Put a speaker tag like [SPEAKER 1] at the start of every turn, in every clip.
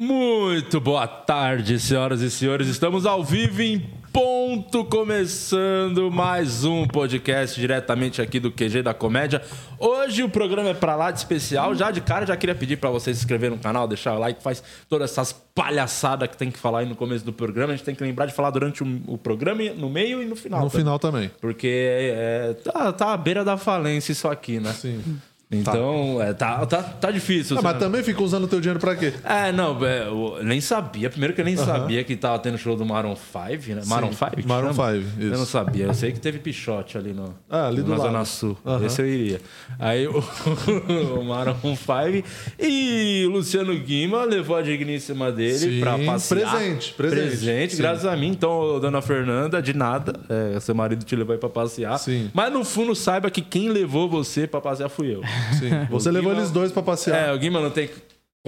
[SPEAKER 1] Muito boa tarde, senhoras e senhores. Estamos ao vivo em ponto, começando mais um podcast diretamente aqui do QG da Comédia. Hoje o programa é pra lá de especial. Já de cara, já queria pedir pra vocês se inscreverem no canal, deixar o like, faz todas essas palhaçadas que tem que falar aí no começo do programa. A gente tem que lembrar de falar durante o, o programa, no meio e no final.
[SPEAKER 2] No
[SPEAKER 1] também.
[SPEAKER 2] final também.
[SPEAKER 1] Porque é, tá, tá à beira da falência isso aqui, né?
[SPEAKER 2] Sim.
[SPEAKER 1] Então, é, tá, tá, tá difícil.
[SPEAKER 2] Ah, mas
[SPEAKER 1] sabe?
[SPEAKER 2] também fica usando o teu dinheiro pra quê?
[SPEAKER 1] É, não, é, eu nem sabia. Primeiro que eu nem sabia que tava tendo show do Maroon 5, né? Maroon 5? que
[SPEAKER 2] Maroon
[SPEAKER 1] chama?
[SPEAKER 2] 5, isso.
[SPEAKER 1] Eu não sabia. Eu sei que teve Pichote ali no,
[SPEAKER 2] Ah, ali do
[SPEAKER 1] na
[SPEAKER 2] lado.
[SPEAKER 1] Zona Sul.
[SPEAKER 2] Aham.
[SPEAKER 1] Esse eu iria. Aí o, o Maroon 5 e o Luciano Guima levou a digníssima dele
[SPEAKER 2] Sim,
[SPEAKER 1] pra passear.
[SPEAKER 2] presente, presente. Sim.
[SPEAKER 1] graças a mim. Então, dona Fernanda, de nada. É, seu marido te levou aí pra passear.
[SPEAKER 2] Sim.
[SPEAKER 1] Mas no fundo, saiba que quem levou você pra passear fui eu.
[SPEAKER 2] Sim. Você levou
[SPEAKER 1] Guima-
[SPEAKER 2] eles dois pra passear.
[SPEAKER 1] É, o Guima não tem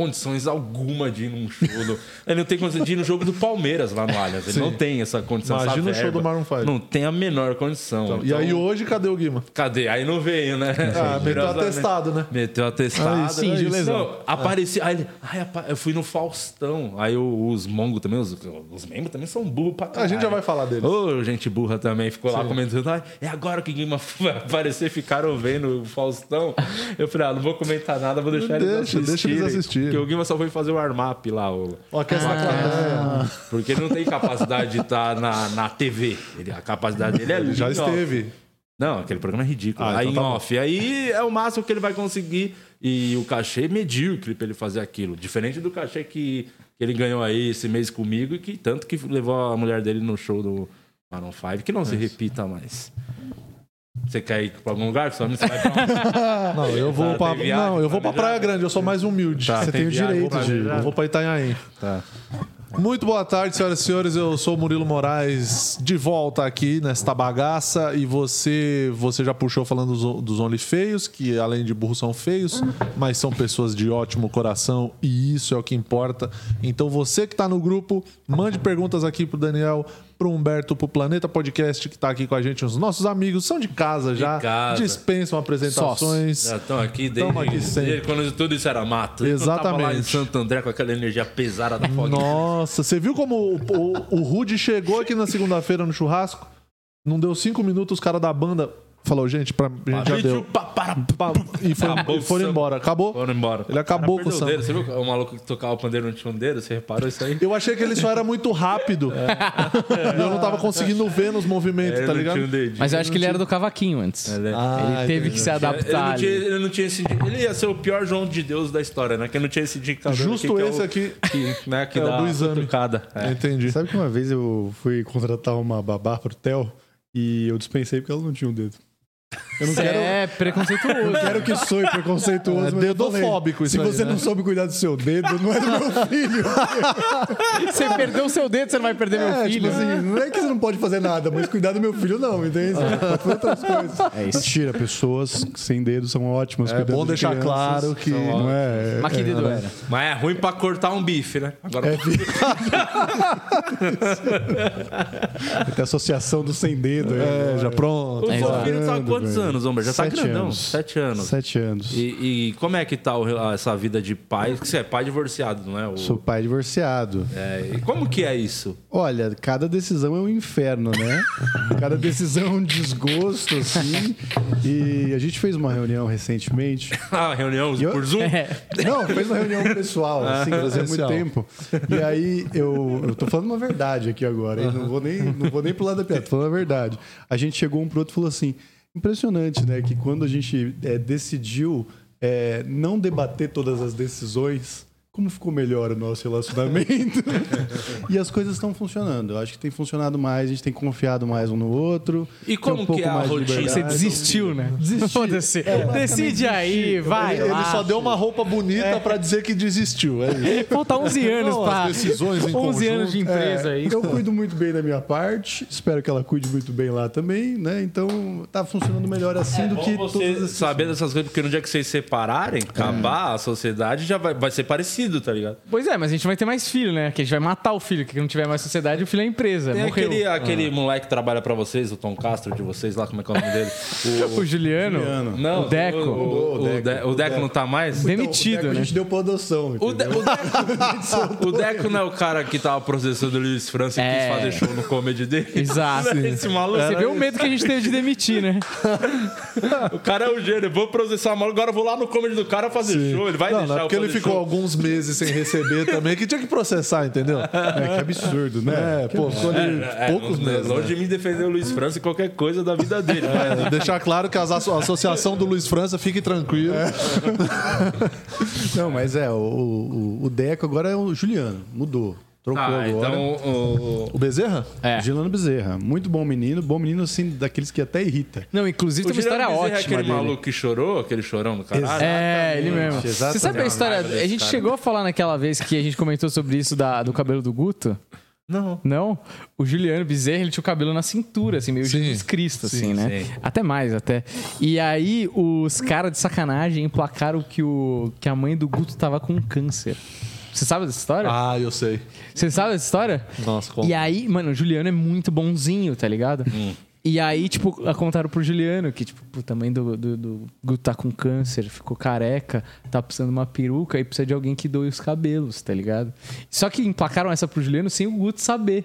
[SPEAKER 1] condições alguma de ir num show. Do... Ele não tem condições de ir no jogo do Palmeiras lá no Allianz. Ele
[SPEAKER 2] Sim.
[SPEAKER 1] não tem essa condição. essa
[SPEAKER 2] Imagina o show do Maroon 5.
[SPEAKER 1] Não tem a menor condição.
[SPEAKER 2] Então, e
[SPEAKER 1] Então,
[SPEAKER 2] aí hoje, cadê o Guima?
[SPEAKER 1] Cadê? Aí não veio, né?
[SPEAKER 2] Ah, meteu atestado, né?
[SPEAKER 1] Meteu atestado.
[SPEAKER 2] Aí sim,
[SPEAKER 1] Não,
[SPEAKER 2] Gilesão.
[SPEAKER 1] apareceu. Aí ele, ai, eu fui no Faustão. Aí os mongos também, os, os membros também são burros pra caralho.
[SPEAKER 2] A gente já vai falar deles.
[SPEAKER 1] Ô, gente burra também, ficou lá comentando, "Ai, é agora que o Guima vai aparecer, ficaram vendo o Faustão. Eu falei, ah, não vou comentar nada, vou deixar eles
[SPEAKER 2] Deixa,
[SPEAKER 1] assistirem.
[SPEAKER 2] deixa eles assistirem.
[SPEAKER 1] Porque o Guima só foi fazer o armap lá, o...
[SPEAKER 2] Aquece na plateia.
[SPEAKER 1] porque ele não tem capacidade de estar na, na TV. Ele, a capacidade dele é
[SPEAKER 2] Ele já
[SPEAKER 1] off.
[SPEAKER 2] esteve.
[SPEAKER 1] Não, aquele programa é ridículo.
[SPEAKER 2] Ah,
[SPEAKER 1] aí
[SPEAKER 2] então
[SPEAKER 1] em
[SPEAKER 2] tá bom.
[SPEAKER 1] off. Aí é o máximo que ele vai conseguir. E o cachê é medíocre pra ele fazer aquilo. Diferente do cachê que, que ele ganhou aí esse mês comigo e que tanto que levou a mulher dele no show do Maroon 5, que não se repita mais. Você quer ir pra algum lugar? Só você vai pra onde?
[SPEAKER 2] Não, eu vou
[SPEAKER 1] Tá,
[SPEAKER 2] pra,
[SPEAKER 1] viagem
[SPEAKER 2] não, eu vou pra? Praia Grande, eu sou mais humilde.
[SPEAKER 1] Tá,
[SPEAKER 2] Você
[SPEAKER 1] tem
[SPEAKER 2] tem o
[SPEAKER 1] viagem
[SPEAKER 2] direito de. Eu vou pra Itanhaém.
[SPEAKER 1] Tá.
[SPEAKER 2] Muito boa tarde, senhoras e senhores. Eu sou o Murilo Moraes, de volta aqui nesta bagaça. E você você já puxou falando dos, dos Only Feios, que além de burros são feios, mas são pessoas de ótimo coração e isso é o que importa. Então você que está no grupo, mande perguntas aqui pro Daniel, pro Humberto, pro Planeta Podcast, que está aqui com a gente. Os nossos amigos são de casa já,
[SPEAKER 1] casa.
[SPEAKER 2] dispensam apresentações.
[SPEAKER 1] Já estão aqui desde,
[SPEAKER 2] aqui
[SPEAKER 1] desde quando tudo isso era mato. Eles não tavam lá em
[SPEAKER 2] Exatamente.
[SPEAKER 1] Santo André com aquela energia pesada da fogueira.
[SPEAKER 2] Nossa, você viu como o, o, o Rude chegou aqui na segunda-feira no churrasco? Não deu cinco minutos, os caras da banda falou, gente, pra, a gente já deu.
[SPEAKER 1] pa- para,
[SPEAKER 2] Pa- E, foi,
[SPEAKER 1] Acabou
[SPEAKER 2] e foram embora. Acabou?
[SPEAKER 1] Foram embora.
[SPEAKER 2] Ele acabou com o samba.
[SPEAKER 1] dedo. Você viu o maluco que tocava o pandeiro não tinha um dedo? Você reparou isso aí?
[SPEAKER 2] Eu achei que ele só era muito rápido. E eu não tava conseguindo ver nos movimentos,
[SPEAKER 1] Ele
[SPEAKER 2] tá
[SPEAKER 1] não
[SPEAKER 2] ligado?
[SPEAKER 1] tinha um dedinho.
[SPEAKER 3] Mas eu acho que ele era do cavaquinho antes.
[SPEAKER 1] Ele-
[SPEAKER 2] Ah,
[SPEAKER 3] ele teve
[SPEAKER 2] entendi.
[SPEAKER 3] que se
[SPEAKER 1] ele
[SPEAKER 3] adaptar
[SPEAKER 1] não, tinha, ele não tinha esse. Ele ia ser o pior João de Deus da história, né? Que não tinha esse indicador.
[SPEAKER 2] Justo
[SPEAKER 1] aqui, que é
[SPEAKER 2] esse
[SPEAKER 1] o-
[SPEAKER 2] aqui.
[SPEAKER 1] Que, né, que
[SPEAKER 2] É
[SPEAKER 1] dá
[SPEAKER 2] do exame.
[SPEAKER 1] cutucada. É.
[SPEAKER 2] Entendi.
[SPEAKER 4] Sabe que uma vez eu fui contratar uma babá pro Theo e eu dispensei porque ela não tinha um dedo. Eu não quero,
[SPEAKER 3] é preconceituoso.
[SPEAKER 4] eu quero que soe preconceituoso.
[SPEAKER 2] É dedofóbico isso
[SPEAKER 4] Se
[SPEAKER 2] aí,
[SPEAKER 4] você
[SPEAKER 2] né?
[SPEAKER 4] não soube cuidar do seu dedo, não é do meu filho.
[SPEAKER 3] Você perdeu o seu dedo, você não vai perder meu
[SPEAKER 4] É,
[SPEAKER 3] filho.
[SPEAKER 4] tipo assim, não é que você não pode fazer nada, mas cuidar do meu filho não, entende? Pode fazer outras coisas.
[SPEAKER 3] É isso.
[SPEAKER 4] Mentira, pessoas sem dedos são ótimas.
[SPEAKER 2] É bom
[SPEAKER 4] de
[SPEAKER 2] deixar
[SPEAKER 4] crianças.
[SPEAKER 2] claro que.
[SPEAKER 4] Não é,
[SPEAKER 3] Mas que dedo era?
[SPEAKER 1] Mas é ruim pra cortar um bife, né? Agora,
[SPEAKER 4] é, Tem associação do sem dedo.
[SPEAKER 2] É, já pronto.
[SPEAKER 1] o
[SPEAKER 3] É,
[SPEAKER 1] tá quantos anos, Homem? Já tá
[SPEAKER 4] Sete
[SPEAKER 1] grandão.
[SPEAKER 4] anos.
[SPEAKER 1] Sete anos.
[SPEAKER 4] Sete anos.
[SPEAKER 1] E, e como é que tá o- essa vida de pai? Porque você é pai divorciado, não é? O-
[SPEAKER 4] Sou pai divorciado.
[SPEAKER 1] é, e como que é isso?
[SPEAKER 4] Olha, cada decisão é um inferno, né? cada decisão é um desgosto, assim. E a gente fez uma reunião recentemente.
[SPEAKER 1] Ah, reunião
[SPEAKER 4] eu-
[SPEAKER 1] por Zoom?
[SPEAKER 3] É.
[SPEAKER 4] Não, fez uma reunião pessoal, assim, fazia muito tempo. E aí eu, eu tô falando uma verdade aqui agora, hein? Não vou nem, não vou nem pro lado da piada, tô falando a verdade. A gente chegou um pro outro e falou assim: impressionante, né? Que quando a gente é, decidiu é, não debater todas as decisões. Como ficou melhor o nosso relacionamento? e as coisas estão funcionando. Eu acho que tem funcionado mais, a gente tem confiado mais um no outro.
[SPEAKER 1] E como
[SPEAKER 4] um pouco
[SPEAKER 1] que é a
[SPEAKER 4] mais de
[SPEAKER 1] rotina?
[SPEAKER 3] Você desistiu, né? Foda-se. Decide aí, vai.
[SPEAKER 2] Ele
[SPEAKER 3] lá.
[SPEAKER 2] só deu uma roupa bonita pra dizer que desistiu. É isso.
[SPEAKER 3] Falta 11 anos
[SPEAKER 2] as decisões em
[SPEAKER 3] 11 anos de
[SPEAKER 2] conjunto.
[SPEAKER 3] empresa
[SPEAKER 4] É,
[SPEAKER 3] aí.
[SPEAKER 4] Eu cuido muito bem da minha parte, espero que ela cuide muito bem lá também, né? Então tá funcionando melhor assim do que
[SPEAKER 1] É Bom
[SPEAKER 4] todas
[SPEAKER 1] você
[SPEAKER 4] as
[SPEAKER 1] saber dessas coisas, porque no dia que vocês separarem, acabar a sociedade, já vai, vai ser parecido. Parecido, tá ligado?
[SPEAKER 3] Pois é, mas a gente vai ter mais filho, né? Que a gente vai matar o filho, que não tiver mais sociedade, o filho é empresa.
[SPEAKER 1] Tem
[SPEAKER 3] morreu.
[SPEAKER 1] aquele, aquele moleque que trabalha pra vocês, o Tom Castro de vocês lá, como é que é o nome dele?
[SPEAKER 3] O Juliano.
[SPEAKER 4] Juliano.
[SPEAKER 1] Não,
[SPEAKER 3] O Deco.
[SPEAKER 1] O, o- o
[SPEAKER 4] O Deco.
[SPEAKER 1] De- o Deco não tá mais?
[SPEAKER 3] Demitido,
[SPEAKER 4] Então, o Deco
[SPEAKER 3] né?
[SPEAKER 4] A gente deu pra adoção.
[SPEAKER 1] O, De- o Deco, o Deco não é o cara que tava processando o Luiz França e
[SPEAKER 3] É.
[SPEAKER 1] quis fazer show no comedy dele?
[SPEAKER 3] Exato.
[SPEAKER 1] É Esse maluco.
[SPEAKER 3] Você vê o medo que a gente teve de demitir, né?
[SPEAKER 1] O cara é o gênio. Vou processar o maluco, agora eu vou lá no comedy do cara fazer show. Ele vai
[SPEAKER 2] Não,
[SPEAKER 1] deixar
[SPEAKER 2] não é porque ele ficou
[SPEAKER 1] show.
[SPEAKER 2] alguns meses sem receber também, que tinha que processar, entendeu?
[SPEAKER 4] É, que absurdo, né?
[SPEAKER 2] É, pô, ficou ali
[SPEAKER 1] É,
[SPEAKER 2] poucos
[SPEAKER 1] não-
[SPEAKER 2] meses.
[SPEAKER 1] Longe
[SPEAKER 2] né?
[SPEAKER 1] de mim defender o Luiz França e qualquer coisa da vida dele. mas-
[SPEAKER 2] É, deixar claro que as asso- a associação do Luiz França, fique tranquilo.
[SPEAKER 4] Não, mas é, o, o, o Deco agora é o Juliano. Mudou. Trocou
[SPEAKER 1] Ah,
[SPEAKER 4] agora.
[SPEAKER 1] então o,
[SPEAKER 2] O Bezerra?
[SPEAKER 3] É.
[SPEAKER 4] Juliano Bezerra. Muito bom menino. Bom menino, assim, daqueles que até irrita.
[SPEAKER 3] Não, inclusive
[SPEAKER 1] o
[SPEAKER 3] tem uma história
[SPEAKER 1] Juliano Bezerra é
[SPEAKER 3] ótima
[SPEAKER 1] aquele
[SPEAKER 3] dele.
[SPEAKER 1] maluco que chorou, aquele chorão do caralho.
[SPEAKER 3] É, ele mesmo.
[SPEAKER 4] exatamente.
[SPEAKER 3] Você sabe a história?
[SPEAKER 1] Desse
[SPEAKER 3] A gente
[SPEAKER 1] cara.
[SPEAKER 3] chegou a falar naquela vez que a gente comentou sobre isso da- do cabelo do Guto?
[SPEAKER 1] Não.
[SPEAKER 3] Não? O Juliano Bezerra, ele tinha o cabelo na cintura, assim, meio
[SPEAKER 2] Sim.
[SPEAKER 3] Jesus Cristo, assim,
[SPEAKER 1] Sim,
[SPEAKER 3] né?
[SPEAKER 1] sim.
[SPEAKER 3] Até mais, até. E aí, os caras de sacanagem emplacaram que, o, que a mãe do Guto tava com câncer. Você sabe dessa história?
[SPEAKER 2] Ah, eu sei.
[SPEAKER 3] Você sabe dessa história?
[SPEAKER 2] Nossa, como.
[SPEAKER 3] E aí, mano, o Juliano é muito bonzinho, tá ligado? E aí, tipo, contaram pro Juliano que, tipo, puta, a mãe do, do, do Guto tá com câncer, ficou careca, tá precisando de uma peruca e precisa de alguém que doe os cabelos, tá ligado? Só que emplacaram essa pro Juliano sem o Guto saber.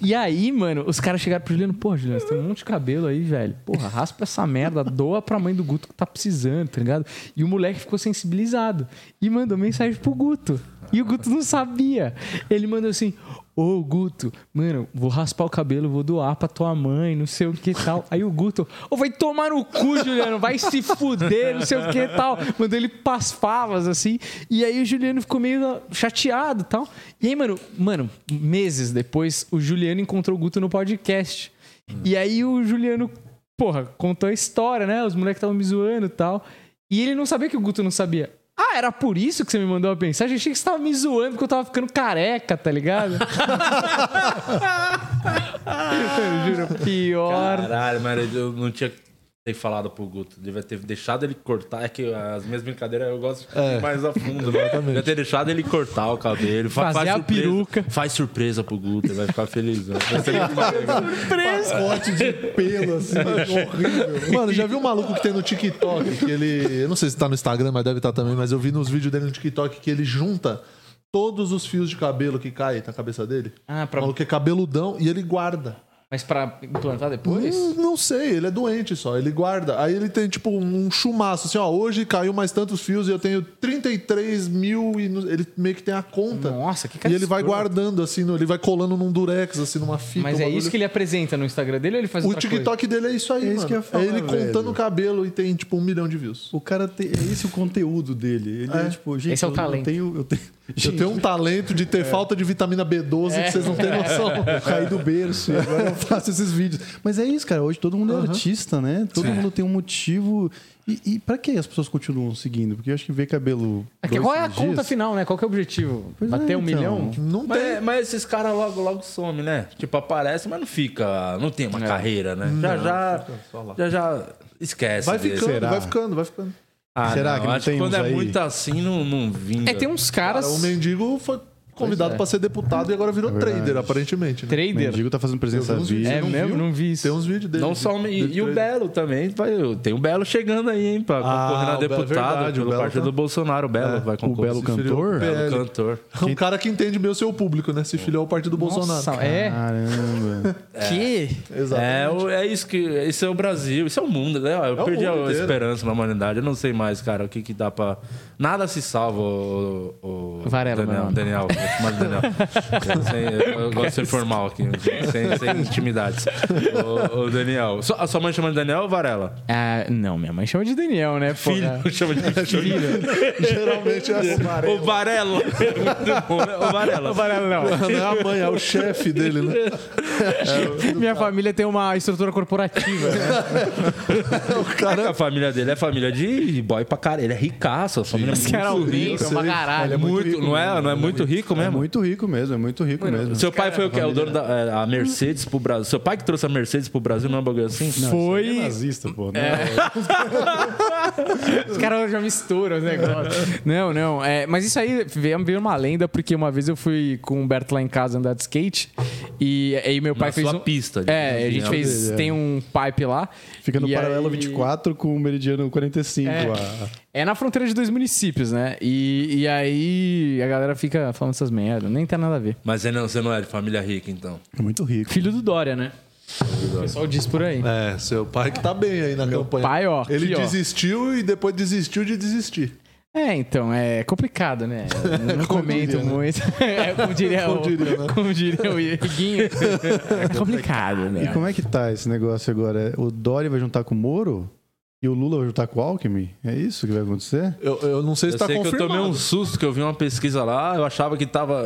[SPEAKER 3] E aí, mano, os caras chegaram pro Juliano, pô, Juliano, você tem um monte de cabelo aí, velho. Porra, raspa essa merda, doa pra mãe do Guto que tá precisando, tá ligado? E o moleque ficou sensibilizado e mandou mensagem pro Guto. E o Guto não sabia. Ele mandou assim: Ô, Guto, mano, vou raspar o cabelo, vou doar pra tua mãe, não sei o que tal. Aí o Guto, ô, vai tomar no cu, Juliano, vai se fuder, não sei o que tal. Mandou ele pras favas, assim. E aí o Juliano ficou meio chateado tal. E aí, mano, mano, meses depois, o Juliano encontrou o Guto no podcast. E aí o Juliano, porra, contou a história, né? Os moleques estavam me zoando e tal. E ele não sabia que o Guto não sabia. Ah, era por isso que você me mandou a mensagem? Eu achei que você tava me zoando porque eu tava ficando careca, tá ligado? eu juro, pior.
[SPEAKER 1] Caralho, mas eu não tinha ter falado pro Guto. Devia ter deixado ele cortar. É que as minhas brincadeiras eu gosto de ir mais a fundo. Né? Devia ter deixado ele cortar o cabelo. Fa-
[SPEAKER 3] Fazer
[SPEAKER 1] faz
[SPEAKER 3] a
[SPEAKER 1] surpresa.
[SPEAKER 3] peruca.
[SPEAKER 1] Faz surpresa pro Guto, ele vai ficar feliz. né? Vai ser legal.
[SPEAKER 4] Pacote de pelo, assim, horrível.
[SPEAKER 2] Mano, já viu um maluco que tem no TikTok, que ele. Eu não sei se tá no Instagram, mas deve estar também, mas eu vi nos vídeos dele no TikTok que ele junta todos os fios de cabelo que caem na cabeça dele.
[SPEAKER 3] Ah,
[SPEAKER 2] O
[SPEAKER 3] pra...
[SPEAKER 2] maluco é cabeludão e ele guarda.
[SPEAKER 3] Mas pra implantar depois?
[SPEAKER 2] Hum, não sei, ele é doente só, ele guarda. Aí ele tem tipo um chumaço, assim, ó, hoje caiu mais tantos fios e eu tenho 33 mil e no- ele meio que tem a conta.
[SPEAKER 3] Nossa, que cara
[SPEAKER 2] E ele vai
[SPEAKER 3] escroto.
[SPEAKER 2] guardando, assim, no- ele vai colando num durex, assim, numa fita.
[SPEAKER 3] Mas
[SPEAKER 2] um
[SPEAKER 3] é
[SPEAKER 2] bagulho.
[SPEAKER 3] isso que ele apresenta no Instagram dele ou ele faz
[SPEAKER 2] O
[SPEAKER 3] outra
[SPEAKER 2] TikTok dele é isso aí,
[SPEAKER 4] É isso
[SPEAKER 2] mano.
[SPEAKER 4] que eu ia falar,
[SPEAKER 2] é ele contando
[SPEAKER 4] velho.
[SPEAKER 2] o cabelo e tem, tipo, um milhão de views.
[SPEAKER 4] O cara tem. É esse o conteúdo dele. Ele é, tipo, gente.
[SPEAKER 3] Esse é o
[SPEAKER 4] eu-
[SPEAKER 3] talento.
[SPEAKER 4] Eu tenho. Eu tenho,
[SPEAKER 2] Eu tenho um talento de ter falta de vitamina B12 que vocês não têm noção.
[SPEAKER 4] Eu caí do berço e agora eu faço esses vídeos. Mas é isso, cara. Hoje todo mundo é artista, né? Todo mundo tem um motivo. E, e pra que as pessoas continuam seguindo? Porque eu acho que ver cabelo.
[SPEAKER 3] É que qual é a
[SPEAKER 4] três
[SPEAKER 3] conta
[SPEAKER 4] dias-
[SPEAKER 3] final, né? Qual que é o objetivo?
[SPEAKER 4] Pois
[SPEAKER 3] Bater
[SPEAKER 4] é,
[SPEAKER 3] um
[SPEAKER 4] então.
[SPEAKER 3] milhão?
[SPEAKER 2] Não tem.
[SPEAKER 1] Mas, mas esses caras logo, logo somem, né? Tipo, aparece, mas não fica. Não tem uma carreira, né? Já, já, já, já. Esquece.
[SPEAKER 2] Vai ficando, vai ficando, vai ficando.
[SPEAKER 1] Ah,
[SPEAKER 4] Será
[SPEAKER 1] não,
[SPEAKER 4] que não
[SPEAKER 1] acho que
[SPEAKER 4] tem
[SPEAKER 1] quando é
[SPEAKER 4] aí?
[SPEAKER 1] muito assim, não, não vinga.
[SPEAKER 3] É, tem uns caras.
[SPEAKER 2] Cara, o mendigo foi convidado
[SPEAKER 3] é.
[SPEAKER 2] pra ser deputado e agora virou
[SPEAKER 4] verdade.
[SPEAKER 2] trader, aparentemente. Né?
[SPEAKER 4] O
[SPEAKER 3] Trader.
[SPEAKER 4] mendigo tá fazendo presença
[SPEAKER 2] vídeos.
[SPEAKER 3] É
[SPEAKER 2] não
[SPEAKER 3] mesmo?
[SPEAKER 2] viu?
[SPEAKER 3] Não vi isso.
[SPEAKER 2] Tem uns vídeos dele.
[SPEAKER 1] Não só o, e, e o. Belo também. Vai, tem o Belo chegando aí, hein? Pra
[SPEAKER 2] Ah,
[SPEAKER 1] concorrer a
[SPEAKER 2] o Belo é verdade, o
[SPEAKER 1] pelo
[SPEAKER 2] Belo
[SPEAKER 1] partido
[SPEAKER 2] tá-
[SPEAKER 1] do Bolsonaro. O Belo vai
[SPEAKER 4] O
[SPEAKER 1] concorrer.
[SPEAKER 4] Belo
[SPEAKER 2] Se filiou
[SPEAKER 4] cantor?
[SPEAKER 2] ao
[SPEAKER 1] Belo cantor.
[SPEAKER 2] Um cara que entende bem o seu público, né? Se filiou ao partido do Bolsonaro.
[SPEAKER 3] Nossa, é?
[SPEAKER 4] Caramba.
[SPEAKER 3] Que?
[SPEAKER 1] É,
[SPEAKER 2] Exatamente.
[SPEAKER 1] o- é isso que. Esse é o Brasil, isso é o mundo, né? Eu
[SPEAKER 2] o
[SPEAKER 1] perdi a
[SPEAKER 2] inteiro.
[SPEAKER 1] esperança na humanidade. Eu não sei mais, cara, o que, que dá pra. Nada se salva, o. o
[SPEAKER 3] Varela,
[SPEAKER 1] Daniel. Daniel, de Daniel. É, sem- eu gosto de ser formal aqui, sem, sem intimidades. O, o Daniel. Sua- A sua mãe chama de Daniel ou Varela?
[SPEAKER 3] Ah, não, minha mãe chama de Daniel, né? porra?
[SPEAKER 1] Filho, chama de filho.
[SPEAKER 2] Geralmente é assim.
[SPEAKER 1] O Varela. Muito bom, né? O Varela.
[SPEAKER 3] Varela, não.
[SPEAKER 2] Não é a mãe, é o chefe dele, né?
[SPEAKER 3] Minha família tem uma estrutura corporativa, né?
[SPEAKER 2] O cara
[SPEAKER 1] A família dele é família de boy pra caralho. Ele é ricaço. A família é muito rica.
[SPEAKER 3] aumentam pra caralho.
[SPEAKER 4] é muito
[SPEAKER 1] não é, não é muito rico
[SPEAKER 4] É
[SPEAKER 1] mesmo?
[SPEAKER 4] muito rico mesmo, é muito rico mesmo.
[SPEAKER 1] Seu pai foi o que? É o dono da é, a Mercedes pro Brasil. Seu pai que trouxe a Mercedes pro Brasil, não é um bagulho assim?
[SPEAKER 4] Não,
[SPEAKER 3] Foi-
[SPEAKER 4] isso aí É nazista, pô. Né?
[SPEAKER 3] Os caras já misturam os negócios. não, não. É, mas isso aí veio, veio uma lenda, porque uma vez eu fui com o Humberto lá em casa andar de skate. E aí meu pai
[SPEAKER 1] Na
[SPEAKER 3] fez
[SPEAKER 1] sua
[SPEAKER 3] um.
[SPEAKER 1] pista,
[SPEAKER 3] É, a gente
[SPEAKER 1] assim,
[SPEAKER 3] fez.
[SPEAKER 4] dele, é.
[SPEAKER 3] Tem um pipe lá.
[SPEAKER 4] Fica no paralelo
[SPEAKER 3] aí-
[SPEAKER 4] 24 com o meridiano 45.
[SPEAKER 3] É.
[SPEAKER 4] a-
[SPEAKER 3] É na fronteira de dois municípios, né? E, e aí a galera fica falando essas merdas. Nem tem nada a ver.
[SPEAKER 1] Mas você não, você não é de família rica, então.
[SPEAKER 4] É muito rico.
[SPEAKER 3] Filho do Dória, né? O pessoal diz por aí.
[SPEAKER 2] É, seu pai que tá bem aí na campanha.
[SPEAKER 3] pai, ó,
[SPEAKER 2] Ele
[SPEAKER 3] aqui, ó.
[SPEAKER 2] desistiu e depois desistiu de desistir.
[SPEAKER 3] É, então, é complicado, né? Eu não
[SPEAKER 2] Como
[SPEAKER 3] comento
[SPEAKER 2] diria, né?
[SPEAKER 3] muito. É, como diria,
[SPEAKER 2] Como
[SPEAKER 3] o,
[SPEAKER 2] diria, né?
[SPEAKER 3] como diria o Iguinho. É complicado,
[SPEAKER 4] E
[SPEAKER 3] né?
[SPEAKER 4] como é que tá esse negócio agora? O Dória vai juntar com o Moro? E o Lula vai juntar com o Alckmin? É isso que vai acontecer?
[SPEAKER 2] Eu, eu não sei se
[SPEAKER 1] Eu
[SPEAKER 2] tá
[SPEAKER 1] sei que eu
[SPEAKER 2] confirmado.
[SPEAKER 1] tomei um susto, que eu vi uma pesquisa lá, eu achava que tava.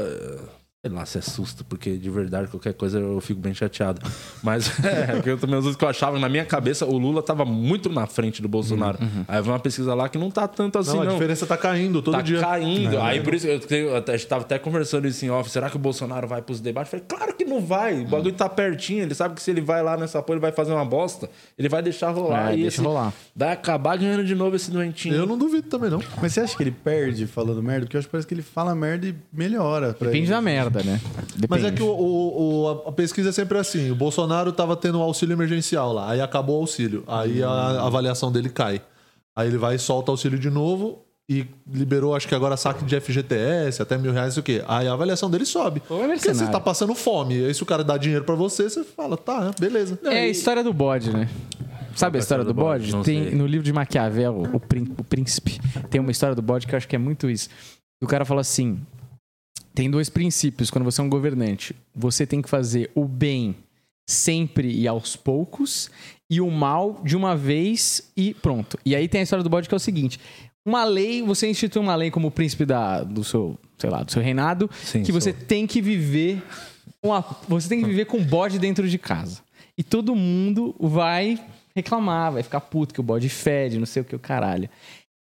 [SPEAKER 1] Sei lá se é susto, porque de verdade qualquer coisa eu fico bem chateado. Mas é, porque eu um susto que eu achava, na minha cabeça, o Lula tava muito na frente do Bolsonaro. Aí eu vi uma pesquisa lá que não tá tanto assim,
[SPEAKER 2] Não,
[SPEAKER 1] não.
[SPEAKER 2] a diferença tá caindo todo
[SPEAKER 1] tá
[SPEAKER 2] dia.
[SPEAKER 1] caindo.
[SPEAKER 2] É.
[SPEAKER 1] Aí por isso eu, tenho- a gente tava até conversando isso em off. Será que o Bolsonaro vai pros debates? Eu falei, claro que não vai. O bagulho tá pertinho. Ele sabe que se ele vai lá nessa porra, ele vai fazer uma bosta. Ele vai deixar rolar.
[SPEAKER 3] É,
[SPEAKER 1] e
[SPEAKER 3] deixa
[SPEAKER 1] esse-
[SPEAKER 3] rolar.
[SPEAKER 1] Vai acabar ganhando de novo esse doentinho.
[SPEAKER 2] Eu não duvido também, não.
[SPEAKER 4] Mas você acha que ele perde falando merda? Porque eu acho que parece que ele fala merda e melhora.
[SPEAKER 3] Depende
[SPEAKER 4] ele.
[SPEAKER 3] da merda, né?
[SPEAKER 2] Mas é
[SPEAKER 3] Depende.
[SPEAKER 2] que o, o- o- a pesquisa é sempre assim. O Bolsonaro tava tendo um auxílio emergencial lá. Aí acabou o auxílio. Aí a avaliação dele cai. Aí ele vai e solta o auxílio de novo. E liberou, acho que agora saque de FGTS, até mil reais, o quê? Aí a avaliação dele sobe.
[SPEAKER 3] Ou é
[SPEAKER 2] Porque
[SPEAKER 3] mercenário.
[SPEAKER 2] você tá passando fome. Aí se o cara dá dinheiro pra você, você fala, tá, beleza.
[SPEAKER 3] É a história do bode, né? Sabe a história do bode?
[SPEAKER 1] Não
[SPEAKER 3] Tem
[SPEAKER 1] sei.
[SPEAKER 3] no livro de Maquiavel, o, Prín- o Príncipe, tem uma história do bode que eu acho que é muito isso. O cara fala assim: tem dois princípios quando você é um governante. Você tem que fazer o bem sempre e aos poucos, e o mal de uma vez e pronto. E aí tem a história do bode que é o seguinte: uma lei, você institui uma lei como príncipe da, do seu, sei lá, do seu reinado,
[SPEAKER 1] Sim,
[SPEAKER 3] que você
[SPEAKER 1] sou.
[SPEAKER 3] tem que viver com a- você tem que viver com bode dentro de casa. E todo mundo vai reclamar, vai ficar puto que o bode fede, não sei o que o caralho.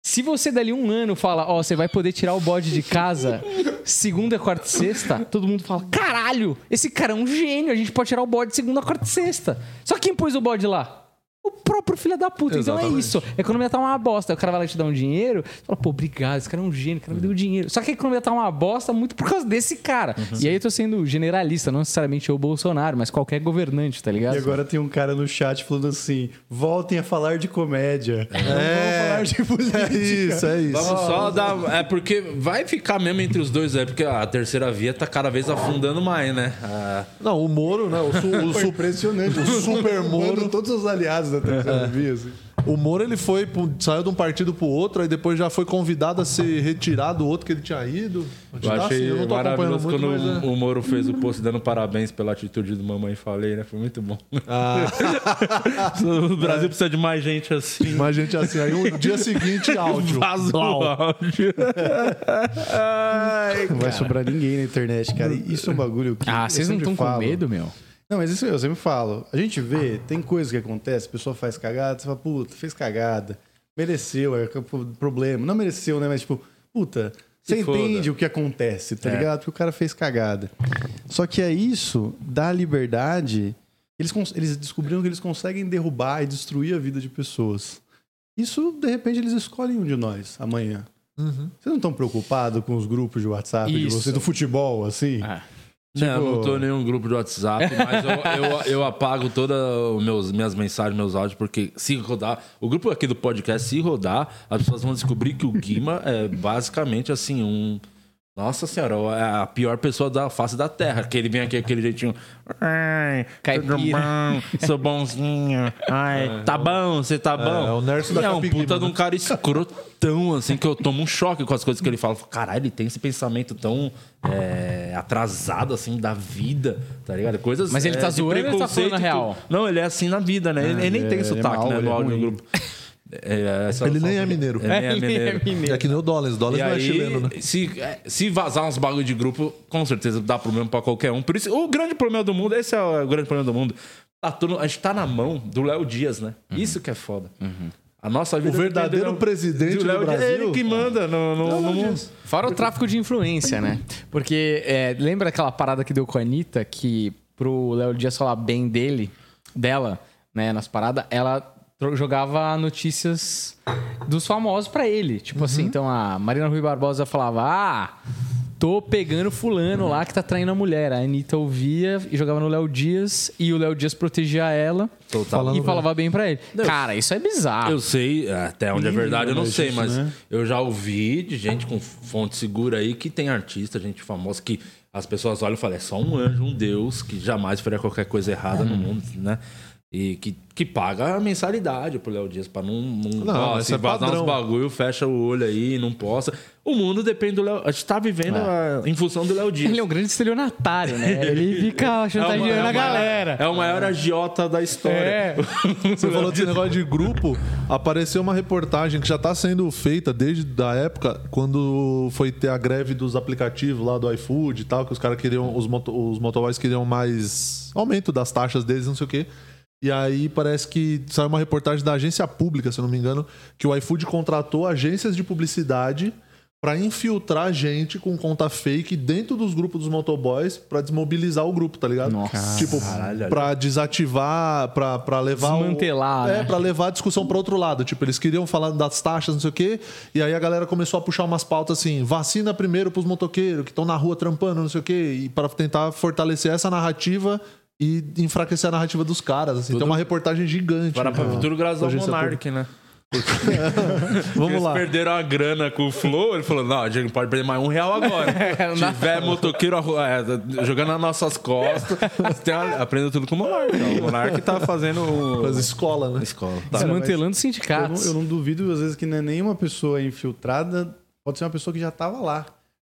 [SPEAKER 3] Se você dali um ano fala, ó, você vai poder tirar o bode de casa segunda, quarta e sexta, todo mundo fala, caralho, esse cara é um gênio, a gente pode tirar o bode segunda, quarta e sexta. Só quem pôs o bode lá? O próprio filho da puta. Então é
[SPEAKER 2] Exatamente.
[SPEAKER 3] isso. A economia tá uma bosta. O cara vai lá te dar um dinheiro, você fala, pô, obrigado, esse cara é um gênio, o cara me deu dinheiro. Só que a economia tá uma bosta muito por causa desse cara.
[SPEAKER 2] Uhum.
[SPEAKER 3] E aí eu tô sendo generalista, não necessariamente o Bolsonaro, mas qualquer governante, tá ligado?
[SPEAKER 4] E agora tem um cara no chat falando assim: voltem a falar de comédia. Não vamos falar de política.
[SPEAKER 2] É isso, é isso.
[SPEAKER 1] Vamos só dar. É porque vai ficar mesmo entre os dois, é porque a terceira via tá cada vez afundando mais, né? Ah,
[SPEAKER 2] Não, o Moro, né? O, su, o,
[SPEAKER 4] Foi
[SPEAKER 2] su-
[SPEAKER 4] impressionante.
[SPEAKER 2] o Super Moro.
[SPEAKER 4] Mano, todos os aliados da terceira via, assim.
[SPEAKER 2] O Moro ele foi saiu de um partido pro outro, aí depois já foi convidado a ser retirado do outro que ele tinha ido.
[SPEAKER 1] eu
[SPEAKER 2] Tá,
[SPEAKER 1] achei
[SPEAKER 2] assim, eu não tô
[SPEAKER 1] maravilhoso
[SPEAKER 2] muito,
[SPEAKER 1] quando
[SPEAKER 2] mas é.
[SPEAKER 1] o Moro fez o post dando parabéns pela atitude do Mamãe Falei, né? Foi muito bom.
[SPEAKER 2] Ah,
[SPEAKER 1] o Brasil precisa de mais gente assim.
[SPEAKER 2] mas gente assim, aí o dia seguinte áudio.
[SPEAKER 1] Vazou o áudio. Ai,
[SPEAKER 4] Não vai sobrar ninguém na internet, cara. Isso é um bagulho que.
[SPEAKER 3] Ah, vocês não estão com medo, meu?
[SPEAKER 4] Não, mas isso eu sempre falo. A gente vê, tem coisas que acontecem, a pessoa faz cagada, você fala, puta, fez cagada. Mereceu, é problema. Não mereceu, né? Mas, tipo, puta, você
[SPEAKER 1] Se foda.
[SPEAKER 4] entende o que acontece, tá
[SPEAKER 1] É.
[SPEAKER 4] ligado? Porque o cara fez cagada. Só que é isso, dá liberdade. Eles, eles descobriram que eles conseguem derrubar e destruir a vida de pessoas. Isso, de repente, eles escolhem um de nós amanhã.
[SPEAKER 2] Uhum.
[SPEAKER 4] Vocês não estão preocupados com os grupos de WhatsApp de
[SPEAKER 3] Isso.
[SPEAKER 4] você do futebol, assim?
[SPEAKER 3] Ah,
[SPEAKER 1] Não, eu não
[SPEAKER 4] Tipo-
[SPEAKER 1] tô em nenhum grupo de WhatsApp, mas eu, eu, eu apago todas as meus, minhas mensagens, meus áudios, porque se rodar. O grupo aqui do podcast, se rodar, as pessoas vão descobrir que o Guima é basicamente assim, um. Nossa senhora, é a pior pessoa da face da terra. Que ele vem aqui aquele jeitinho. Ai,
[SPEAKER 3] Caipira.
[SPEAKER 1] bom, sou bonzinho. Ai, tá bom, você tá bom.
[SPEAKER 2] é o Nerso da
[SPEAKER 1] E é um puta de um
[SPEAKER 2] né?
[SPEAKER 1] cara escrotão, assim, que eu tomo um choque com as coisas que ele fala. Caralho, ele tem esse pensamento tão é, atrasado, assim, da vida, tá ligado? Coisas.
[SPEAKER 3] Mas ele tá
[SPEAKER 1] é,
[SPEAKER 3] zoando ou ele tá falando a real?
[SPEAKER 1] Não, ele é assim na vida, né? ele, ele nem tem
[SPEAKER 4] é- é
[SPEAKER 1] sotaque,
[SPEAKER 4] mau,
[SPEAKER 1] né? No
[SPEAKER 4] é
[SPEAKER 1] áudio do grupo. É, é só-
[SPEAKER 2] Ele
[SPEAKER 1] só-
[SPEAKER 2] nem é mineiro.
[SPEAKER 1] Ele nem é
[SPEAKER 3] Ele
[SPEAKER 1] mineiro.
[SPEAKER 3] mineiro.
[SPEAKER 2] É que nem o Dollars. Dollars
[SPEAKER 1] E
[SPEAKER 2] não é
[SPEAKER 1] aí,
[SPEAKER 2] chileno, né?
[SPEAKER 1] se, é, se vazar uns bagulho de grupo, com certeza dá problema pra qualquer um. Por isso, o grande problema do mundo, esse é o grande problema do mundo. Tá tudo- a gente tá na mão do Léo Dias, né? Isso que é foda. A nossa vida
[SPEAKER 2] O verdadeiro presidente do
[SPEAKER 1] Léo Dias. É
[SPEAKER 2] Brasil?
[SPEAKER 1] ele que manda no, no, no mundo.
[SPEAKER 3] Fora o tráfico de influência, né? Porque é, lembra aquela parada que deu com a Anitta, que pro Léo Dias falar bem dele, dela, né, nas paradas, ela jogava notícias dos famosos pra ele. Tipo assim, então a Marina Rui Barbosa falava: Ah, tô pegando fulano lá que tá traindo a mulher. A Anitta ouvia e jogava no Léo Dias e o Léo Dias protegia ela
[SPEAKER 1] Total.
[SPEAKER 3] e falava bem pra ele. Cara, isso é bizarro.
[SPEAKER 1] Eu sei, até onde é verdade eu não sei, mas
[SPEAKER 4] né?
[SPEAKER 1] eu já ouvi de gente com fonte segura aí que tem artista, gente famosa, que as pessoas olham e falam, é só um anjo, um deus, que jamais faria qualquer coisa errada no mundo, né? E que, que paga a mensalidade pro Léo Dias pra não. Não,
[SPEAKER 2] Não,
[SPEAKER 1] ó, se
[SPEAKER 2] é
[SPEAKER 1] vazar
[SPEAKER 2] padrão.
[SPEAKER 1] uns bagulho, fecha o olho aí, não possa. O mundo depende do Léo. A gente tá vivendo a- em função do Léo Dias.
[SPEAKER 3] Ele é um grande estelionatário, né? Ele fica
[SPEAKER 1] É
[SPEAKER 3] chantageando
[SPEAKER 1] maior-
[SPEAKER 3] a galera.
[SPEAKER 1] É o maior agiota da história.
[SPEAKER 3] É.
[SPEAKER 2] Você falou desse negócio de grupo. Apareceu uma reportagem que já está sendo feita desde a época quando foi ter a greve dos aplicativos lá do iFood e tal, que os caras queriam, os, moto, os motoboys queriam mais aumento das taxas deles, não sei o quê. E aí parece que saiu uma reportagem da agência pública, se eu não me engano, que o iFood contratou agências de publicidade para infiltrar gente com conta fake dentro dos grupos dos motoboys para desmobilizar o grupo, tá ligado?
[SPEAKER 3] Nossa.
[SPEAKER 2] Tipo, pra desativar, pra, pra levar. o-
[SPEAKER 3] Desmantelar,
[SPEAKER 2] É,
[SPEAKER 3] né?
[SPEAKER 2] pra levar a discussão pra outro lado. Tipo, eles queriam falar das taxas, não sei o quê. E aí a galera começou a puxar umas pautas assim: vacina primeiro pros motoqueiros que estão na rua trampando, não sei o quê. E para tentar fortalecer essa narrativa e enfraquecer a narrativa dos caras. Assim.
[SPEAKER 1] Tudo-
[SPEAKER 2] Tem uma reportagem gigante.
[SPEAKER 1] Para pra
[SPEAKER 2] né?
[SPEAKER 1] tudo graças ao Monark, né?
[SPEAKER 2] Vamos
[SPEAKER 1] Eles
[SPEAKER 2] lá.
[SPEAKER 1] perderam a grana com o Flow. Ele falou: não, a gente não pode perder mais um real agora. Se tiver motoqueiro é, jogando nas nossas costas, tem uma- aprendeu tudo com o Monark. ó. O Monark tá fazendo
[SPEAKER 2] As escolas, né?
[SPEAKER 1] escola. Tá.
[SPEAKER 3] Desmantelando
[SPEAKER 4] Eu não,
[SPEAKER 3] sindicatos.
[SPEAKER 4] eu não duvido, às vezes, que não é nenhuma pessoa infiltrada, pode ser uma pessoa que já estava lá.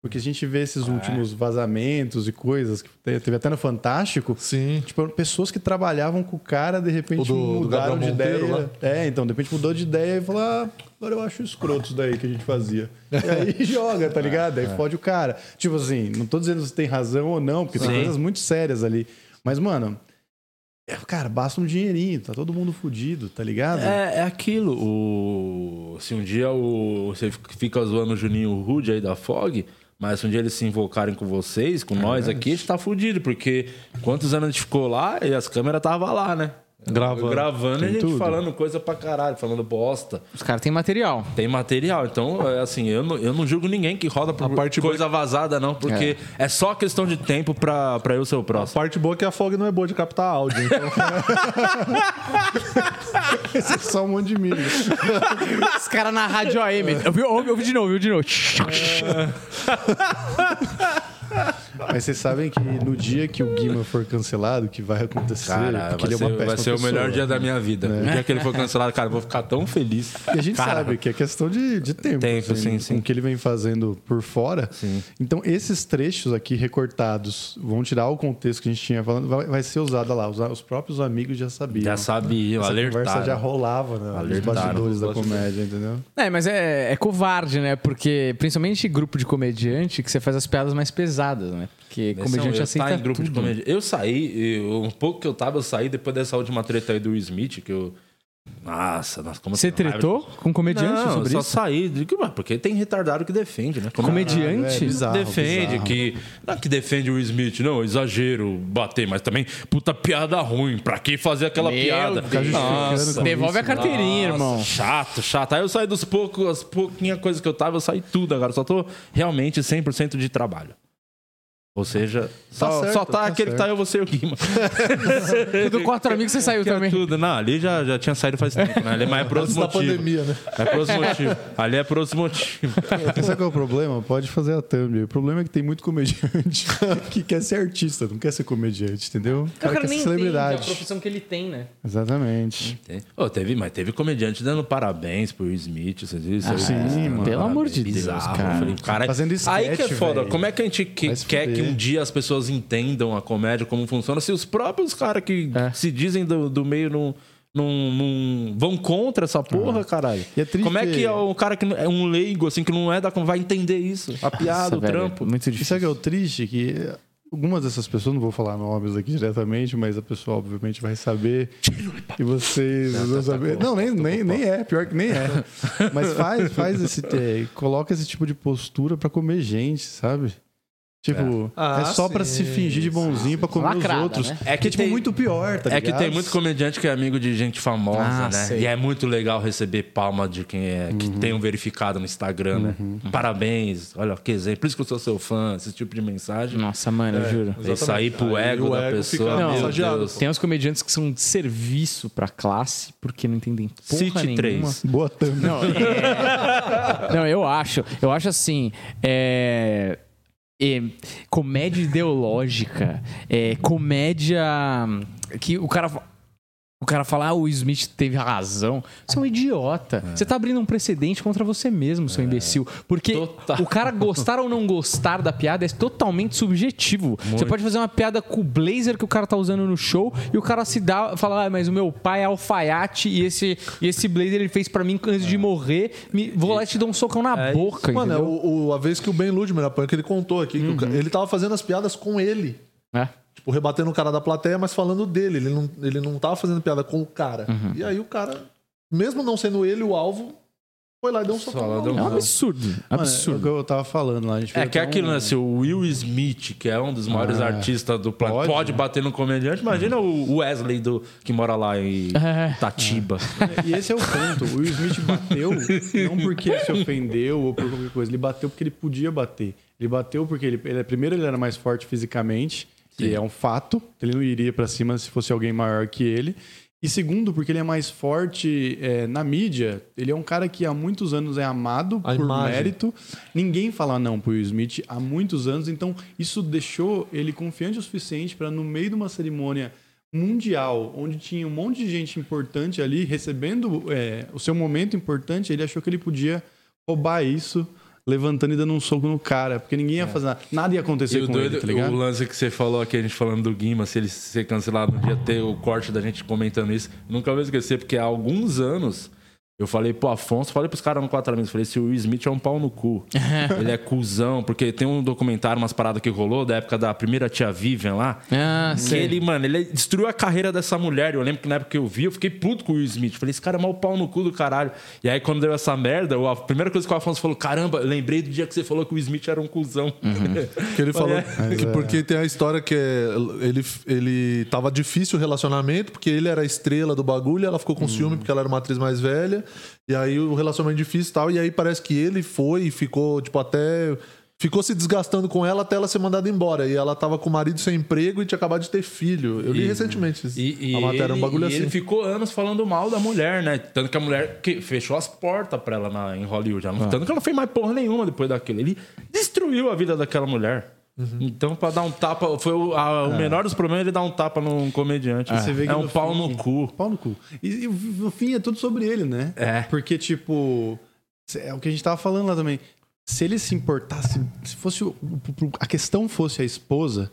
[SPEAKER 4] Porque a gente vê esses últimos vazamentos e coisas que te- teve até no Fantástico.
[SPEAKER 2] Sim.
[SPEAKER 4] Tipo, pessoas que trabalhavam com o cara, de repente
[SPEAKER 2] do-
[SPEAKER 4] mudaram de
[SPEAKER 2] Monteiro
[SPEAKER 4] ideia. É, então, de repente mudou de ideia e falou: ah, agora eu acho escroto isso daí que a gente fazia. E aí joga, tá ligado? Aí fode o cara. Tipo assim, não tô dizendo se tem razão ou não, porque tem
[SPEAKER 1] Sim.
[SPEAKER 4] coisas muito sérias ali. Mas, mano, é, cara, basta um dinheirinho, tá todo mundo fudido, tá ligado?
[SPEAKER 1] É, é aquilo. O... Se um dia o... você fica zoando o Juninho Rude aí da Fog, mas se um dia eles se invocarem com vocês, com nós aqui, a gente tá fudido, porque quantos anos a gente ficou lá e as câmeras estavam lá, né?
[SPEAKER 2] Gravando.
[SPEAKER 1] Gravando e a
[SPEAKER 4] Tem
[SPEAKER 1] gente
[SPEAKER 4] tudo.
[SPEAKER 1] falando coisa pra caralho, falando bosta.
[SPEAKER 3] Os caras têm material.
[SPEAKER 1] Tem material, então, é assim, eu não, eu não julgo ninguém que roda por
[SPEAKER 2] A parte
[SPEAKER 1] coisa vazada, não, porque é. só questão de tempo pra, pra eu ser o
[SPEAKER 2] A
[SPEAKER 1] próximo.
[SPEAKER 2] parte boa é que a Fog não é boa de captar áudio. Então,
[SPEAKER 4] Esse é só um monte de milho.
[SPEAKER 3] Os caras na rádio AM. Eu vi, ouvi, ouvi de novo, ouvi de novo.
[SPEAKER 4] Mas vocês sabem que no dia que o Guima for cancelado, que vai acontecer,
[SPEAKER 1] Cara,
[SPEAKER 4] porque
[SPEAKER 1] vai
[SPEAKER 4] ele é
[SPEAKER 1] ser,
[SPEAKER 4] uma
[SPEAKER 1] vai
[SPEAKER 4] péssima
[SPEAKER 1] ser o
[SPEAKER 4] pessoa.
[SPEAKER 1] melhor dia da minha vida. O dia que ele for cancelado, cara, eu vou ficar tão feliz.
[SPEAKER 4] E a gente
[SPEAKER 1] Cara,
[SPEAKER 4] sabe que é questão de, de tempo.
[SPEAKER 1] Tempo,
[SPEAKER 4] assim,
[SPEAKER 1] sim,
[SPEAKER 4] com
[SPEAKER 1] sim.
[SPEAKER 4] o que ele vem fazendo por fora.
[SPEAKER 1] Sim.
[SPEAKER 4] Então, esses trechos aqui recortados vão tirar o contexto que a gente tinha falando, vai, vai ser usado lá. Os, os próprios amigos já sabiam.
[SPEAKER 1] Já sabiam,
[SPEAKER 4] Essa conversa
[SPEAKER 1] alertaram.
[SPEAKER 4] já rolava né, nos
[SPEAKER 1] Alertaram
[SPEAKER 4] bastidores da
[SPEAKER 1] os bastidores.
[SPEAKER 4] comédia, entendeu?
[SPEAKER 3] É, mas é, é covarde, né? Porque, principalmente grupo de comediante, que você faz as piadas mais pesadas, né? Porque comediante
[SPEAKER 1] eu
[SPEAKER 3] aceita
[SPEAKER 1] tá em grupo
[SPEAKER 3] tudo.
[SPEAKER 1] de comédia. Eu saí, eu- um pouco que eu tava, eu saí depois dessa última treta aí do Will Smith, que eu. Nossa, nossa como
[SPEAKER 3] Você
[SPEAKER 1] raiva.
[SPEAKER 3] tretou com comediante
[SPEAKER 1] Não,
[SPEAKER 3] sobre
[SPEAKER 1] eu só
[SPEAKER 3] isso?
[SPEAKER 1] saí. Digo, "Ué, Porque tem retardado que defende, né? Como-
[SPEAKER 3] Comediante?
[SPEAKER 4] É bizarro,
[SPEAKER 1] defende
[SPEAKER 4] bizarro.
[SPEAKER 1] que. Não é que defende o Will Smith, não, exagero, bater, mas também, puta piada ruim. Pra que fazer aquela
[SPEAKER 3] Meu
[SPEAKER 1] piada?
[SPEAKER 3] Deus.
[SPEAKER 1] Nossa,
[SPEAKER 3] Devolve a
[SPEAKER 4] isso,
[SPEAKER 3] carteirinha,
[SPEAKER 1] nossa,
[SPEAKER 3] irmão.
[SPEAKER 1] Chato, chato. Aí eu saí dos poucos, as pouquinhas coisas que eu tava, eu saí tudo agora. Só tô realmente 100% de trabalho. Ou seja, só,
[SPEAKER 2] certo,
[SPEAKER 1] só tá,
[SPEAKER 4] tá
[SPEAKER 1] aquele que tá eu, você e o Guima.
[SPEAKER 3] Do quatro amigos você saiu
[SPEAKER 1] Que é
[SPEAKER 3] também.
[SPEAKER 1] tudo. Não, ali já, já tinha saído faz tempo, né? Ali é mais por
[SPEAKER 2] da
[SPEAKER 1] motivos.
[SPEAKER 2] pandemia, né?
[SPEAKER 1] É por outros motivos. Ali é por outros motivos.
[SPEAKER 4] Sabe qual é o problema? Pode fazer a thumb. O problema é que tem muito comediante que quer ser artista, não quer ser comediante, entendeu? O cara, quer ser
[SPEAKER 3] a
[SPEAKER 4] celebridade.
[SPEAKER 3] profissão que ele tem, né?
[SPEAKER 4] Exatamente.
[SPEAKER 1] Ô, teve, mas teve comediante dando parabéns pro Smith, vocês viram aí?
[SPEAKER 4] sim, mano.
[SPEAKER 3] Pelo amor de Deus, cara.
[SPEAKER 1] Falei, cara.
[SPEAKER 4] Fazendo
[SPEAKER 1] Aí que é
[SPEAKER 4] sketch,
[SPEAKER 1] foda.
[SPEAKER 4] velho.
[SPEAKER 1] Como é que a gente que- quer que. Um dia as pessoas entendam a comédia, como funciona, se os próprios caras que
[SPEAKER 3] É.
[SPEAKER 1] se dizem do, do meio não, não, não vão contra essa porra, caralho?
[SPEAKER 4] E é triste
[SPEAKER 1] como é que é um cara que não- é um leigo, assim, que não é da. vai entender isso? A piada,
[SPEAKER 3] Nossa,
[SPEAKER 1] o
[SPEAKER 3] velho,
[SPEAKER 1] trampo.
[SPEAKER 3] Muito
[SPEAKER 4] E
[SPEAKER 3] difícil.
[SPEAKER 4] sabe o que é o triste? Que algumas dessas pessoas, não vou falar nomes aqui diretamente, mas a pessoa obviamente vai saber. E vocês vão saber. Não, nem, nem, nem é, pior que nem é. Mas faz, faz esse. é, coloca esse tipo de postura pra comer gente, sabe? Tipo, é,
[SPEAKER 2] Ah,
[SPEAKER 4] só pra
[SPEAKER 2] sim,
[SPEAKER 4] se fingir de bonzinho pra comer
[SPEAKER 3] Lacrada,
[SPEAKER 4] os outros.
[SPEAKER 3] né?
[SPEAKER 1] É
[SPEAKER 4] que
[SPEAKER 1] que
[SPEAKER 4] é tipo
[SPEAKER 1] tem-
[SPEAKER 4] muito pior, tá
[SPEAKER 1] É que
[SPEAKER 4] ligado?
[SPEAKER 1] tem muito comediante que é amigo de gente famosa,
[SPEAKER 3] Ah,
[SPEAKER 1] né?
[SPEAKER 3] sei.
[SPEAKER 1] E é muito legal receber palma de quem é que
[SPEAKER 4] Uhum.
[SPEAKER 1] tem um verificado no Instagram, né? Parabéns, olha que exemplo, por isso que eu sou seu fã, esse tipo de mensagem.
[SPEAKER 3] Nossa, mano, eu juro.
[SPEAKER 1] É isso aí pro
[SPEAKER 2] Aí
[SPEAKER 1] ego da
[SPEAKER 2] ego
[SPEAKER 1] pessoa. Deus.
[SPEAKER 3] Tem uns comediantes que são de serviço pra classe porque não entendem porra
[SPEAKER 1] Cite
[SPEAKER 3] nenhuma.
[SPEAKER 1] três.
[SPEAKER 4] Boa thumb.
[SPEAKER 3] Não, é- não, eu acho. Eu acho assim. É... é, comédia ideológica. É, comédia. Que o cara. O cara fala, ah, o Smith teve razão. Você é um idiota. Você tá abrindo um precedente contra você mesmo, seu imbecil. Porque
[SPEAKER 1] Total.
[SPEAKER 3] o cara gostar ou não gostar da piada é totalmente subjetivo. Você pode fazer uma piada com o blazer que o cara tá usando no show e o cara se dá, fala, ah, mas o meu pai é alfaiate e esse, e esse blazer ele fez pra mim antes de morrer. Me, vou lá e te dar um socão na
[SPEAKER 1] É
[SPEAKER 3] boca,
[SPEAKER 2] Mano, é
[SPEAKER 3] entendeu?
[SPEAKER 2] o, o- a vez que o Ben Ludmer apanhou, que ele contou aqui, que o ca- ele tava fazendo as piadas com ele.
[SPEAKER 3] É.
[SPEAKER 2] Tipo, rebatendo o cara da plateia, mas falando dele. Ele não, ele não tava fazendo piada com o cara.
[SPEAKER 3] Uhum.
[SPEAKER 2] E aí o cara, mesmo não sendo ele o alvo, foi lá e deu um socão.
[SPEAKER 1] Um
[SPEAKER 3] É um absurdo.
[SPEAKER 4] Mano, é o
[SPEAKER 3] Absurdo.
[SPEAKER 4] que eu tava falando lá. A gente
[SPEAKER 1] É que é aquilo,
[SPEAKER 4] um-
[SPEAKER 1] né? Se o Will Smith, que é um dos maiores
[SPEAKER 4] Ah,
[SPEAKER 1] artistas do planeta, pode,
[SPEAKER 4] pode, né?
[SPEAKER 1] bater no comediante, imagina o Wesley do, que mora lá em
[SPEAKER 3] É.
[SPEAKER 1] Tatiba.
[SPEAKER 4] E esse é o ponto. O Will Smith bateu não porque ele se ofendeu ou por qualquer coisa. Ele bateu porque ele podia bater. Ele bateu porque ele, ele- primeiro ele era mais forte fisicamente, que
[SPEAKER 1] Sim.
[SPEAKER 4] é um fato. Ele não iria pra cima se fosse alguém maior que ele. E segundo, porque ele é mais forte é, na mídia. Ele é um cara que há muitos anos é amado
[SPEAKER 2] A
[SPEAKER 4] por
[SPEAKER 2] imagem.
[SPEAKER 4] mérito. Ninguém fala não pro Will Smith há muitos anos. Então, isso deixou ele confiante o suficiente para, no meio de uma cerimônia mundial, onde tinha um monte de gente importante ali recebendo é, o seu momento importante, ele achou que ele podia roubar isso, levantando e dando um soco no cara, porque ninguém ia fazer nada, nada ia acontecer
[SPEAKER 1] E o
[SPEAKER 4] com
[SPEAKER 1] doido,
[SPEAKER 4] ele, tá ligado?
[SPEAKER 1] o lance que você falou aqui, a gente falando do Guima, se ele ser cancelado um dia, ter o corte da gente comentando isso, nunca vou esquecer, porque há alguns anos eu falei pro Afonso, falei pros caras no Quatro Amigos, falei, se o Will Smith é um pau no cu. ele é cuzão, porque tem um documentário, umas paradas que rolou da época da primeira tia Vivian lá.
[SPEAKER 3] Ah,
[SPEAKER 1] Que
[SPEAKER 3] sei.
[SPEAKER 1] ele, mano, ele destruiu a carreira dessa mulher. Eu lembro que na época que eu vi, eu fiquei puto com o Will Smith. Falei, esse cara é mal pau no cu do caralho. E aí, quando deu essa merda, a primeira coisa que o Afonso falou: caramba, eu lembrei do dia que você falou que o Will Smith era um cuzão.
[SPEAKER 2] Que ele falou que porque tem a história que é, ele, ele tava difícil o relacionamento, porque ele era a estrela do bagulho, ela ficou com ciúme porque ela era uma atriz mais velha, e aí o relacionamento difícil e tal, e aí parece que ele foi e ficou, tipo, até. Ficou se desgastando com ela até ela ser mandada embora. E ela tava com o marido sem emprego e tinha acabado de ter filho. Eu li
[SPEAKER 1] E-
[SPEAKER 2] recentemente isso,
[SPEAKER 1] E, e
[SPEAKER 2] a matéria,
[SPEAKER 1] ele,
[SPEAKER 2] um bagulho
[SPEAKER 1] e
[SPEAKER 2] assim.
[SPEAKER 1] ele ficou anos falando mal da mulher, né? Tanto que a mulher que fechou as portas pra ela na, em Hollywood. já. Tanto que ela não fez mais porra nenhuma depois daquilo. Ele destruiu a vida daquela mulher.
[SPEAKER 2] Uhum.
[SPEAKER 1] Então, pra dar um tapa, foi o, a- o menor dos problemas é ele dar um tapa num comediante.
[SPEAKER 4] Você vê que
[SPEAKER 1] é um
[SPEAKER 4] no
[SPEAKER 1] pau
[SPEAKER 4] fim-
[SPEAKER 1] no cu.
[SPEAKER 4] Pau no cu. E, e no fim é tudo sobre ele, né?
[SPEAKER 1] É.
[SPEAKER 4] Porque, tipo, é o que a gente tava falando lá também. Se ele se importasse, se fosse a questão fosse a esposa,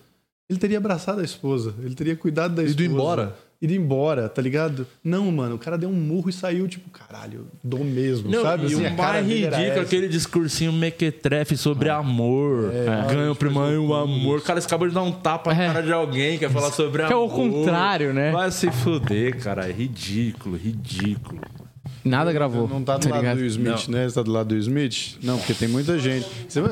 [SPEAKER 4] ele teria abraçado a esposa, ele teria cuidado da
[SPEAKER 2] Ido
[SPEAKER 4] esposa.
[SPEAKER 2] embora.
[SPEAKER 4] Ido embora, tá ligado? Não, mano, o cara deu um murro e saiu, tipo, caralho, dou mesmo,
[SPEAKER 1] Não,
[SPEAKER 4] sabe?
[SPEAKER 1] e
[SPEAKER 4] Assim,
[SPEAKER 1] o
[SPEAKER 4] cara
[SPEAKER 1] mais ridículo,
[SPEAKER 4] essa.
[SPEAKER 1] aquele discursinho mequetrefe sobre amor. Ganha o primeiro o amor. O cara acabou de dar um tapa na
[SPEAKER 3] É.
[SPEAKER 1] cara de alguém, quer falar sobre
[SPEAKER 3] Que é
[SPEAKER 1] amor.
[SPEAKER 3] o contrário, né?
[SPEAKER 1] Vai se fuder, cara. É ridículo, ridículo.
[SPEAKER 3] Nada gravou.
[SPEAKER 4] Não tá do lado
[SPEAKER 3] ligado?
[SPEAKER 4] do Smith, né? Você tá do lado do Smith? Não, porque tem muita gente. Vocês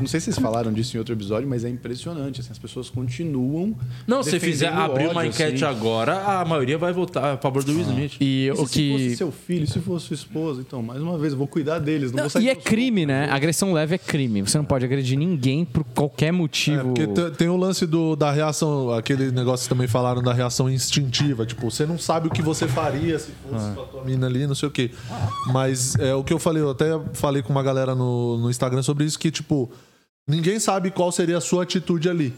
[SPEAKER 4] não sei se vocês falaram disso em outro episódio, mas é impressionante. assim, as pessoas continuam.
[SPEAKER 1] Não, se fizer abrir uma
[SPEAKER 4] ódio,
[SPEAKER 1] enquete
[SPEAKER 4] assim.
[SPEAKER 1] agora, a maioria vai votar a favor do Will Smith.
[SPEAKER 3] E
[SPEAKER 4] E
[SPEAKER 3] o
[SPEAKER 4] se
[SPEAKER 3] que.
[SPEAKER 4] fosse seu filho, se fosse sua esposa, então, mais uma vez, eu vou cuidar deles. Não,
[SPEAKER 3] Não,
[SPEAKER 4] vou sair
[SPEAKER 3] e é crime, né? Agressão leve é crime. Você não pode agredir ninguém por qualquer
[SPEAKER 2] É,
[SPEAKER 3] motivo.
[SPEAKER 2] porque te- tem o lance do, da reação, aquele negócio que também falaram da reação instintiva. Tipo, você não sabe o que você faria se fosse com a tua mina ali, não sei o quê. Mas é o que eu falei, eu até falei com uma galera no, no Instagram sobre isso, que, tipo, ninguém sabe qual seria a sua atitude ali.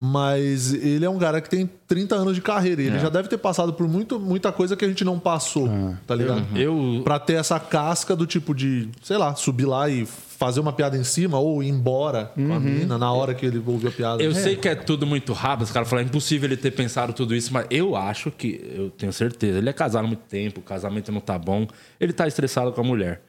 [SPEAKER 2] Mas ele é um cara que tem 30 anos de carreira. E ele já deve ter passado por muito, muita coisa que a gente não passou, tá ligado?
[SPEAKER 1] Eu,
[SPEAKER 2] Pra ter essa casca do tipo de, sei lá, subir lá e fazer uma piada em cima ou ir embora com a mina na hora que ele ouviu a piada.
[SPEAKER 1] eu sei que é tudo muito rápido, os caras falam, é impossível ele ter pensado tudo isso, mas eu acho que, eu tenho certeza, ele é casado há muito tempo, o casamento não tá bom, ele tá estressado com a mulher.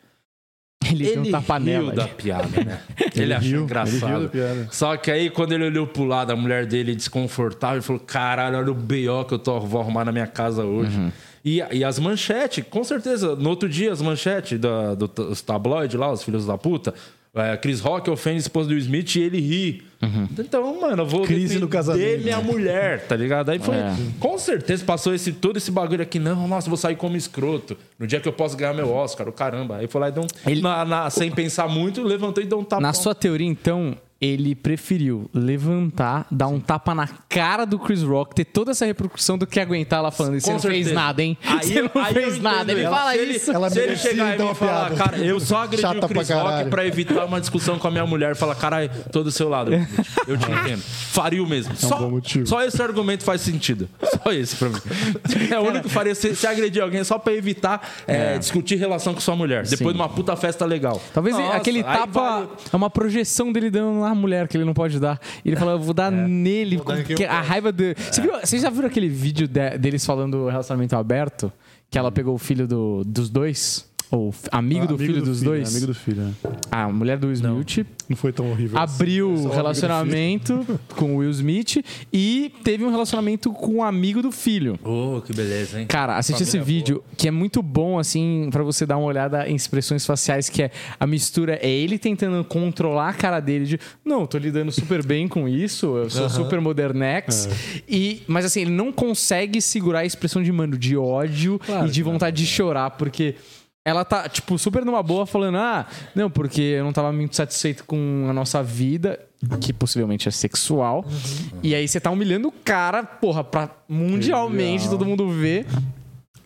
[SPEAKER 3] Ele,
[SPEAKER 1] Ele
[SPEAKER 3] tá panela.
[SPEAKER 1] riu da piada, né? Ele, achou
[SPEAKER 4] riu,
[SPEAKER 1] engraçado.
[SPEAKER 4] ele riu da piada.
[SPEAKER 1] Só que aí, quando ele olhou pro lado, a mulher dele desconfortável, ele falou: caralho, olha o B.O. que eu tô, vou arrumar na minha casa hoje.
[SPEAKER 3] Uhum.
[SPEAKER 1] E, e as manchetes, com certeza, no outro dia, as manchetes da- do- dos tabloides lá, os filhos da puta. é, Chris Rock ofende a esposa do Smith e ele ri.
[SPEAKER 3] Uhum.
[SPEAKER 1] Então, mano, eu vou
[SPEAKER 4] Crise casamento.
[SPEAKER 1] minha mulher, tá ligado? Aí foi,
[SPEAKER 3] É.
[SPEAKER 1] com certeza passou esse todo esse bagulho aqui, não, nossa, vou sair como escroto. No dia que eu posso ganhar meu Oscar, o caramba. Aí foi lá e deu um,
[SPEAKER 3] Ele-
[SPEAKER 1] na- na- sem pensar muito, levantou e deu um tapa.
[SPEAKER 3] Na sua teoria, então, ele preferiu levantar, dar um tapa na cara do Chris Rock, ter toda essa repercussão do que aguentar ela falando. Você não fez nada, hein?
[SPEAKER 1] Aí
[SPEAKER 3] Você não fez nada. Ele
[SPEAKER 1] ela.
[SPEAKER 3] fala
[SPEAKER 1] Se ele-
[SPEAKER 3] isso.
[SPEAKER 4] Ela
[SPEAKER 1] Se ele chegar
[SPEAKER 4] então,
[SPEAKER 1] e me falar,
[SPEAKER 4] piada.
[SPEAKER 1] cara, eu só agredi
[SPEAKER 4] Chata
[SPEAKER 1] o Chris
[SPEAKER 4] pra
[SPEAKER 1] Rock pra evitar uma discussão com a minha mulher e falar, caralho, tô do seu lado. Eu te entendo. Faria o mesmo. Só,
[SPEAKER 4] bom motivo.
[SPEAKER 1] só esse argumento faz sentido. Só esse pra mim. É o único que faria se, se agredir alguém só pra evitar é, discutir relação com sua mulher. Depois de uma puta festa legal.
[SPEAKER 3] Talvez
[SPEAKER 1] Nossa,
[SPEAKER 3] aquele tapa
[SPEAKER 1] vale-
[SPEAKER 3] é uma projeção dele dando na mulher que ele não pode dar. E ele fala, eu vou dar nele.
[SPEAKER 2] dar em quem
[SPEAKER 3] porque a raiva de. Você viu- Vocês já viram aquele vídeo de- deles falando relacionamento aberto? Que ela pegou o filho do- dos dois? Ou amigo do filho dos dois?
[SPEAKER 4] Amigo do filho, né?
[SPEAKER 3] A mulher do Will Smith
[SPEAKER 4] Não foi tão horrível. assim.
[SPEAKER 3] abriu
[SPEAKER 4] do
[SPEAKER 3] relacionamento com o Will Smith e teve um relacionamento com o amigo do filho.
[SPEAKER 1] Oh, que beleza, hein?
[SPEAKER 3] Cara, assiste esse vídeo que é muito bom, assim, pra você dar uma olhada em expressões faciais, que é a mistura, é ele tentando controlar a cara dele de não, tô lidando super bem com isso, eu sou super modernex. E, mas assim, ele não consegue segurar a expressão de, mano, de ódio e de vontade de chorar, porque. Ela tá, tipo, super numa boa, falando: Ah, não, porque eu não tava muito satisfeito com a nossa vida, que possivelmente é sexual. E aí você tá humilhando o cara, porra, pra mundialmente todo mundo ver.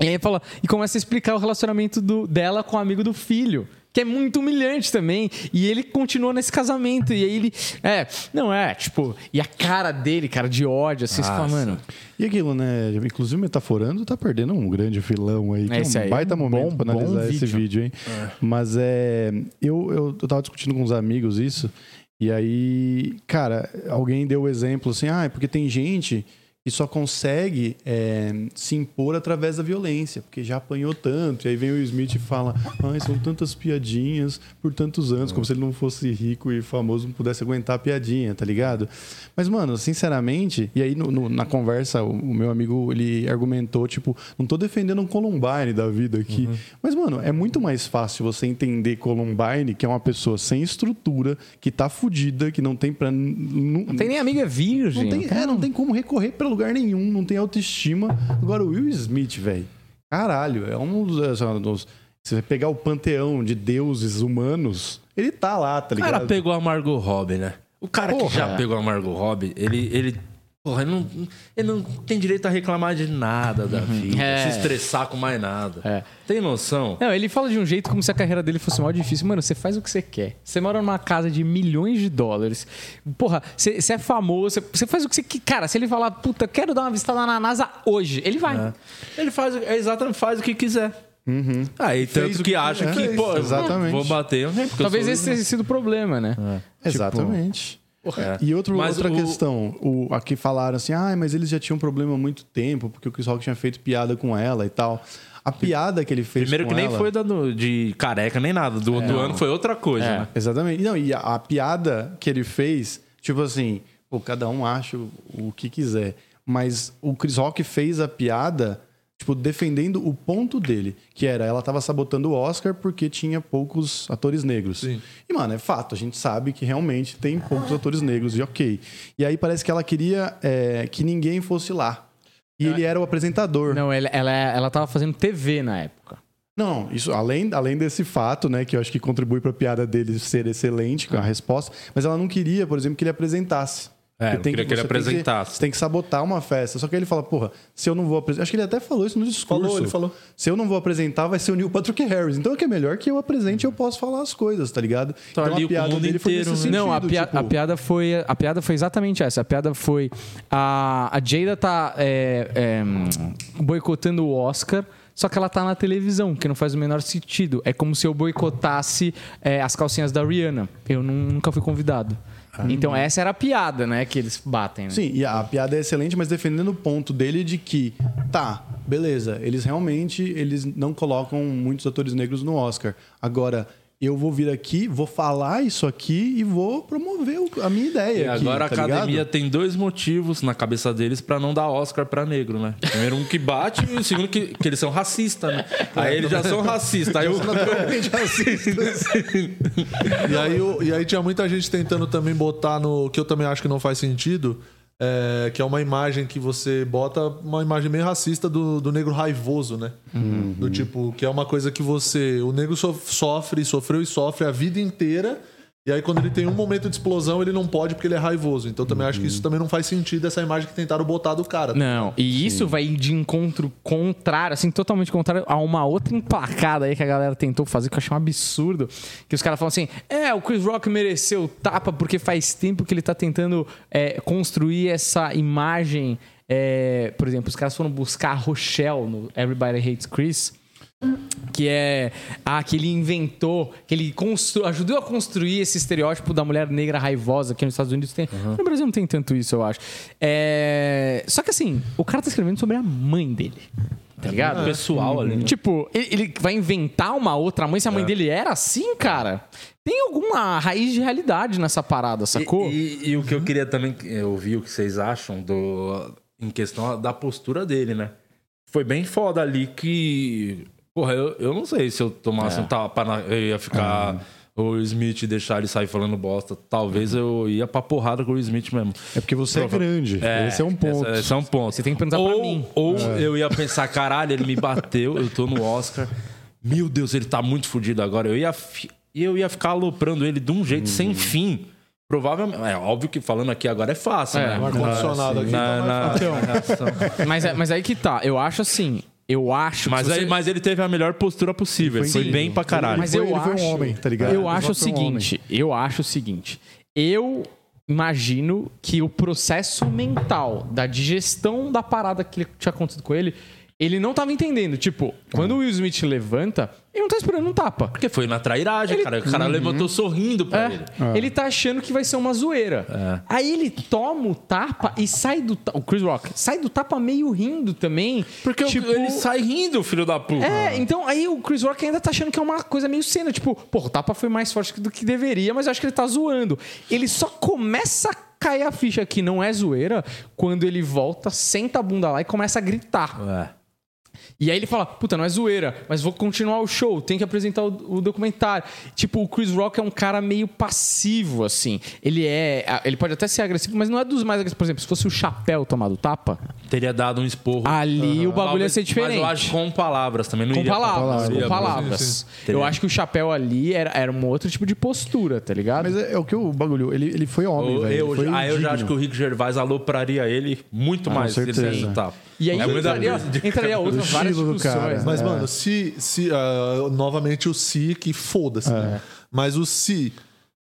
[SPEAKER 3] E aí fala, e começa a explicar o relacionamento do- dela com o amigo do filho. Que é muito humilhante também. E ele continua nesse casamento. E aí ele. É, não é, tipo. E a cara dele, cara, de ódio, assim, você fala,
[SPEAKER 1] Nossa.
[SPEAKER 3] mano.
[SPEAKER 4] E aquilo, né? Inclusive, metaforando, tá perdendo um grande filão aí. Que é
[SPEAKER 3] Esse
[SPEAKER 4] um
[SPEAKER 3] aí é
[SPEAKER 4] baita
[SPEAKER 3] um
[SPEAKER 4] momento
[SPEAKER 3] bom-
[SPEAKER 4] pra analisar
[SPEAKER 3] bom
[SPEAKER 4] esse vídeo, hein? Mas é. Eu, eu, eu tava discutindo com uns amigos isso. E aí, cara, alguém deu o exemplo assim: ah, é porque tem gente que só consegue é, se impor através da violência, porque já apanhou tanto. E aí vem o Smith e fala: ai, são tantas piadinhas por tantos anos, como se ele não fosse rico e famoso, não pudesse aguentar a piadinha, tá ligado? Mas, mano, sinceramente, e aí no- no- na conversa, o, o meu amigo ele argumentou: tipo, não tô defendendo um Columbine da vida aqui, mas, mano, é muito mais fácil você entender Columbine, que é uma pessoa sem estrutura, que tá fudida, que não tem pra. Não,
[SPEAKER 3] Não tem nem amiga virgem.
[SPEAKER 4] não tem, é, não tem como recorrer pra lugar nenhum, não tem autoestima. Agora, o Will Smith, velho, caralho, é um dos, é um dos- Se você pegar o panteão de deuses humanos, ele tá lá, tá
[SPEAKER 1] O
[SPEAKER 4] ligado?
[SPEAKER 1] cara pegou a Margot Robbie, né? O cara que
[SPEAKER 4] Porra.
[SPEAKER 1] já pegou a Margot Robbie, ele. ele Porra, ele não, ele não tem direito a reclamar de nada da vida,
[SPEAKER 3] É.
[SPEAKER 1] se estressar com mais nada.
[SPEAKER 3] É.
[SPEAKER 1] Tem noção?
[SPEAKER 3] Não, ele fala de um jeito como se a carreira dele fosse mal difícil. Mano, você faz o que você quer. Você mora numa casa de milhões de dólares. Porra, você, você é famoso. Você, você faz o que você quer. Cara, se ele falar, puta, quero dar uma visitada na NASA hoje, ele vai.
[SPEAKER 1] É. Ele faz, é exatamente, faz o que quiser. Aí,
[SPEAKER 4] Fez
[SPEAKER 1] tanto
[SPEAKER 4] o
[SPEAKER 1] que,
[SPEAKER 4] que
[SPEAKER 1] acha que,
[SPEAKER 4] Fez,
[SPEAKER 1] pô,
[SPEAKER 4] exatamente.
[SPEAKER 1] vou bater. né? Porque eu
[SPEAKER 3] Talvez esse tenha sido o problema, né?
[SPEAKER 4] Exatamente.
[SPEAKER 1] É.
[SPEAKER 4] E outro,
[SPEAKER 1] Mas
[SPEAKER 4] outra
[SPEAKER 1] o-
[SPEAKER 4] questão, o, aqui falaram assim, ah, mas eles já tinham problema há muito tempo, porque o Chris Rock tinha feito piada com ela e tal. A piada que ele fez
[SPEAKER 1] Primeiro
[SPEAKER 4] com
[SPEAKER 1] que nem
[SPEAKER 4] ela-
[SPEAKER 1] foi da- do- de careca nem nada. Do outro ano foi outra coisa,
[SPEAKER 3] É.
[SPEAKER 1] né?
[SPEAKER 4] Exatamente. Não, e a, a piada que ele fez, tipo assim, pô, cada um acha o, o que quiser. Mas o Chris Rock fez a piada, tipo, defendendo o ponto dele, que era ela tava sabotando o Oscar porque tinha poucos atores negros.
[SPEAKER 2] Sim.
[SPEAKER 4] E, mano, é fato, a gente sabe que realmente tem poucos atores negros, e ok. E aí parece que ela queria é, que ninguém fosse lá. E ele era o apresentador.
[SPEAKER 3] Não, ela, ela, ela tava fazendo TV na época.
[SPEAKER 4] Não, isso além, além desse fato, né, que eu acho que contribui para a piada dele ser excelente com a resposta, mas ela não queria, por exemplo, que ele apresentasse.
[SPEAKER 1] É, não queria que ele
[SPEAKER 4] você tem
[SPEAKER 1] apresentasse.
[SPEAKER 4] você tem que sabotar uma festa. Só que ele fala, porra, se eu não vou apresentar. Acho que ele até falou isso no discurso.
[SPEAKER 2] Falou, ele falou.
[SPEAKER 4] Se eu não vou apresentar, vai ser o Neil Patrick Harris. Então é que é melhor que eu apresente e eu posso falar as coisas, tá ligado?
[SPEAKER 1] Tá ali com o mundo inteiro,
[SPEAKER 4] nesse
[SPEAKER 1] né?
[SPEAKER 3] Não, a,
[SPEAKER 4] sentido,
[SPEAKER 3] pia-
[SPEAKER 4] tipo,
[SPEAKER 3] a piada foi a piada foi exatamente essa. A piada foi a, a Jada tá é, é, boicotando o Oscar. Só que ela tá na televisão, que não faz o menor sentido. É como se eu boicotasse é, as calcinhas da Rihanna. Eu nu- nunca fui convidado. Então essa era a piada, né? Que eles batem. Né?
[SPEAKER 4] Sim, e a piada é excelente, mas defendendo o ponto dele de que, tá, beleza, eles realmente eles não colocam muitos atores negros no Oscar. Agora, eu vou vir aqui, vou falar isso aqui e vou promover a minha ideia.
[SPEAKER 1] E
[SPEAKER 4] aqui,
[SPEAKER 1] agora a
[SPEAKER 4] tá
[SPEAKER 1] academia
[SPEAKER 4] ligado?
[SPEAKER 1] tem dois motivos na cabeça deles pra não dar Oscar pra negro, né? Primeiro, um que bate e o segundo, que, que eles são racistas, né? Aí eles já são racistas. Aí o.
[SPEAKER 2] E aí, o- e aí tinha muita gente tentando também botar no. que eu também acho que não faz sentido. É, que é uma imagem que você bota, uma imagem meio racista do, do negro raivoso, né? Do tipo, que é uma coisa que você. O negro so- sofre, sofreu e sofre a vida inteira. E aí, quando ele tem um momento de explosão, ele não pode porque ele é raivoso. Então, também acho que isso também não faz sentido, essa imagem que tentaram botar do cara.
[SPEAKER 3] Não, e isso vai de encontro contrário, assim, totalmente contrário a uma outra emplacada aí que a galera tentou fazer, que eu achei um absurdo. Que os caras falam assim: é, o Chris Rock mereceu tapa porque faz tempo que ele tá tentando é, construir essa imagem. é, por exemplo, os caras foram buscar a Rochelle no Everybody Hates Chris. Que é ah, que ele inventou, que ele constru, ajudou a construir esse estereótipo da mulher negra raivosa que nos Estados Unidos tem. No Brasil não tem tanto isso, eu acho. É, Só que assim, o cara tá escrevendo sobre a mãe dele. Tá ligado?
[SPEAKER 1] pessoal ali. né?
[SPEAKER 3] Tipo, ele, ele vai inventar uma outra mãe se a mãe dele era assim, cara? Tem alguma raiz de realidade nessa parada, sacou?
[SPEAKER 1] E, e- e o que eu queria também ouvir o que vocês acham do em questão da postura dele, né? Foi bem foda ali que. Porra, eu, eu não sei se eu tomasse um tapa, na- eu ia ficar. O Smith e deixar ele sair falando bosta. Talvez eu ia pra porrada com o Smith mesmo.
[SPEAKER 4] É porque você é grande. Esse é um ponto.
[SPEAKER 1] Esse, é um ponto.
[SPEAKER 3] Você tem que perguntar
[SPEAKER 1] ou,
[SPEAKER 3] pra mim.
[SPEAKER 1] Ou eu ia pensar, caralho, ele me bateu, eu tô no Oscar. Meu Deus, ele tá muito fudido agora. Eu ia, fi- eu ia ficar aloprando ele de um jeito
[SPEAKER 3] Uhum.
[SPEAKER 1] sem fim. Provavelmente. É óbvio que falando aqui agora é fácil,
[SPEAKER 3] É,
[SPEAKER 1] né?
[SPEAKER 2] O ar-condicionado aqui.
[SPEAKER 1] Na-
[SPEAKER 2] tá
[SPEAKER 1] na-
[SPEAKER 2] mais fácil.
[SPEAKER 1] na.
[SPEAKER 3] Mas, é- mas aí que tá. Eu acho assim. Eu acho que
[SPEAKER 1] Mas, aí,
[SPEAKER 3] você-
[SPEAKER 1] mas ele teve a melhor postura possível. Ele foi bem pra caralho.
[SPEAKER 3] Mas eu acho,
[SPEAKER 4] foi um homem, tá ligado?
[SPEAKER 3] Eu
[SPEAKER 4] Ele
[SPEAKER 3] acho o
[SPEAKER 4] foi um
[SPEAKER 3] seguinte, eu acho o seguinte. Eu imagino que o processo mental da digestão da parada que tinha acontecido com ele, ele não tava entendendo. Tipo, quando o Will Smith levanta, ele não tá esperando um tapa.
[SPEAKER 1] Porque foi na trairagem,
[SPEAKER 3] Ele-
[SPEAKER 1] cara. O cara levantou sorrindo pra ele.
[SPEAKER 3] É, Ele tá achando que vai ser uma zoeira. Aí ele toma o tapa e sai do ta- o Chris Rock sai do tapa meio rindo também.
[SPEAKER 1] Porque o-
[SPEAKER 3] tipo,
[SPEAKER 1] ele sai rindo, filho da puta.
[SPEAKER 3] É, então aí o Chris Rock ainda tá achando que é uma coisa meio cena. Tipo, pô, o tapa foi mais forte do que deveria, mas eu acho que ele tá zoando. Ele só começa a cair a ficha que não é zoeira quando ele volta, senta a bunda lá e começa a gritar.
[SPEAKER 1] É.
[SPEAKER 3] E aí ele fala, puta, não é zoeira, mas vou continuar o show, tem que apresentar o, o documentário. Tipo, o Chris Rock é um cara meio passivo, assim. Ele é. Ele pode até ser agressivo, mas não é dos mais agressivos. Por exemplo, se fosse o chapéu tomado tapa,
[SPEAKER 1] Teria dado um esporro.
[SPEAKER 3] ali o bagulho ia ser diferente.
[SPEAKER 1] Mas eu acho que com palavras também. Não
[SPEAKER 3] Com
[SPEAKER 1] iria
[SPEAKER 3] palavras, com palavras.
[SPEAKER 2] Sim,
[SPEAKER 3] Eu acho que o chapéu ali era, era um outro tipo de postura, tá ligado?
[SPEAKER 4] Mas é, é o que o bagulho. Ele, ele foi homem,
[SPEAKER 1] Eu,
[SPEAKER 4] velho.
[SPEAKER 1] eu, ah, eu já acho que o Rick Gervais alopraria ele muito
[SPEAKER 4] Ah,
[SPEAKER 1] mais
[SPEAKER 4] com
[SPEAKER 1] se ele tapa.
[SPEAKER 3] E aí
[SPEAKER 1] É
[SPEAKER 3] entraria, entraria outras várias discussões.
[SPEAKER 4] cara.
[SPEAKER 2] Mas, mano, se. se ah, novamente o se que foda-se. né? Mas o se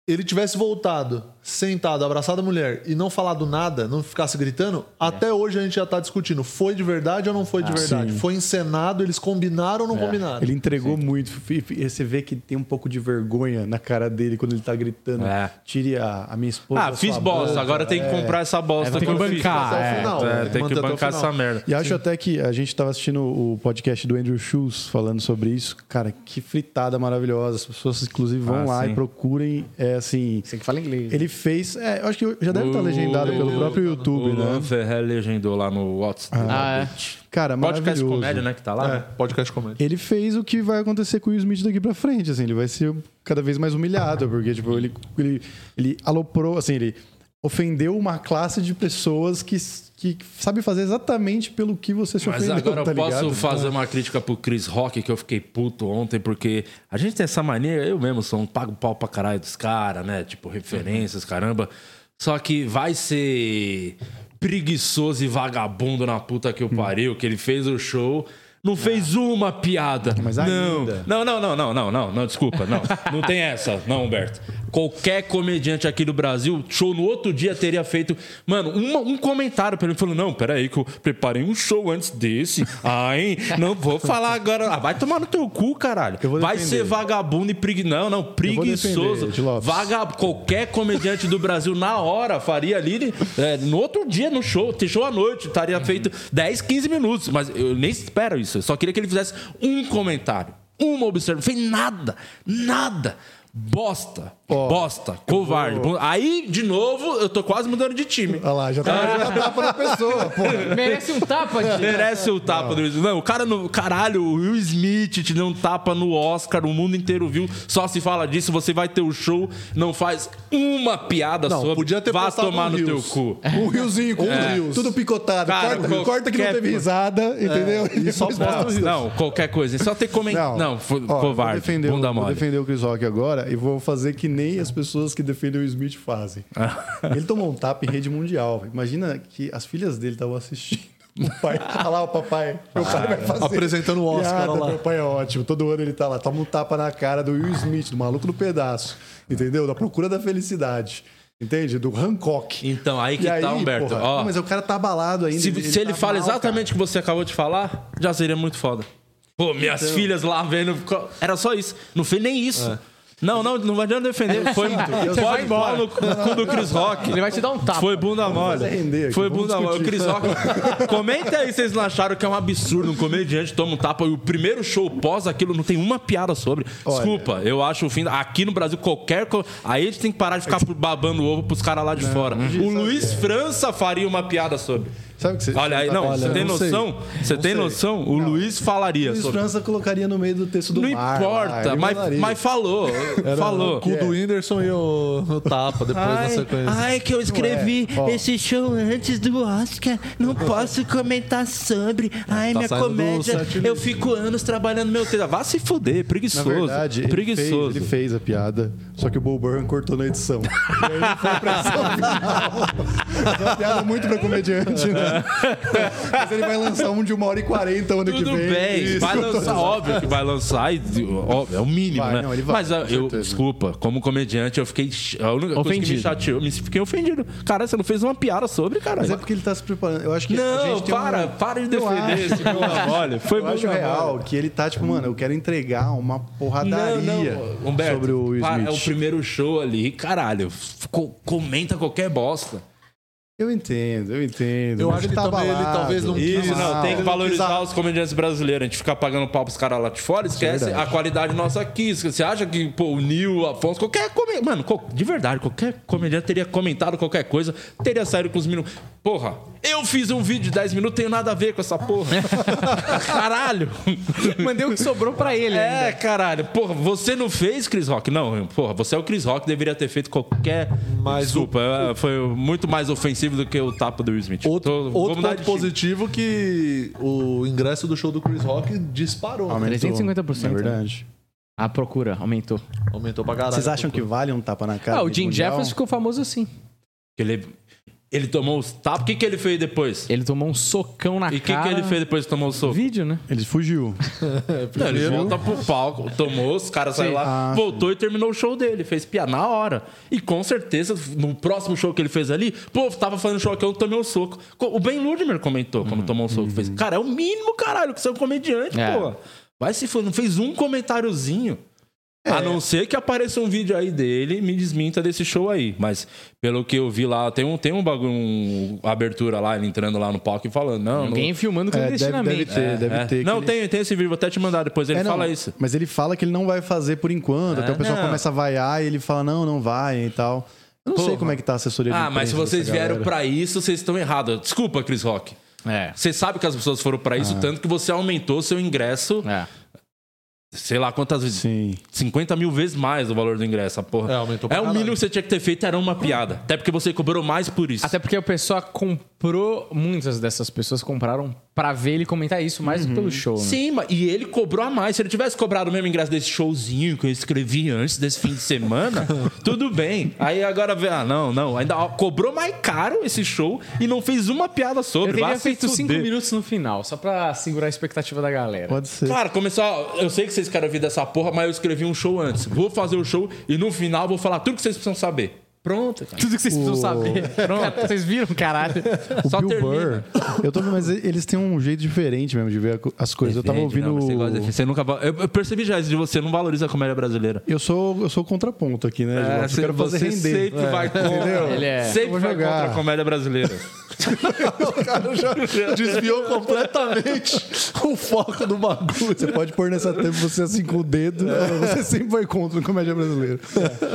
[SPEAKER 2] ele tivesse voltado, sentado, abraçado a mulher e não falado nada, não ficasse gritando, até hoje a gente já tá discutindo. Foi de verdade ou não foi de verdade?
[SPEAKER 4] sim.
[SPEAKER 2] Foi encenado, eles combinaram ou não combinaram?
[SPEAKER 4] Ele entregou muito. E você vê que tem um pouco de vergonha na cara dele quando ele tá gritando.
[SPEAKER 1] É.
[SPEAKER 4] Tire a, a minha esposa.
[SPEAKER 1] Ah, fiz bosta.
[SPEAKER 4] boca.
[SPEAKER 1] Agora tem que comprar essa bosta.
[SPEAKER 3] É, tem que
[SPEAKER 1] eu fiz.
[SPEAKER 3] bancar, é.
[SPEAKER 2] final.
[SPEAKER 1] É,
[SPEAKER 2] né?
[SPEAKER 1] tem que bancar essa merda.
[SPEAKER 4] E acho até que a gente tava assistindo o podcast do Andrew Schultz falando sobre isso. Cara, que fritada maravilhosa. As pessoas, inclusive, vão
[SPEAKER 1] Ah,
[SPEAKER 4] lá
[SPEAKER 1] sim.
[SPEAKER 4] e procurem. É assim.
[SPEAKER 3] Você que fala inglês.
[SPEAKER 4] Ele fez. É, eu acho que já deve estar legendado pelo próprio YouTube,
[SPEAKER 1] o
[SPEAKER 4] né?
[SPEAKER 1] Luan Ferrer legendou lá no What's the
[SPEAKER 3] Ah, é.
[SPEAKER 4] Cara,
[SPEAKER 1] Podcast
[SPEAKER 4] maravilhoso.
[SPEAKER 1] comédia, né? Que tá lá.
[SPEAKER 2] É, podcast comédia.
[SPEAKER 4] Ele fez o que vai acontecer com o Will Smith daqui pra frente, assim, ele vai ser cada vez mais humilhado, porque, tipo, ele, ele, ele aloprou, assim, ele ofendeu uma classe de pessoas que, que sabe fazer exatamente pelo que você se
[SPEAKER 1] Mas
[SPEAKER 4] ofendeu,
[SPEAKER 1] agora
[SPEAKER 4] tá
[SPEAKER 1] eu posso
[SPEAKER 4] ligado?
[SPEAKER 1] fazer uma crítica pro Chris Rock, que eu fiquei puto ontem, porque a gente tem essa mania, eu mesmo sou um pago pau pra caralho dos caras, né? Tipo, referências, caramba. Só que vai ser preguiçoso e vagabundo na puta que eu pariu, que ele fez o show. Não fez uma piada.
[SPEAKER 4] Mas
[SPEAKER 1] não.
[SPEAKER 4] ainda.
[SPEAKER 1] não, não, não, não, não, não, não, desculpa, não. Não tem essa, não, Humberto. Qualquer comediante aqui do Brasil, show no outro dia teria feito, mano, uma- um comentário pra ele falando: Não, peraí, que eu preparei um show antes desse. Ai, não vou falar agora. Ah, vai tomar no teu cu, caralho. Vai ser vagabundo e preguiçoso. Não, não, preguiçoso.
[SPEAKER 4] defender, de Lopes.
[SPEAKER 1] Vaga... Qualquer comediante do Brasil, na hora, faria ali. é, no outro dia, no show, show à noite, estaria feito 10, 15 minutos. Mas eu nem espero isso. Só queria que ele fizesse um comentário. Uma observação. Fez nada. Nada. Bosta. bosta. Covarde. Aí, de novo, eu tô quase mudando de time.
[SPEAKER 4] Olha lá, já tá já tapa na pessoa, porra.
[SPEAKER 3] Merece um tapa, de...
[SPEAKER 1] Merece o tapa do Will Smith. Não, o cara no. Caralho, o Will Smith te deu um tapa no Oscar, o mundo inteiro viu. Só se fala disso, você vai ter o show, não faz uma piada
[SPEAKER 2] Não,
[SPEAKER 1] sobre.
[SPEAKER 2] podia ter
[SPEAKER 1] Vá tomar
[SPEAKER 2] um
[SPEAKER 1] no teu cu.
[SPEAKER 4] Um riozinho com
[SPEAKER 2] É.
[SPEAKER 4] tudo picotado.
[SPEAKER 1] Cara,
[SPEAKER 4] corta, corta que não teve risada, entendeu?
[SPEAKER 2] E só posta. o.
[SPEAKER 1] Não, qualquer coisa. É só ter comentado. Não, foi
[SPEAKER 4] Ó,
[SPEAKER 1] covarde.
[SPEAKER 4] Vou defender,
[SPEAKER 1] bunda
[SPEAKER 4] o- vou
[SPEAKER 1] mole.
[SPEAKER 4] defender o Chris Rock agora e vou fazer que nem as pessoas que defendem o Smith fazem. Ele tomou um tapa em rede mundial. Imagina que as filhas dele estavam assistindo. O pai, olha lá o papai. Meu pai vai fazer.
[SPEAKER 2] Apresentando o Oscar,
[SPEAKER 4] Piada,
[SPEAKER 2] lá.
[SPEAKER 4] Meu pai é ótimo. Todo ano ele tá lá. Toma um tapa na cara do Will Smith, do maluco do pedaço. Entendeu? Da procura da felicidade. Entende? Do Hancock.
[SPEAKER 1] Então, aí que
[SPEAKER 4] E
[SPEAKER 1] tá, Humberto.
[SPEAKER 4] porra,
[SPEAKER 1] Ó,
[SPEAKER 4] não, mas o cara tá abalado ainda.
[SPEAKER 1] se se ele,
[SPEAKER 4] tá
[SPEAKER 1] fala
[SPEAKER 4] mal,
[SPEAKER 1] exatamente o que você acabou de falar, já seria muito foda. Pô, minhas
[SPEAKER 4] Então.
[SPEAKER 1] filhas lá vendo. Era só isso. Não fez nem isso.
[SPEAKER 4] É.
[SPEAKER 1] Não, não, não adianta defender. Foi, pode embora no cu do Chris Rock.
[SPEAKER 3] Ele vai te dar um tapa.
[SPEAKER 1] Foi bunda mole.
[SPEAKER 4] render
[SPEAKER 1] Foi bunda mole. O. Chris Rock. Comenta aí se vocês não acharam que é um absurdo. Um comediante toma um tapa e o primeiro show pós aquilo não tem uma piada sobre. Desculpa, eu acho o fim. Aqui no Brasil, qualquer. co- Aí a gente tem que parar de ficar babando o ovo pros caras lá de fora. O Luiz França faria uma piada sobre.
[SPEAKER 4] Sabe o que você.
[SPEAKER 1] Olha aí, não,
[SPEAKER 2] Olha,
[SPEAKER 1] você tem
[SPEAKER 2] não sei.
[SPEAKER 1] noção? Você
[SPEAKER 2] Não
[SPEAKER 1] tem
[SPEAKER 2] sei.
[SPEAKER 1] noção? O Luiz falaria
[SPEAKER 4] Luiz
[SPEAKER 1] sobre.
[SPEAKER 4] França colocaria no meio do texto do
[SPEAKER 1] Não
[SPEAKER 4] mar.
[SPEAKER 1] importa,
[SPEAKER 4] lá, ele
[SPEAKER 1] mas, mas falou.
[SPEAKER 2] Era
[SPEAKER 1] falou.
[SPEAKER 2] o cu do Whindersson e o, o tapa depois da sequência.
[SPEAKER 1] ai, que eu escrevi
[SPEAKER 4] Ó.
[SPEAKER 1] esse show antes do Oscar. Não posso comentar sobre. Ai,
[SPEAKER 2] Tá
[SPEAKER 1] minha comédia. Eu fico anos trabalhando meu texto. Vá se fuder,
[SPEAKER 4] Na
[SPEAKER 1] preguiçoso.
[SPEAKER 4] verdade, ele fez,
[SPEAKER 1] preguiçoso.
[SPEAKER 4] ele fez a piada, só que o Bo Burnham cortou na edição. E aí não foi pra edição final. É uma piada muito pra comediante, né? Mas ele vai lançar um de uma hora e quarenta ano
[SPEAKER 1] Tudo
[SPEAKER 4] que vem.
[SPEAKER 1] bem,
[SPEAKER 4] Isso,
[SPEAKER 1] vai lançar, óbvio que vai lançar, e, óbvio, é o mínimo,
[SPEAKER 4] Vai,
[SPEAKER 1] né?
[SPEAKER 4] não, ele vai,
[SPEAKER 1] Mas eu,
[SPEAKER 4] certeza.
[SPEAKER 1] desculpa, como comediante, eu fiquei. A única coisa que me
[SPEAKER 3] Ofendido.
[SPEAKER 1] chateou, me fiquei ofendido. Cara, você não fez uma piada sobre, cara.
[SPEAKER 4] Mas é porque ele tá se preparando. Eu acho que a
[SPEAKER 1] Não,
[SPEAKER 4] gente tem
[SPEAKER 1] para,
[SPEAKER 4] um...
[SPEAKER 1] para de defender esse bunda mole. Foi
[SPEAKER 4] Eu acho
[SPEAKER 1] bunda
[SPEAKER 4] real que ele tá tipo, mano, eu quero entregar uma porradaria
[SPEAKER 1] Não, não, Humberto,
[SPEAKER 4] sobre o Will
[SPEAKER 1] para,
[SPEAKER 4] Smith.
[SPEAKER 1] é o primeiro show ali, caralho. co- comenta qualquer bosta.
[SPEAKER 4] Eu entendo, eu entendo.
[SPEAKER 2] Eu acho que
[SPEAKER 4] tá
[SPEAKER 2] também ele talvez não
[SPEAKER 1] Isso, não, tem que valorizar os comediantes brasileiros. A gente ficar pagando pau pros caras lá de fora, esquece
[SPEAKER 4] Verdade.
[SPEAKER 1] a qualidade nossa aqui. Você acha que, pô, o Nil, o Afonso, qualquer comediante. Mano, de verdade, qualquer comediante teria comentado qualquer coisa, teria saído com os minutos. Porra, eu fiz um vídeo de 10 minutos, tenho nada a ver com essa porra. caralho.
[SPEAKER 3] Mandei o que sobrou pra ele
[SPEAKER 1] É,
[SPEAKER 3] ainda.
[SPEAKER 1] caralho. Porra, você não fez Chris Rock? Não, porra, você é o Chris Rock, deveria ter feito qualquer.
[SPEAKER 2] Mas
[SPEAKER 1] Desculpa, é, foi muito mais ofensivo do que o tapa do Will Smith.
[SPEAKER 2] Outro,
[SPEAKER 1] Tô- vou
[SPEAKER 2] outro ponto positivo que o ingresso do show do Chris Rock disparou. né?
[SPEAKER 4] Aumentou.
[SPEAKER 3] 350%.
[SPEAKER 4] É verdade.
[SPEAKER 3] A procura aumentou.
[SPEAKER 2] Aumentou pra caralho.
[SPEAKER 4] Vocês acham que vale um tapa na cara?
[SPEAKER 3] Ah, o Jim
[SPEAKER 4] Mundial?
[SPEAKER 3] Jeffers ficou famoso assim.
[SPEAKER 1] Ele, ele tomou os tapas. O que, que ele fez depois?
[SPEAKER 3] Ele tomou um socão na
[SPEAKER 1] E o que,
[SPEAKER 3] cara.
[SPEAKER 1] que ele fez depois que tomou o soco?
[SPEAKER 3] Vídeo, né?
[SPEAKER 4] Ele fugiu.
[SPEAKER 1] Não, ele volta pro palco, tomou, os caras saíram lá,
[SPEAKER 4] Ah,
[SPEAKER 1] voltou e terminou o show dele. Fez piada na hora. E com certeza, no próximo show que ele fez ali, pô, tava fazendo show aqui, eu tomei um soco. O Ben Ludmer comentou quando tomou um soco. Fez, cara, é o mínimo, caralho, que você é um comediante,
[SPEAKER 3] É.
[SPEAKER 1] pô. Vai se for, não fez um comentáriozinho. A não ser que apareça um vídeo aí dele e me desminta desse show aí. Mas pelo que eu vi lá, tem um, tem um bagulho, um, uma abertura lá, ele entrando lá no palco e falando, não, não.
[SPEAKER 3] Alguém filmando
[SPEAKER 4] É, deve,
[SPEAKER 3] clandestinamente.
[SPEAKER 4] deve ter, deve
[SPEAKER 1] É.
[SPEAKER 4] ter.
[SPEAKER 1] Não,
[SPEAKER 4] ele-
[SPEAKER 1] tem, tem esse vídeo, vou até te mandar depois. Ele
[SPEAKER 4] É, não,
[SPEAKER 1] fala isso.
[SPEAKER 4] Mas ele fala que ele não vai fazer por enquanto. até
[SPEAKER 1] É,
[SPEAKER 4] o pessoal
[SPEAKER 1] não.
[SPEAKER 4] começa a vaiar e ele fala, não, não vai e tal. Eu não sei
[SPEAKER 1] Porra.
[SPEAKER 4] como é que tá a assessoria de
[SPEAKER 1] Ah, mas se vocês vieram pra isso, vocês estão errados. Desculpa, Chris Rock.
[SPEAKER 3] É.
[SPEAKER 1] Você sabe que as pessoas foram pra isso, tanto que você aumentou seu ingresso,
[SPEAKER 3] É.
[SPEAKER 1] sei lá quantas vezes.
[SPEAKER 4] Sim.
[SPEAKER 1] 50 mil vezes mais o valor do ingresso, a porra.
[SPEAKER 2] É, aumentou pra
[SPEAKER 1] É o
[SPEAKER 2] caralho.
[SPEAKER 1] mínimo que você tinha que ter feito, era uma piada. Até porque você cobrou mais por isso.
[SPEAKER 3] Até porque a pessoa comprou, muitas dessas pessoas compraram pra ver ele comentar isso mais do que pelo show. Né?
[SPEAKER 1] Sim, mas e ele cobrou a mais. Se ele tivesse cobrado o mesmo ingresso desse showzinho que eu escrevi antes desse fim de semana, tudo bem. Aí agora vê, ah, não, não. Ainda ó, cobrou mais caro esse show e não fez uma piada sobre.
[SPEAKER 3] Eu teria feito cinco
[SPEAKER 1] fuder.
[SPEAKER 3] minutos no final, só pra segurar a expectativa da galera.
[SPEAKER 4] Pode ser.
[SPEAKER 1] Cara, começar. Eu sei que vocês querem ouvir dessa porra, mas eu escrevi um show antes. Vou fazer o show e no final vou falar tudo que vocês precisam saber. Pronto, cara.
[SPEAKER 3] Tudo que vocês precisam saber. Pronto, vocês viram, caralho.
[SPEAKER 4] O
[SPEAKER 1] Só
[SPEAKER 4] Bill
[SPEAKER 1] termina.
[SPEAKER 4] Burr, eu tô mas eles têm um jeito diferente mesmo de ver as coisas. Eu tava ouvindo.
[SPEAKER 1] não, você, gosta de- você nunca eu, percebi já isso de você, não valoriza a comédia brasileira.
[SPEAKER 4] Eu sou, eu sou contraponto aqui, né? João? eu
[SPEAKER 1] você,
[SPEAKER 4] quero fazer
[SPEAKER 1] você
[SPEAKER 4] render.
[SPEAKER 1] sempre vai contra.
[SPEAKER 3] Ele é-
[SPEAKER 1] Sempre vai
[SPEAKER 4] jogar.
[SPEAKER 1] contra a comédia brasileira.
[SPEAKER 2] O cara já desviou completamente o foco do bagulho.
[SPEAKER 4] Você pode pôr nessa tampa você assim com o dedo, você sempre vai contra a comédia brasileira.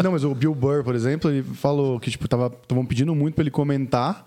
[SPEAKER 4] Não, mas o Bill Burr, por exemplo, ele falou que, tipo, tava, estavam pedindo muito pra ele comentar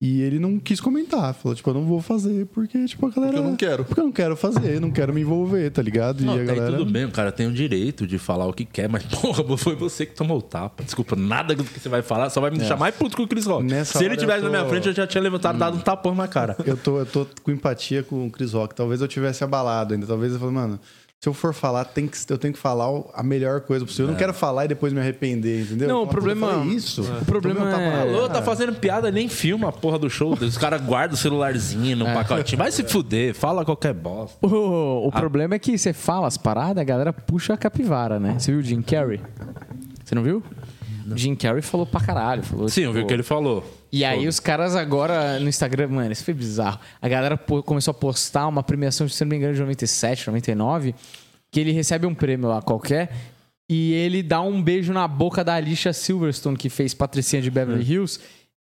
[SPEAKER 4] e ele não quis comentar. Falou, tipo, eu não vou fazer porque, tipo, a galera...
[SPEAKER 2] Porque eu não quero.
[SPEAKER 4] Porque eu não quero fazer, não quero me envolver, tá ligado?
[SPEAKER 1] Não,
[SPEAKER 4] e a
[SPEAKER 1] tá
[SPEAKER 4] galera...
[SPEAKER 1] tudo bem, o cara tem o direito de falar o que quer, mas porra, foi você que tomou o tapa. Desculpa, nada do que você vai falar só vai me deixar mais puto que o Chris Rock.
[SPEAKER 4] Nessa
[SPEAKER 1] Se ele tivesse
[SPEAKER 4] eu
[SPEAKER 1] na minha
[SPEAKER 4] tô-
[SPEAKER 1] frente, eu já tinha levantado e dado um tapão na cara.
[SPEAKER 4] Eu tô, eu tô com empatia com o Chris Rock. Talvez eu tivesse abalado ainda. Talvez eu falei, mano, se eu for falar, tem que, eu tenho que falar a melhor coisa possível. Eu não quero falar e depois me arrepender, entendeu?
[SPEAKER 3] Não, o problema-
[SPEAKER 4] "Pô, eu falei isso.
[SPEAKER 3] o problema
[SPEAKER 4] tá
[SPEAKER 3] é-
[SPEAKER 1] Alô, tá
[SPEAKER 4] cara."
[SPEAKER 1] fazendo piada, nem filma a porra do show. Os caras guardam o celularzinho no
[SPEAKER 3] É.
[SPEAKER 1] pacotinho. Vai se fuder, fala qualquer bosta.
[SPEAKER 3] O, o problema é que você fala as paradas, a galera puxa a capivara, né? Você viu o Jim Carrey? Você não viu? Jim Carrey falou pra caralho. Falou,
[SPEAKER 1] Sim, eu vi o
[SPEAKER 3] tipo,
[SPEAKER 1] que ele falou.
[SPEAKER 3] E aí os caras agora no Instagram, mano, isso foi bizarro. A galera pô- começou a postar uma premiação, se não me engano, de 97, 99, que ele recebe um prêmio lá qualquer e ele dá um beijo na boca da Alicia Silverstone, que fez Patricinha de Beverly Hills.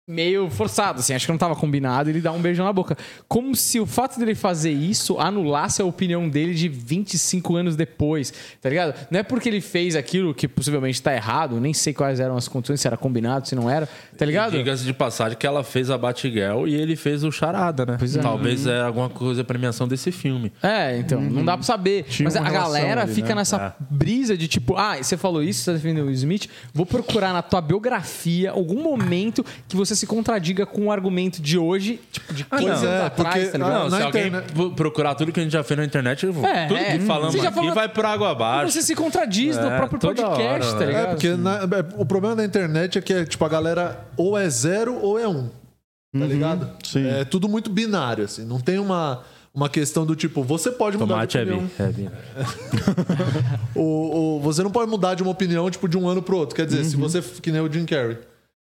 [SPEAKER 3] Meio forçado, assim, acho que não tava combinado, ele dá um beijo na boca. Como se o fato dele fazer isso anulasse a opinião dele de 25 anos depois, tá ligado? Não é porque ele fez aquilo que possivelmente tá errado, nem sei quais eram as condições, se era combinado, se não era, tá ligado?
[SPEAKER 1] Diga-se de passagem que ela fez a Batgirl e ele fez o Charada, né?
[SPEAKER 3] Pois é.
[SPEAKER 1] Talvez é alguma coisa premiação desse filme.
[SPEAKER 3] É, então, não dá pra saber.
[SPEAKER 4] Tinha
[SPEAKER 3] Mas a galera
[SPEAKER 4] ali,
[SPEAKER 3] fica
[SPEAKER 4] né?
[SPEAKER 3] nessa brisa de tipo, ah, você falou isso, você tá defendendo o Smith, vou procurar na tua biografia algum momento que você se contradiga com o argumento de hoje, tipo, de 15
[SPEAKER 1] não.
[SPEAKER 3] anos
[SPEAKER 2] É,
[SPEAKER 3] atrás,
[SPEAKER 2] porque-
[SPEAKER 3] tá ligado?
[SPEAKER 2] Ah,
[SPEAKER 1] Não, se alguém
[SPEAKER 2] internet-
[SPEAKER 1] procurar tudo que a gente já fez na internet,
[SPEAKER 3] É,
[SPEAKER 1] tudo
[SPEAKER 3] é.
[SPEAKER 1] que falamos
[SPEAKER 3] Você já
[SPEAKER 1] aqui
[SPEAKER 3] falou-
[SPEAKER 1] vai por água abaixo.
[SPEAKER 3] Você se contradiz no
[SPEAKER 1] É,
[SPEAKER 3] próprio podcast,
[SPEAKER 1] hora,
[SPEAKER 3] tá
[SPEAKER 1] né?
[SPEAKER 3] ligado?
[SPEAKER 2] É, porque na- é, o problema da internet é que é, tipo, a galera ou é zero ou é um. Tá ligado?
[SPEAKER 4] sim.
[SPEAKER 2] É tudo muito binário, assim. Não tem uma, uma questão do tipo, você pode mudar
[SPEAKER 1] Tomate
[SPEAKER 2] de
[SPEAKER 1] é
[SPEAKER 2] opinião.
[SPEAKER 1] bi. É bi.
[SPEAKER 2] ou, ou você não pode mudar de uma opinião, tipo, de um ano pro outro. Quer dizer, se você, que nem o Jim Carrey,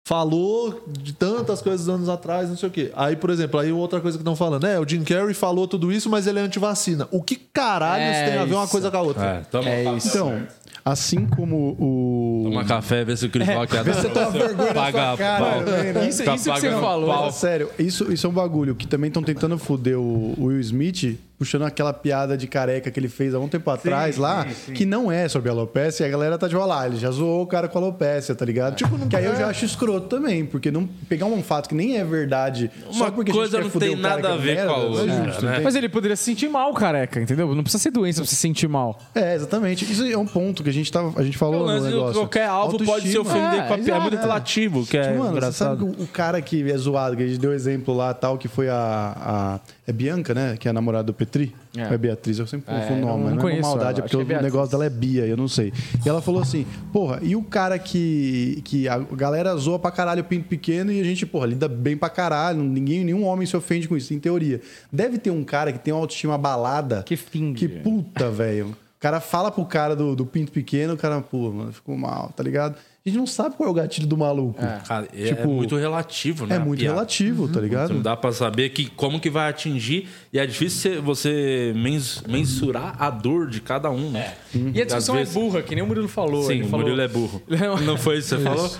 [SPEAKER 2] falou de tantas coisas anos atrás, não sei o quê. Aí, por exemplo, aí outra coisa que estão falando, é, o Jim Carrey falou tudo isso, mas ele é antivacina. O que caralhos
[SPEAKER 3] É
[SPEAKER 2] tem a ver uma coisa com a outra?
[SPEAKER 1] É, toma
[SPEAKER 3] É isso.
[SPEAKER 4] Então, assim como o...
[SPEAKER 1] Toma café, vê se o Chris Rock é
[SPEAKER 4] Você tá vergonha na
[SPEAKER 1] Paga
[SPEAKER 4] cara,
[SPEAKER 1] pau.
[SPEAKER 4] também, né?
[SPEAKER 3] Isso,
[SPEAKER 1] Tá
[SPEAKER 3] isso que você falou.
[SPEAKER 1] pau.
[SPEAKER 4] Sério, isso, isso é um bagulho que também estão tentando foder o, o Will Smith, puxando aquela piada de careca que ele fez há um tempo atrás lá, que não é sobre alopecia, e a galera tá de olha lá, ele já zoou o cara com alopecia, tá ligado? Tipo, que aí eu já acho escroto também, porque não pegar um fato que nem é verdade, só
[SPEAKER 1] Uma
[SPEAKER 4] porque
[SPEAKER 1] coisa
[SPEAKER 4] a gente
[SPEAKER 1] não tem nada
[SPEAKER 4] é
[SPEAKER 1] a ver
[SPEAKER 4] merda,
[SPEAKER 1] com a
[SPEAKER 4] não é
[SPEAKER 1] outra,
[SPEAKER 4] justo,
[SPEAKER 1] né?
[SPEAKER 3] Mas ele poderia se sentir mal, careca, entendeu? Não precisa ser doença pra se sentir mal.
[SPEAKER 4] É, exatamente. Isso é um ponto que a gente, tava, a gente falou
[SPEAKER 1] Não,
[SPEAKER 4] no negócio.
[SPEAKER 1] qualquer alvo pode se
[SPEAKER 4] Autoestima.
[SPEAKER 1] ofender
[SPEAKER 3] É,
[SPEAKER 1] com a piada. É muito
[SPEAKER 3] exato.
[SPEAKER 1] apelativo, que é
[SPEAKER 4] Tipo, mano, você
[SPEAKER 1] engraçado.
[SPEAKER 4] sabe que o, o cara que é zoado, que a gente deu exemplo lá tal, que foi a. a é Bianca, né? Que é a namorada do Petri?
[SPEAKER 3] É.
[SPEAKER 4] É Beatriz? Eu sempre
[SPEAKER 3] É,
[SPEAKER 4] confundo o
[SPEAKER 3] não-
[SPEAKER 4] nome,
[SPEAKER 3] não
[SPEAKER 4] mas não é maldade,
[SPEAKER 3] ela,
[SPEAKER 4] é porque
[SPEAKER 3] é
[SPEAKER 4] o negócio dela é Bia, eu não sei. E ela falou assim: porra, e o cara que. que a galera zoa pra caralho o pinto pequeno e a gente, porra, lida bem pra caralho, ninguém, nenhum homem se ofende com isso, em teoria. Deve ter um cara que tem uma autoestima abalada.
[SPEAKER 3] Que finge.
[SPEAKER 4] Que puta, velho. O cara fala pro cara do, do pinto pequeno, o cara, pô, mano, ficou mal, tá ligado? A gente não sabe qual é o gatilho do maluco.
[SPEAKER 1] Cara, é,
[SPEAKER 4] Tipo,
[SPEAKER 1] é muito relativo, né?
[SPEAKER 4] É muito relativo, tá ligado?
[SPEAKER 1] Não dá pra saber que, como que vai atingir. E é difícil você- você mens- mensurar a dor de cada um, né?
[SPEAKER 3] E a discussão
[SPEAKER 1] vezes-
[SPEAKER 3] é burra, que nem o Murilo falou.
[SPEAKER 1] Sim,
[SPEAKER 3] Ele
[SPEAKER 1] o
[SPEAKER 3] falou...
[SPEAKER 1] Murilo é burro.
[SPEAKER 3] Não.
[SPEAKER 1] Foi isso que você falou?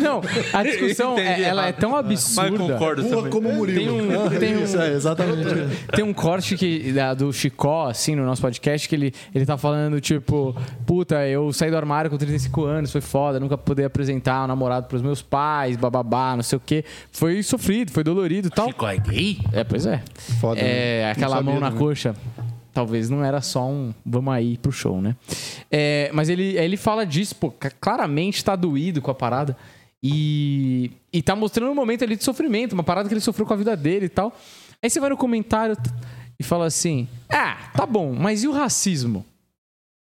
[SPEAKER 3] Não, a discussão é, ela é tão
[SPEAKER 1] Mas
[SPEAKER 3] absurda.
[SPEAKER 1] concordo
[SPEAKER 4] Burra
[SPEAKER 1] também.
[SPEAKER 4] como o Murilo.
[SPEAKER 3] Tem um, tem, um,
[SPEAKER 2] Isso, é, exatamente.
[SPEAKER 3] tem um corte que, da- do Chicó, assim, no nosso podcast, que ele, ele tá falando, tipo, puta, eu saí do armário com 35 anos, foi foda, nunca poder apresentar um namorado pros meus pais, bababá, não sei o quê. Foi sofrido, foi dolorido e tal.
[SPEAKER 1] Chico é gay?
[SPEAKER 3] É, pois é.
[SPEAKER 4] Foda,
[SPEAKER 3] É,
[SPEAKER 4] né?
[SPEAKER 3] aquela
[SPEAKER 4] sabia
[SPEAKER 3] mão na
[SPEAKER 4] também.
[SPEAKER 3] coxa. Talvez não era só um vamos aí pro show, né? É, mas ele, ele fala disso, pô, claramente tá doído com a parada. E, e tá mostrando um momento ali de sofrimento, uma parada que ele sofreu com a vida dele e tal. Aí você vai no comentário e fala assim: Ah, tá bom, mas e o racismo?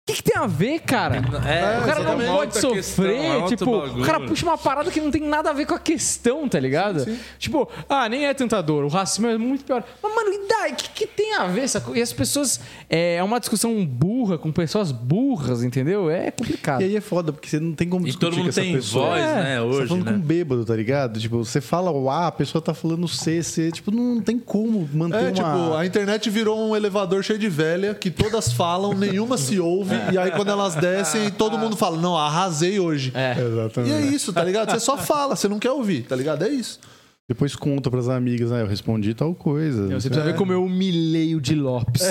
[SPEAKER 3] O que, que tem a ver, cara?
[SPEAKER 1] É,
[SPEAKER 3] o cara não
[SPEAKER 1] exatamente.
[SPEAKER 3] pode
[SPEAKER 1] questão,
[SPEAKER 3] sofrer,
[SPEAKER 1] é outro
[SPEAKER 3] tipo,
[SPEAKER 1] bagulho.
[SPEAKER 3] o cara puxa uma parada que não tem nada a ver com a questão, tá ligado? Tipo, ah, nem é tanta dor, o racismo é muito pior. Mas, mano, e daí? O que, que tem a ver? Essa co- E as pessoas. É é uma discussão burra com pessoas burras, entendeu? É complicado.
[SPEAKER 4] E aí é foda, porque você não tem como
[SPEAKER 1] E
[SPEAKER 4] discutir
[SPEAKER 1] todo mundo
[SPEAKER 4] com essa
[SPEAKER 1] tem
[SPEAKER 4] pessoa.
[SPEAKER 1] voz,
[SPEAKER 3] É,
[SPEAKER 1] né,
[SPEAKER 4] Você
[SPEAKER 1] hoje,
[SPEAKER 4] tá falando
[SPEAKER 1] né?
[SPEAKER 4] com um bêbado, tá ligado? Tipo, você fala o A, a pessoa tá falando o C, C. Tipo, não tem como manter
[SPEAKER 2] É,
[SPEAKER 4] uma...
[SPEAKER 2] tipo, a internet virou um elevador cheio de velha, que todas falam, nenhuma se ouve, e aí quando elas descem, todo mundo fala, não, arrasei hoje.
[SPEAKER 3] É.
[SPEAKER 4] Exatamente.
[SPEAKER 2] E é isso, tá ligado? Você só fala, você não quer ouvir, tá ligado? É isso.
[SPEAKER 4] Depois conta pras amigas, né? Eu respondi tal coisa.
[SPEAKER 3] Você precisa ver como eu humilhei o de Lopes.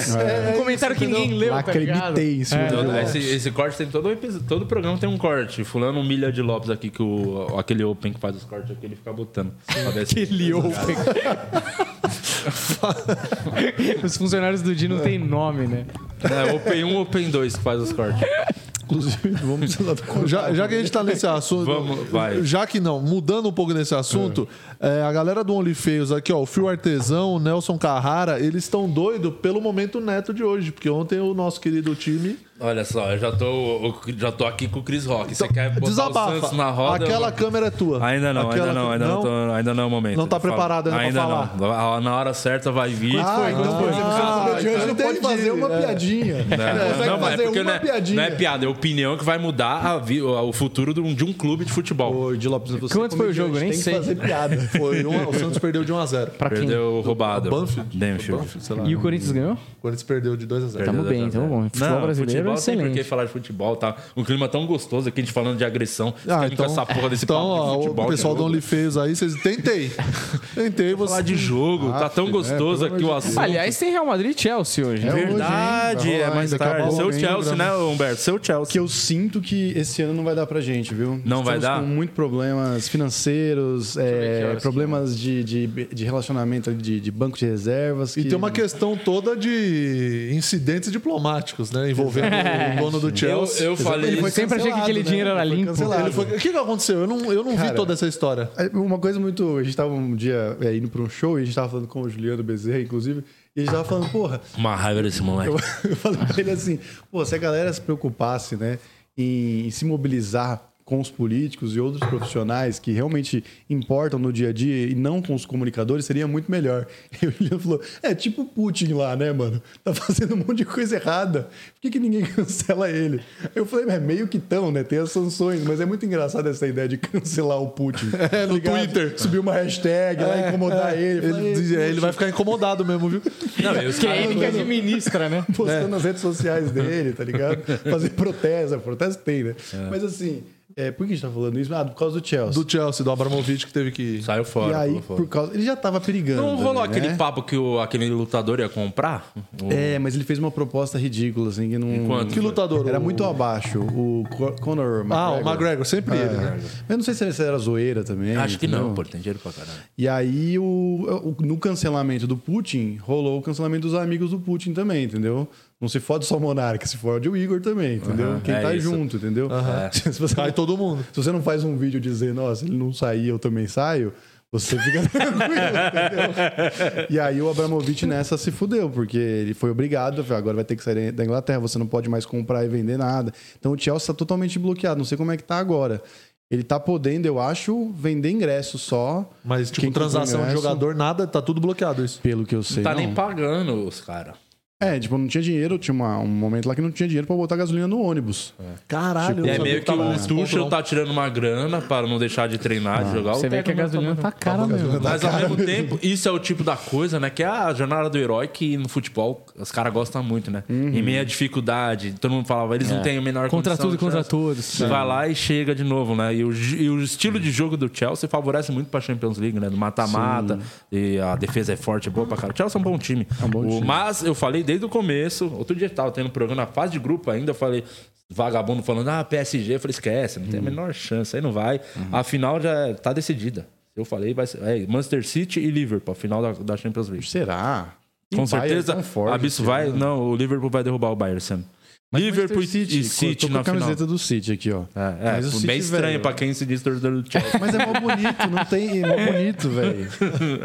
[SPEAKER 3] um comentário que ninguém leu, tá ligado?
[SPEAKER 4] Lacremitei em cima
[SPEAKER 3] É.
[SPEAKER 1] Todo- esse, esse corte tem todo episódio, todo programa tem um corte. Fulano humilha de Lopes aqui, que o, aquele Open que faz os cortes aqui, ele fica botando.
[SPEAKER 3] Aquele open. Os funcionários do Di não tem nome, né?
[SPEAKER 1] É, Open 1, Open 2 que faz os cortes.
[SPEAKER 4] Inclusive, vamos
[SPEAKER 2] Já, já que a gente tá nesse assunto.
[SPEAKER 1] Vamos, vai.
[SPEAKER 2] Já que não, mudando um pouco nesse assunto, é, a galera do OnlyFeios aqui, ó, o Fio Artesão, o Nelson Carrara, eles estão doidos pelo momento neto de hoje, porque ontem o nosso querido time.
[SPEAKER 1] Olha só, eu já tô, eu já tô aqui com o Chris Rock. Você quer botar o
[SPEAKER 2] Desabafa.
[SPEAKER 1] Santos na roda?
[SPEAKER 2] Aquela
[SPEAKER 1] eu-
[SPEAKER 2] câmera é tua.
[SPEAKER 1] Ainda não,
[SPEAKER 2] Aquela
[SPEAKER 1] ainda não, ainda não, tô- ainda não é o momento.
[SPEAKER 2] Não tá preparado ainda pra
[SPEAKER 1] ainda
[SPEAKER 2] falar.
[SPEAKER 1] não. Na hora certa vai vir.
[SPEAKER 4] Ah, então, por exemplo,
[SPEAKER 2] Ah,
[SPEAKER 4] você de hoje
[SPEAKER 2] então
[SPEAKER 4] não pode fazer uma
[SPEAKER 2] É.
[SPEAKER 4] piadinha.
[SPEAKER 1] Não, não, é
[SPEAKER 4] fazer
[SPEAKER 1] porque
[SPEAKER 4] uma
[SPEAKER 1] não é,
[SPEAKER 4] piadinha.
[SPEAKER 1] não é piada, é opinião que vai mudar a vi- o futuro de um, de um clube de futebol.
[SPEAKER 4] Ô, Di Lopes, você
[SPEAKER 3] Quanto foi o jogo? Nem
[SPEAKER 4] tem
[SPEAKER 3] sei.
[SPEAKER 4] que fazer piada.
[SPEAKER 2] Foi um, o Santos perdeu de 1 a 0
[SPEAKER 3] Pra quem?
[SPEAKER 1] Perdeu roubado.
[SPEAKER 2] Banfield?
[SPEAKER 1] Banfield.
[SPEAKER 2] Banfield, sei lá.
[SPEAKER 3] E o Corinthians ganhou?
[SPEAKER 2] O Corinthians perdeu de 2 a 0
[SPEAKER 3] Tamo bem, tamo bom. Futebol
[SPEAKER 1] Não,
[SPEAKER 3] brasileiro
[SPEAKER 1] futebol
[SPEAKER 3] é
[SPEAKER 1] tem por que
[SPEAKER 3] excelente.
[SPEAKER 1] falar de futebol, tá? Um clima tão gostoso aqui, a gente falando de agressão.
[SPEAKER 2] Ah, então,
[SPEAKER 1] com essa porra desse
[SPEAKER 2] então
[SPEAKER 1] papo de futebol.
[SPEAKER 2] o pessoal
[SPEAKER 1] de
[SPEAKER 2] do? OnlyFeios aí, vocês tentei. Tentei você.
[SPEAKER 1] falar de jogo, tá tão gostoso
[SPEAKER 4] pelo
[SPEAKER 1] aqui o assunto.
[SPEAKER 3] Aliás, tem Real Madrid e Chelsea hoje.
[SPEAKER 4] É
[SPEAKER 3] né?
[SPEAKER 4] hoje, hein?
[SPEAKER 1] Verdade,
[SPEAKER 4] Vai
[SPEAKER 1] é mais tarde.
[SPEAKER 4] acabou
[SPEAKER 1] Seu Chelsea,
[SPEAKER 4] programa.
[SPEAKER 1] né, Humberto? Seu Chelsea.
[SPEAKER 4] Que eu sinto que esse ano não vai dar pra gente, viu?
[SPEAKER 1] Não vai dar?
[SPEAKER 4] com muitos problemas financeiros, é, problemas de, de, de relacionamento de, de banco de reservas.
[SPEAKER 2] E
[SPEAKER 4] que-
[SPEAKER 2] tem uma questão toda de incidentes diplomáticos, né? Envolvendo o dono do
[SPEAKER 1] Eu,
[SPEAKER 2] Chelsea.
[SPEAKER 1] eu falei
[SPEAKER 4] Ele foi
[SPEAKER 1] isso.
[SPEAKER 3] sempre achei que aquele
[SPEAKER 4] né?
[SPEAKER 3] dinheiro era
[SPEAKER 4] Ele
[SPEAKER 3] limpo.
[SPEAKER 2] Ele foi- O que, que aconteceu? Eu não, eu não vi
[SPEAKER 4] Cara,
[SPEAKER 2] toda essa história.
[SPEAKER 4] É, Uma coisa muito. A gente tava um dia é, indo pra um show e a gente tava falando com o Juliano Bezerra, inclusive, e a gente tava falando, porra,
[SPEAKER 1] Uma raiva desse moleque.
[SPEAKER 4] eu, eu falei pra ele assim, pô, se a galera se preocupasse, né, em, se mobilizar com os políticos e outros profissionais que realmente importam no dia a dia e não com os comunicadores, seria muito melhor. E o Juliano falou, é tipo o Putin lá, né, mano? Tá fazendo um monte de coisa errada. Por que, que ninguém cancela ele? Eu falei, é meio que tão, né? Tem as sanções, mas é muito engraçado essa ideia de cancelar o Putin.
[SPEAKER 2] É, no
[SPEAKER 4] Ligado?
[SPEAKER 2] Twitter.
[SPEAKER 4] Subir uma hashtag lá, incomodar ele. Eu falei,
[SPEAKER 2] Ele, diz- é, ele vai ficar incomodado mesmo, viu?
[SPEAKER 1] Não, e os
[SPEAKER 3] Quem
[SPEAKER 1] caras-
[SPEAKER 3] ele que administra, né?
[SPEAKER 4] postando nas redes sociais dele, tá ligado? Fazer protesto, protesto tem, né? Mas assim, é, por que a gente tá falando isso? Ah, por causa do Chelsea.
[SPEAKER 2] Do Chelsea, do Abramovich, que teve que.
[SPEAKER 1] Saiu fora.
[SPEAKER 4] e aí, por causa. Ele já tava perigando.
[SPEAKER 1] Não rolou
[SPEAKER 4] também,
[SPEAKER 1] aquele
[SPEAKER 4] né?
[SPEAKER 1] papo que o, aquele lutador ia comprar? O-
[SPEAKER 4] É, mas ele fez uma proposta ridícula, assim, que não.
[SPEAKER 1] Quanto?
[SPEAKER 2] Que lutador?
[SPEAKER 4] Era
[SPEAKER 2] O-
[SPEAKER 4] muito abaixo. O Co- Conor McGregor.
[SPEAKER 2] Ah, o McGregor, sempre ele. né?
[SPEAKER 4] É. Eu não sei se era zoeira também.
[SPEAKER 1] Acho que não,
[SPEAKER 4] entendeu?
[SPEAKER 1] pô, tem dinheiro pra caralho.
[SPEAKER 4] E aí, o, o- no cancelamento do Putin, rolou o cancelamento dos amigos do Putin também, entendeu? Não se fode só o Monarca, se fode o Igor também, entendeu? Quem
[SPEAKER 1] é
[SPEAKER 4] tá
[SPEAKER 1] isso.
[SPEAKER 4] junto, entendeu? Se, você,
[SPEAKER 2] Cai todo mundo.
[SPEAKER 4] se você não faz um vídeo dizendo, ó, se ele não sair, eu também saio, você fica tranquilo, entendeu? E aí o Abramovich nessa se fudeu, porque ele foi obrigado, agora vai ter que sair da Inglaterra, você não pode mais comprar e vender nada. Então o Chelsea tá totalmente bloqueado, não sei como é que tá agora. Ele tá podendo, eu acho, vender ingresso só.
[SPEAKER 2] Mas, tipo, transação de jogador, nada, tá tudo bloqueado isso.
[SPEAKER 4] Pelo que eu sei.
[SPEAKER 1] Não tá
[SPEAKER 4] não.
[SPEAKER 1] nem pagando os caras.
[SPEAKER 4] É, tipo, não tinha dinheiro, tinha uma- um momento lá que não tinha dinheiro pra botar gasolina no ônibus.
[SPEAKER 2] Caralho,
[SPEAKER 4] Tipo,
[SPEAKER 1] E é meio que
[SPEAKER 2] tava
[SPEAKER 1] o Tuchel tá tirando uma grana para não deixar de treinar, de jogar.
[SPEAKER 3] Você
[SPEAKER 1] o
[SPEAKER 3] vê que a gasolina tá cara mesmo.
[SPEAKER 1] Mas ao mesmo tempo, isso é o tipo da coisa, né? Que é a jornada do herói que no futebol os caras gostam muito, né? Em meia dificuldade, todo mundo falava, eles não têm a menor
[SPEAKER 3] Contra
[SPEAKER 1] condição
[SPEAKER 3] tudo e contra todos.
[SPEAKER 1] Você vai lá e chega de novo, né? E o, e o estilo de jogo do Chelsea favorece muito pra Champions League, né? Do mata-mata. E a defesa é forte, é boa pra cara. O Chelsea é um bom time.
[SPEAKER 4] bom
[SPEAKER 1] O-
[SPEAKER 4] time.
[SPEAKER 1] Mas eu falei desde o começo, outro dia tava tendo um programa na fase de grupo ainda, eu falei. Vagabundo falando, ah, PSG. Eu falei, esquece, não tem a menor chance, aí não vai. A final já tá decidida. Eu falei, vai ser é, Manchester City e Liverpool, a final da, da Champions League.
[SPEAKER 4] Será?
[SPEAKER 1] Com
[SPEAKER 4] E Bayern
[SPEAKER 1] certeza,
[SPEAKER 4] tão forte
[SPEAKER 1] a Bisso vai. Não, o Liverpool vai derrubar o Bayern esse ano. Liverpool
[SPEAKER 4] Manchester
[SPEAKER 1] e City
[SPEAKER 4] tô com
[SPEAKER 1] na
[SPEAKER 4] a
[SPEAKER 1] final.
[SPEAKER 4] camiseta do City aqui, ó.
[SPEAKER 1] É, é
[SPEAKER 4] Mas o City,
[SPEAKER 1] bem estranho
[SPEAKER 4] velho,
[SPEAKER 1] pra quem se diz torcedor do Chelsea.
[SPEAKER 4] Mas é mó bonito, não tem. É mó bonito, velho.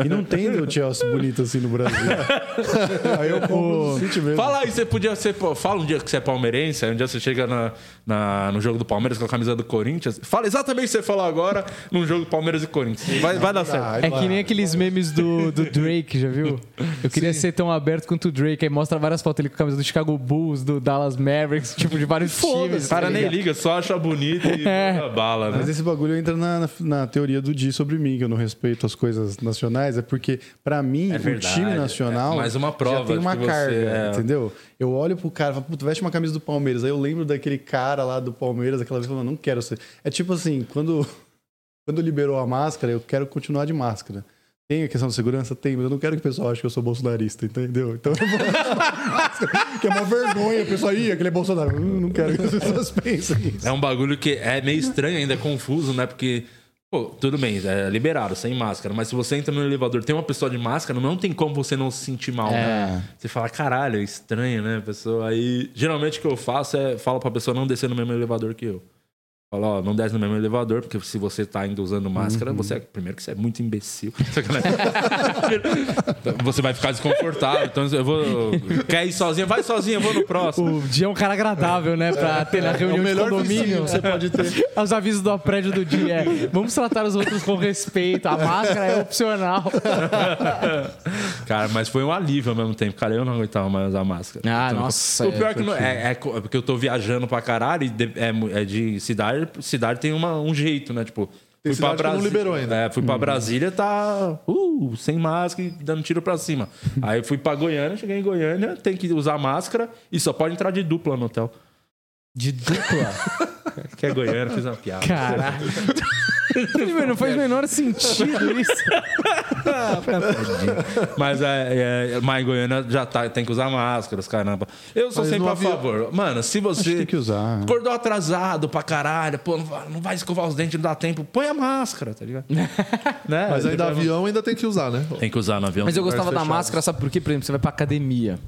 [SPEAKER 4] E não tem o Chelsea bonito assim no Brasil. Aí eu compro o City mesmo.
[SPEAKER 1] Fala aí, você podia ser. pô, Fala um dia que você é palmeirense, aí um dia você chega na, na- no jogo do Palmeiras com a camisa do Corinthians. Fala exatamente o que você falou agora num jogo do Palmeiras e Corinthians. Vai, vai dar certo.
[SPEAKER 3] É que nem aqueles memes do, do Drake, já viu? Eu queria ser tão aberto quanto o Drake. Aí mostra várias fotos ali com a camisa do Chicago Bulls, do Dallas Mavericks, tipo, de vários times.
[SPEAKER 1] O cara
[SPEAKER 3] tá
[SPEAKER 1] nem
[SPEAKER 3] ligado?
[SPEAKER 1] liga, só acha bonito e
[SPEAKER 3] É.
[SPEAKER 1] bala, né?
[SPEAKER 4] Mas esse bagulho entra na, na, na teoria do Di sobre mim, que eu não respeito as coisas nacionais, é porque, pra mim,
[SPEAKER 1] É
[SPEAKER 4] o
[SPEAKER 1] verdade,
[SPEAKER 4] time nacional
[SPEAKER 1] é mais uma prova
[SPEAKER 4] já tem uma
[SPEAKER 1] que você
[SPEAKER 4] carga,
[SPEAKER 1] é-
[SPEAKER 4] entendeu? Eu olho pro cara e falo, puta, veste uma camisa do Palmeiras. Aí eu lembro daquele cara lá do Palmeiras, aquela vez, falando, não quero ser. É tipo assim, quando, quando liberou a máscara, eu quero continuar de máscara. Tem a questão de segurança? Tem, mas eu não quero que o pessoal ache que eu sou bolsonarista, entendeu? Então eu vou que é uma vergonha. O pessoal, ih, aquele é Bolsonaro. Hum, não quero que as pessoas pensem isso.
[SPEAKER 1] É um bagulho que é meio estranho ainda, é confuso, né? Porque, pô, tudo bem, é liberado, sem máscara. Mas se você entra no elevador tem uma pessoa de máscara, não tem como você não se sentir mal, né? Você fala, caralho, é estranho, né, pessoa? Aí, geralmente o que eu faço é falo pra pessoa não descer no mesmo elevador que eu. Fala, ó, não desce no mesmo elevador, porque se você tá ainda usando máscara, você é. Primeiro que você é muito imbecil. Você vai ficar desconfortável. Então eu vou. Quer ir sozinho? Vai sozinho, eu vou no próximo.
[SPEAKER 3] O Dia é um cara agradável, né? Pra ter na reunião de
[SPEAKER 2] melhor
[SPEAKER 3] condomínio.
[SPEAKER 2] vizinho que você pode ter.
[SPEAKER 3] Os avisos do prédio do dia é: vamos tratar os outros com respeito. A máscara é opcional.
[SPEAKER 1] Cara, mas foi um alívio ao mesmo tempo. Cara, eu não aguentava mais usar máscara.
[SPEAKER 3] Ah,
[SPEAKER 1] Então,
[SPEAKER 3] nossa,
[SPEAKER 1] O pior
[SPEAKER 3] é,
[SPEAKER 1] é que não, é, é é porque eu tô viajando pra caralho e de- é, é de cidade. Cidade tem uma, um jeito, né? Tipo.
[SPEAKER 2] Tem
[SPEAKER 1] fui pra
[SPEAKER 2] cidade que não liberou ainda.
[SPEAKER 1] É, fui pra Brasília, tá. Uh, sem máscara e dando tiro pra cima. Aí fui pra Goiânia, cheguei em Goiânia, tem que usar máscara e só pode entrar de dupla no hotel.
[SPEAKER 3] De dupla.
[SPEAKER 1] Que é Goiânia, fiz uma piada.
[SPEAKER 3] Caralho. Não faz o menor sentido isso.
[SPEAKER 1] Mas é, é, mas em Goiânia já tá, tem que usar máscaras, caramba. Eu sou
[SPEAKER 2] Mas
[SPEAKER 1] sempre a
[SPEAKER 2] avião-
[SPEAKER 1] favor. Mano, se você.
[SPEAKER 4] tem que usar.
[SPEAKER 1] Acordou atrasado pra caralho, pô, não vai, escovar os dentes, não dá tempo. Põe a máscara, tá ligado? né?
[SPEAKER 2] Mas ainda avião ainda tem que usar, né?
[SPEAKER 1] Tem que usar no avião.
[SPEAKER 3] Mas eu gostava da máscara, sabe por quê? Por exemplo, você vai pra academia.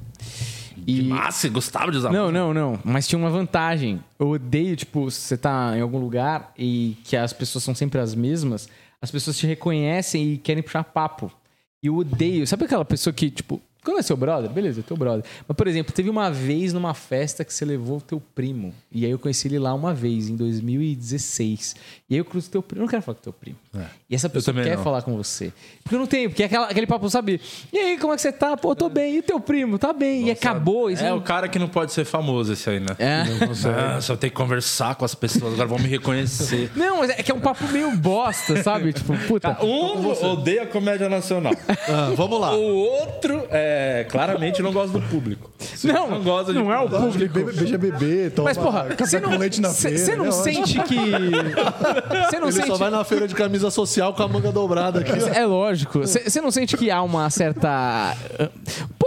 [SPEAKER 3] E...
[SPEAKER 1] Massa, gostava de usar
[SPEAKER 3] Não, não, não. Mas tinha uma vantagem. Eu odeio, tipo, se você tá em algum lugar e que as pessoas são sempre as mesmas, as pessoas te reconhecem e querem puxar papo. E eu odeio. Sabe aquela pessoa que, tipo, quando é seu brother? Beleza, é teu brother. Mas, por exemplo, teve uma vez numa festa que você levou o teu primo. E aí eu conheci ele lá uma vez, em 2016. E aí eu cruzo teu primo. Eu não quero falar com teu primo. E essa pessoa quer
[SPEAKER 1] não.
[SPEAKER 3] falar com você. Porque eu não tenho, porque é aquela- aquele papo, sabe? E aí, como é que você tá? Pô, tô bem. E teu primo? Tá bem. e acabou. Isso
[SPEAKER 1] É
[SPEAKER 3] não-
[SPEAKER 1] o cara que não pode ser famoso esse aí, né?
[SPEAKER 3] É.
[SPEAKER 1] Ah, só tem que conversar com as pessoas, agora vão me reconhecer.
[SPEAKER 3] Não, mas é que é um papo meio bosta, sabe? Tipo, puta.
[SPEAKER 1] Um odeia a comédia nacional.
[SPEAKER 2] Ah, vamos lá.
[SPEAKER 1] O outro, é, claramente, não gosta do público.
[SPEAKER 3] Não,
[SPEAKER 1] não gosta de
[SPEAKER 3] não é o
[SPEAKER 4] Gosto de
[SPEAKER 3] público.
[SPEAKER 4] be- beija bebê, toma
[SPEAKER 3] Mas, porra,
[SPEAKER 4] café
[SPEAKER 3] você não,
[SPEAKER 4] com leite na
[SPEAKER 3] cê-
[SPEAKER 4] feira.
[SPEAKER 3] cê não
[SPEAKER 4] né?
[SPEAKER 3] sente que. Você não
[SPEAKER 2] Ele
[SPEAKER 3] sente.
[SPEAKER 2] só vai na feira de camisa social com a manga dobrada aqui.
[SPEAKER 3] É lógico. Você não sente que há uma certa.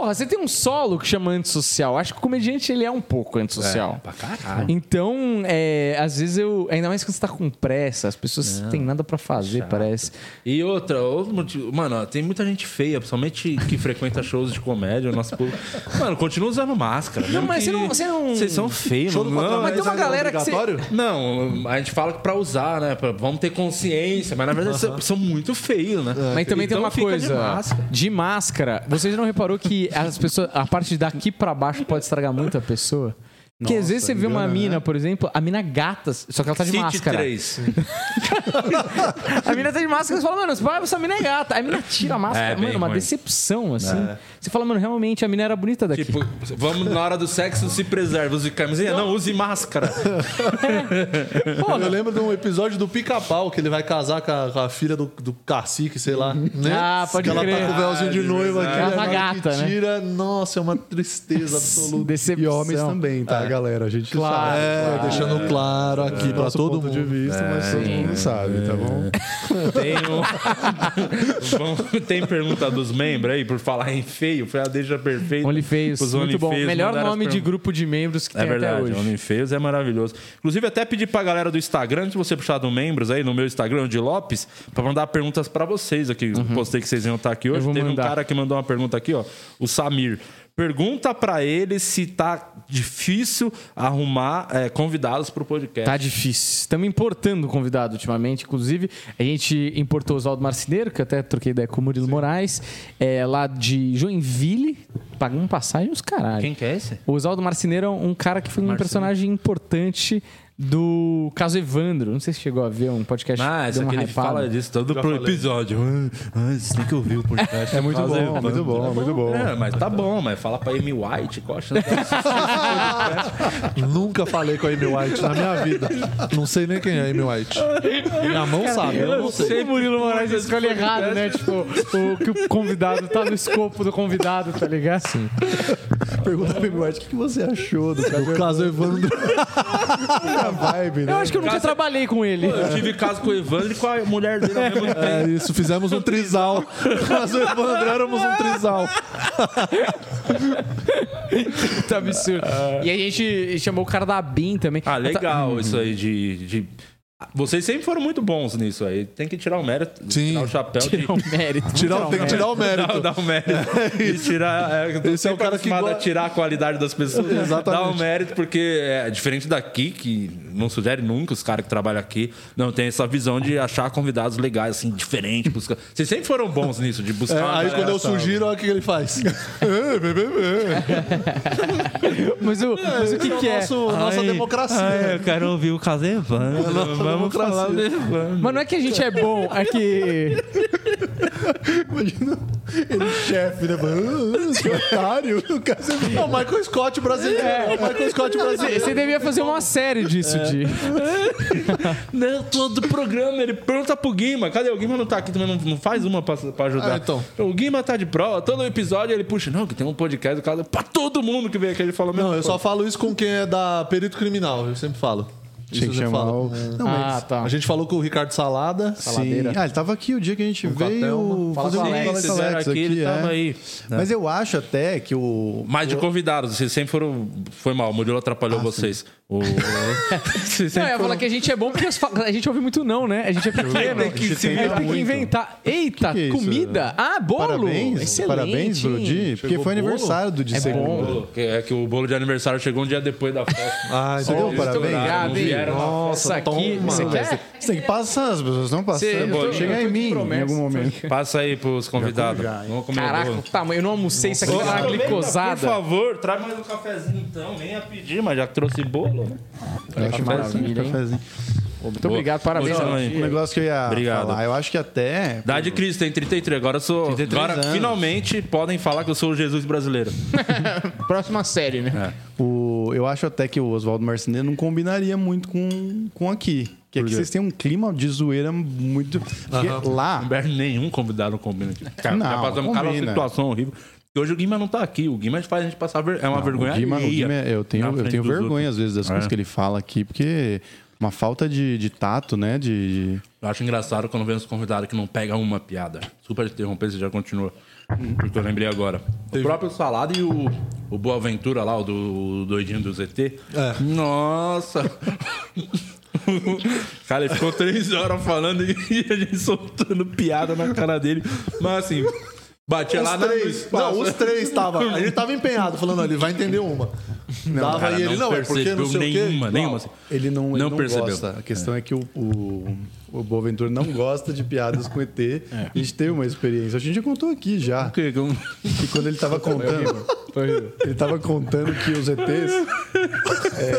[SPEAKER 3] Porra, você tem um solo que chama antissocial. Acho que o comediante ele é um pouco antissocial.
[SPEAKER 1] Pra caralho.
[SPEAKER 3] Então, é, às vezes eu. Ainda mais quando você tá com pressa, as pessoas não têm nada pra fazer, parece.
[SPEAKER 1] E outra, outro motivo. Mano, ó, tem muita gente feia, principalmente que frequenta shows de comédia, o nosso público. Mano, continua usando máscara. mesmo
[SPEAKER 3] mas você não- você não-
[SPEAKER 1] Vocês são feios, mano. Não,
[SPEAKER 3] mas tem uma
[SPEAKER 2] é
[SPEAKER 3] galera que você-?
[SPEAKER 1] Não, a gente fala que pra usar, né? Pra, vamos ter consciência, mas na verdade são, são muito feios, né?
[SPEAKER 3] Mas também tem
[SPEAKER 1] Então
[SPEAKER 3] uma
[SPEAKER 1] fica
[SPEAKER 3] coisa.
[SPEAKER 1] De máscara.
[SPEAKER 3] De máscara. Você já não reparou que as pessoas. A parte daqui pra baixo pode estragar muito a pessoa? Porque às vezes você vê uma mina,
[SPEAKER 4] né?
[SPEAKER 3] por exemplo, a mina gata, só que ela tá de
[SPEAKER 1] City
[SPEAKER 3] máscara.
[SPEAKER 1] 3.
[SPEAKER 3] A mina tá de máscara e você fala, mano, essa mina é gata. Aí a mina tira a máscara.
[SPEAKER 1] É, bem
[SPEAKER 3] mano, uma
[SPEAKER 1] ruim.
[SPEAKER 3] decepção, assim. Você fala, mano, realmente a mina era bonita daqui.
[SPEAKER 1] Tipo, vamos na hora do sexo se preserve. Use camisinha? Não, use máscara.
[SPEAKER 2] Eu lembro de um episódio do Pica-Pau, que ele vai casar com a, com a filha do, do cacique, sei lá. Né?
[SPEAKER 3] Ah, pode
[SPEAKER 2] que ela
[SPEAKER 3] crer.
[SPEAKER 2] tá com o véuzinho de noiva aqui.
[SPEAKER 3] É uma
[SPEAKER 2] na hora
[SPEAKER 3] gata,
[SPEAKER 2] que
[SPEAKER 3] né?
[SPEAKER 2] tira, Nossa, é uma tristeza absoluta.
[SPEAKER 3] Decepção.
[SPEAKER 4] E homens também, tá, galera? A gente
[SPEAKER 3] Claro.
[SPEAKER 4] sabe.
[SPEAKER 2] É, deixando claro aqui pra
[SPEAKER 4] Nosso
[SPEAKER 2] todo
[SPEAKER 4] ponto
[SPEAKER 2] mundo.
[SPEAKER 4] de vista, mas todo mundo sabe, tá bom?
[SPEAKER 1] Tem, um... Vamos- tem pergunta dos membros aí, por falar em feio. Foi a deixa perfeita.
[SPEAKER 3] Only Feios,
[SPEAKER 1] Os
[SPEAKER 3] muito bom.
[SPEAKER 1] Onlyfeios
[SPEAKER 3] Melhor nome de grupo de membros que
[SPEAKER 1] É
[SPEAKER 3] tem
[SPEAKER 1] verdade,
[SPEAKER 3] até hoje.
[SPEAKER 1] Homem Feios é maravilhoso. Inclusive, até pedir pra galera do Instagram, se você puxar do membros aí no meu Instagram, o de Lopes, pra mandar perguntas pra vocês aqui. Postei que vocês iam estar aqui
[SPEAKER 3] Uhum.
[SPEAKER 1] Hoje. Teve
[SPEAKER 3] mandar.
[SPEAKER 1] um cara que mandou uma pergunta aqui, ó. O Samir. Pergunta pra ele se tá difícil arrumar é, convidados pro podcast.
[SPEAKER 3] Tá difícil. Estamos importando convidado ultimamente. Inclusive, a gente importou o Oswaldo Marceneiro, que eu até troquei ideia com o Murilo Moraes, é, lá de Joinville. Pagamos passagem os caralho.
[SPEAKER 1] Quem que é esse?
[SPEAKER 3] O Oswaldo Marceneiro é um cara que foi um personagem importante do caso Evandro. Não sei se chegou a ver um podcast.
[SPEAKER 1] Ah,
[SPEAKER 3] uma
[SPEAKER 1] aqui ele fala disso todo pro episódio. Ah, ah, você tem que ouvir o podcast.
[SPEAKER 4] É muito bom,
[SPEAKER 1] banda.
[SPEAKER 4] muito bom, muito bom.
[SPEAKER 1] É, mas tá bom, mas fala pra Amy White, qual a chance
[SPEAKER 2] Nunca falei com a Amy White na minha vida. Não sei nem quem é a Amy White. Minha mão sabe, eu não sei.
[SPEAKER 3] O Murilo Moraes escolhe errado, né? Tipo, o, que o convidado tá no escopo do convidado, tá ligado? Sim.
[SPEAKER 4] Pergunta pra mim, White, o que você achou do
[SPEAKER 2] O caso Evandro.
[SPEAKER 4] vibe, né?
[SPEAKER 3] Eu acho que eu nunca
[SPEAKER 1] Caso-
[SPEAKER 3] trabalhei com ele.
[SPEAKER 1] Eu tive caso com o Evandro e com a mulher dele ao mesmo tempo.
[SPEAKER 2] É isso, fizemos um trisal. Caso Evandro, éramos um trisal.
[SPEAKER 3] Tá absurdo. E a gente chamou o cara da BIM também.
[SPEAKER 1] Ah, legal isso aí de, de- Vocês sempre foram muito bons nisso aí. Tem que tirar o mérito,
[SPEAKER 2] Sim.
[SPEAKER 1] tirar o chapéu de...
[SPEAKER 3] Tirar o mérito.
[SPEAKER 2] Tirar, tem que tirar o mérito.
[SPEAKER 1] Dá o mérito. e tirar. É, eu
[SPEAKER 2] Esse é o
[SPEAKER 1] sempre
[SPEAKER 2] cara que
[SPEAKER 1] acostumado
[SPEAKER 2] go-
[SPEAKER 1] a tirar a qualidade das pessoas.
[SPEAKER 2] Exatamente.
[SPEAKER 1] Dá o mérito, porque é diferente daqui, que não sugere nunca os caras que trabalham aqui, não tem essa visão de achar convidados legais, assim, diferentes. Buscar... Vocês sempre foram bons nisso, de buscar.
[SPEAKER 2] É, aí quando eu sugiro, olha o que ele faz. É.
[SPEAKER 3] Mas o, mas o que,
[SPEAKER 2] Esse é
[SPEAKER 3] que é?
[SPEAKER 2] nosso- nossa democracia.
[SPEAKER 1] quero ouvir o caso Evandro.
[SPEAKER 2] Vamos falar do
[SPEAKER 1] Evandro.
[SPEAKER 3] Mas não é que a gente é bom, é que.
[SPEAKER 4] Imagina ele, chefe, né? Falando, "Ah, que otário. O cara sempre...
[SPEAKER 2] É o Michael Scott brasileiro. É, o Michael Scott brasileiro.
[SPEAKER 3] você devia fazer uma série disso, de.
[SPEAKER 1] Não, todo programa ele pergunta pro Guima. Cadê o Guima? Não tá aqui também, não, não faz uma pra, pra ajudar.
[SPEAKER 2] Ah, então.
[SPEAKER 1] O Guima tá de prova. Todo episódio ele puxa, não, que tem um podcast do cara. Pra todo mundo que vem aqui, ele fala mesmo.
[SPEAKER 2] Não, eu só falo isso com quem é da perito criminal, eu sempre falo.
[SPEAKER 4] Tinha que chamar o... Não,
[SPEAKER 3] Ah,
[SPEAKER 4] mas...
[SPEAKER 3] tá.
[SPEAKER 2] A gente falou com o Ricardo Salada.
[SPEAKER 4] Sim.
[SPEAKER 3] Saladeira.
[SPEAKER 4] Ah, ele tava aqui o dia que a gente
[SPEAKER 2] Com
[SPEAKER 4] veio.
[SPEAKER 3] Fala
[SPEAKER 4] fazer um
[SPEAKER 3] Alex.
[SPEAKER 1] eram
[SPEAKER 4] Alex
[SPEAKER 1] aqui, ele
[SPEAKER 4] é.
[SPEAKER 1] tava aí.
[SPEAKER 4] Mas eu acho até que o...
[SPEAKER 1] Mais de convidados, vocês sempre foram. Foi mal, o Murilo atrapalhou vocês. O...
[SPEAKER 3] Não, eu ia falar que a gente é bom porque as fa- a gente ouve muito não, né? A gente é pequeno.
[SPEAKER 1] Tem que se
[SPEAKER 3] tem que inventar. Eita,
[SPEAKER 4] Que que é
[SPEAKER 3] comida? Ah, bolo!
[SPEAKER 4] Parabéns,
[SPEAKER 3] Excelente.
[SPEAKER 4] parabéns, Brudi. Porque foi
[SPEAKER 2] bolo?
[SPEAKER 4] aniversário do de
[SPEAKER 3] É
[SPEAKER 4] segunda.
[SPEAKER 1] é que o bolo de aniversário chegou um dia depois da festa.
[SPEAKER 2] Ah,
[SPEAKER 4] Você deu
[SPEAKER 2] então,
[SPEAKER 4] parabéns?
[SPEAKER 3] obrigado,
[SPEAKER 1] Não
[SPEAKER 3] hein?
[SPEAKER 1] vieram na
[SPEAKER 2] Nossa,
[SPEAKER 3] aqui,
[SPEAKER 2] toma.
[SPEAKER 3] você quer?
[SPEAKER 4] Você tem que passar, as pessoas não passando.
[SPEAKER 3] Tô-
[SPEAKER 4] Chega em mim
[SPEAKER 3] promessa.
[SPEAKER 4] em algum momento.
[SPEAKER 1] Passa aí pros convidados. Vamos comer o
[SPEAKER 3] Caraca, tá, mas eu não almocei isso aqui, é uma
[SPEAKER 1] Aproveita,
[SPEAKER 3] glicosada.
[SPEAKER 1] Por favor, traz mais um cafezinho então. Nem a pedir, mas já que trouxe bolo,
[SPEAKER 4] Eu acho
[SPEAKER 3] maravilha, hein?
[SPEAKER 4] cafezinho.
[SPEAKER 3] Muito obrigado, parabéns.
[SPEAKER 4] Um negócio que eu ia
[SPEAKER 1] Obrigado.
[SPEAKER 4] falar, eu acho que até...
[SPEAKER 1] Idade de Cristo, tem 33. Agora eu sou.
[SPEAKER 4] 33
[SPEAKER 1] agora,
[SPEAKER 4] anos.
[SPEAKER 1] finalmente, podem falar que eu sou o Jesus brasileiro.
[SPEAKER 3] Próxima série, né?
[SPEAKER 4] O, eu acho até que o Oswaldo Marceneiro não combinaria muito com, com aqui. Que aqui vocês têm um clima de zoeira muito. Porque lá.
[SPEAKER 1] Nenhum convidado combina aqui. Cara,
[SPEAKER 4] Não,
[SPEAKER 1] já passamos cada
[SPEAKER 4] combina.
[SPEAKER 1] situação horrível. E hoje o Guima não tá aqui. O Guima faz a gente passar ver... É uma vergonha
[SPEAKER 4] o Guima, o Guima, eu tenho, eu tenho vergonha
[SPEAKER 1] outros.
[SPEAKER 4] às vezes das
[SPEAKER 1] É.
[SPEAKER 4] coisas que ele fala aqui, porque uma falta de, de tato, né? De,
[SPEAKER 1] Eu acho engraçado quando vem os convidados que não pegam uma piada. Super interromper, você já continua. Porque eu lembrei agora. O próprio Salado e o, o Boaventura lá, o do o doidinho do ZT.
[SPEAKER 2] É.
[SPEAKER 1] Nossa! Cara, ele ficou três horas falando e a gente soltando piada na cara dele. Mas assim, batia lá
[SPEAKER 2] Os
[SPEAKER 1] na-
[SPEAKER 2] três. Não, os três tava. A gente tava empenhado, falando, ele vai entender uma. Dava
[SPEAKER 1] Cara,
[SPEAKER 2] e ele, não, é porque não
[SPEAKER 1] percebeu
[SPEAKER 2] sei o quê.
[SPEAKER 1] nenhuma, nenhuma. assim.
[SPEAKER 4] ele não, ele
[SPEAKER 1] Não
[SPEAKER 4] não,
[SPEAKER 1] percebeu.
[SPEAKER 4] gosta. A questão é, que o, o, o Boaventura não gosta de piadas com ET.
[SPEAKER 1] É.
[SPEAKER 4] A gente teve uma experiência. A gente já contou aqui já.
[SPEAKER 1] Que- que um-
[SPEAKER 4] Que quando ele tava contando. ele tava contando que os ETs.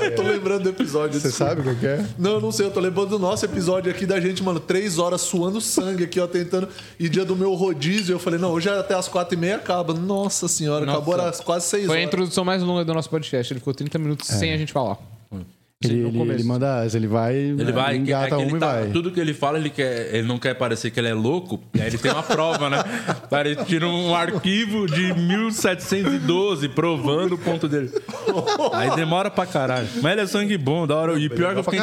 [SPEAKER 2] Eu tô lembrando do episódio.
[SPEAKER 4] Você sabe qual que é?
[SPEAKER 2] Não, eu não sei, eu tô lembrando do nosso episódio aqui da gente, mano, três horas suando sangue aqui, ó, tentando. E dia do meu rodízio, eu falei, não, hoje é até as quatro e meia acaba. Nossa senhora,
[SPEAKER 3] Nossa.
[SPEAKER 2] acabou às quase seis
[SPEAKER 3] Foi a
[SPEAKER 2] horas.
[SPEAKER 3] introdução mais longa do nosso podcast. Ele ficou 30 minutos sem a gente falar.
[SPEAKER 4] Ele, ele, ele manda ele vai.
[SPEAKER 1] Ele vai, é
[SPEAKER 4] engata
[SPEAKER 1] que
[SPEAKER 4] uma e
[SPEAKER 1] tá-
[SPEAKER 4] vai.
[SPEAKER 1] tudo que ele fala, ele, quer, ele não quer parecer que ele é louco, e aí ele tem uma prova, né? Ele tira um arquivo de 1712 provando o ponto dele. Aí demora pra caralho. Mas ele é sangue bom, da hora. E pior que eu fiquei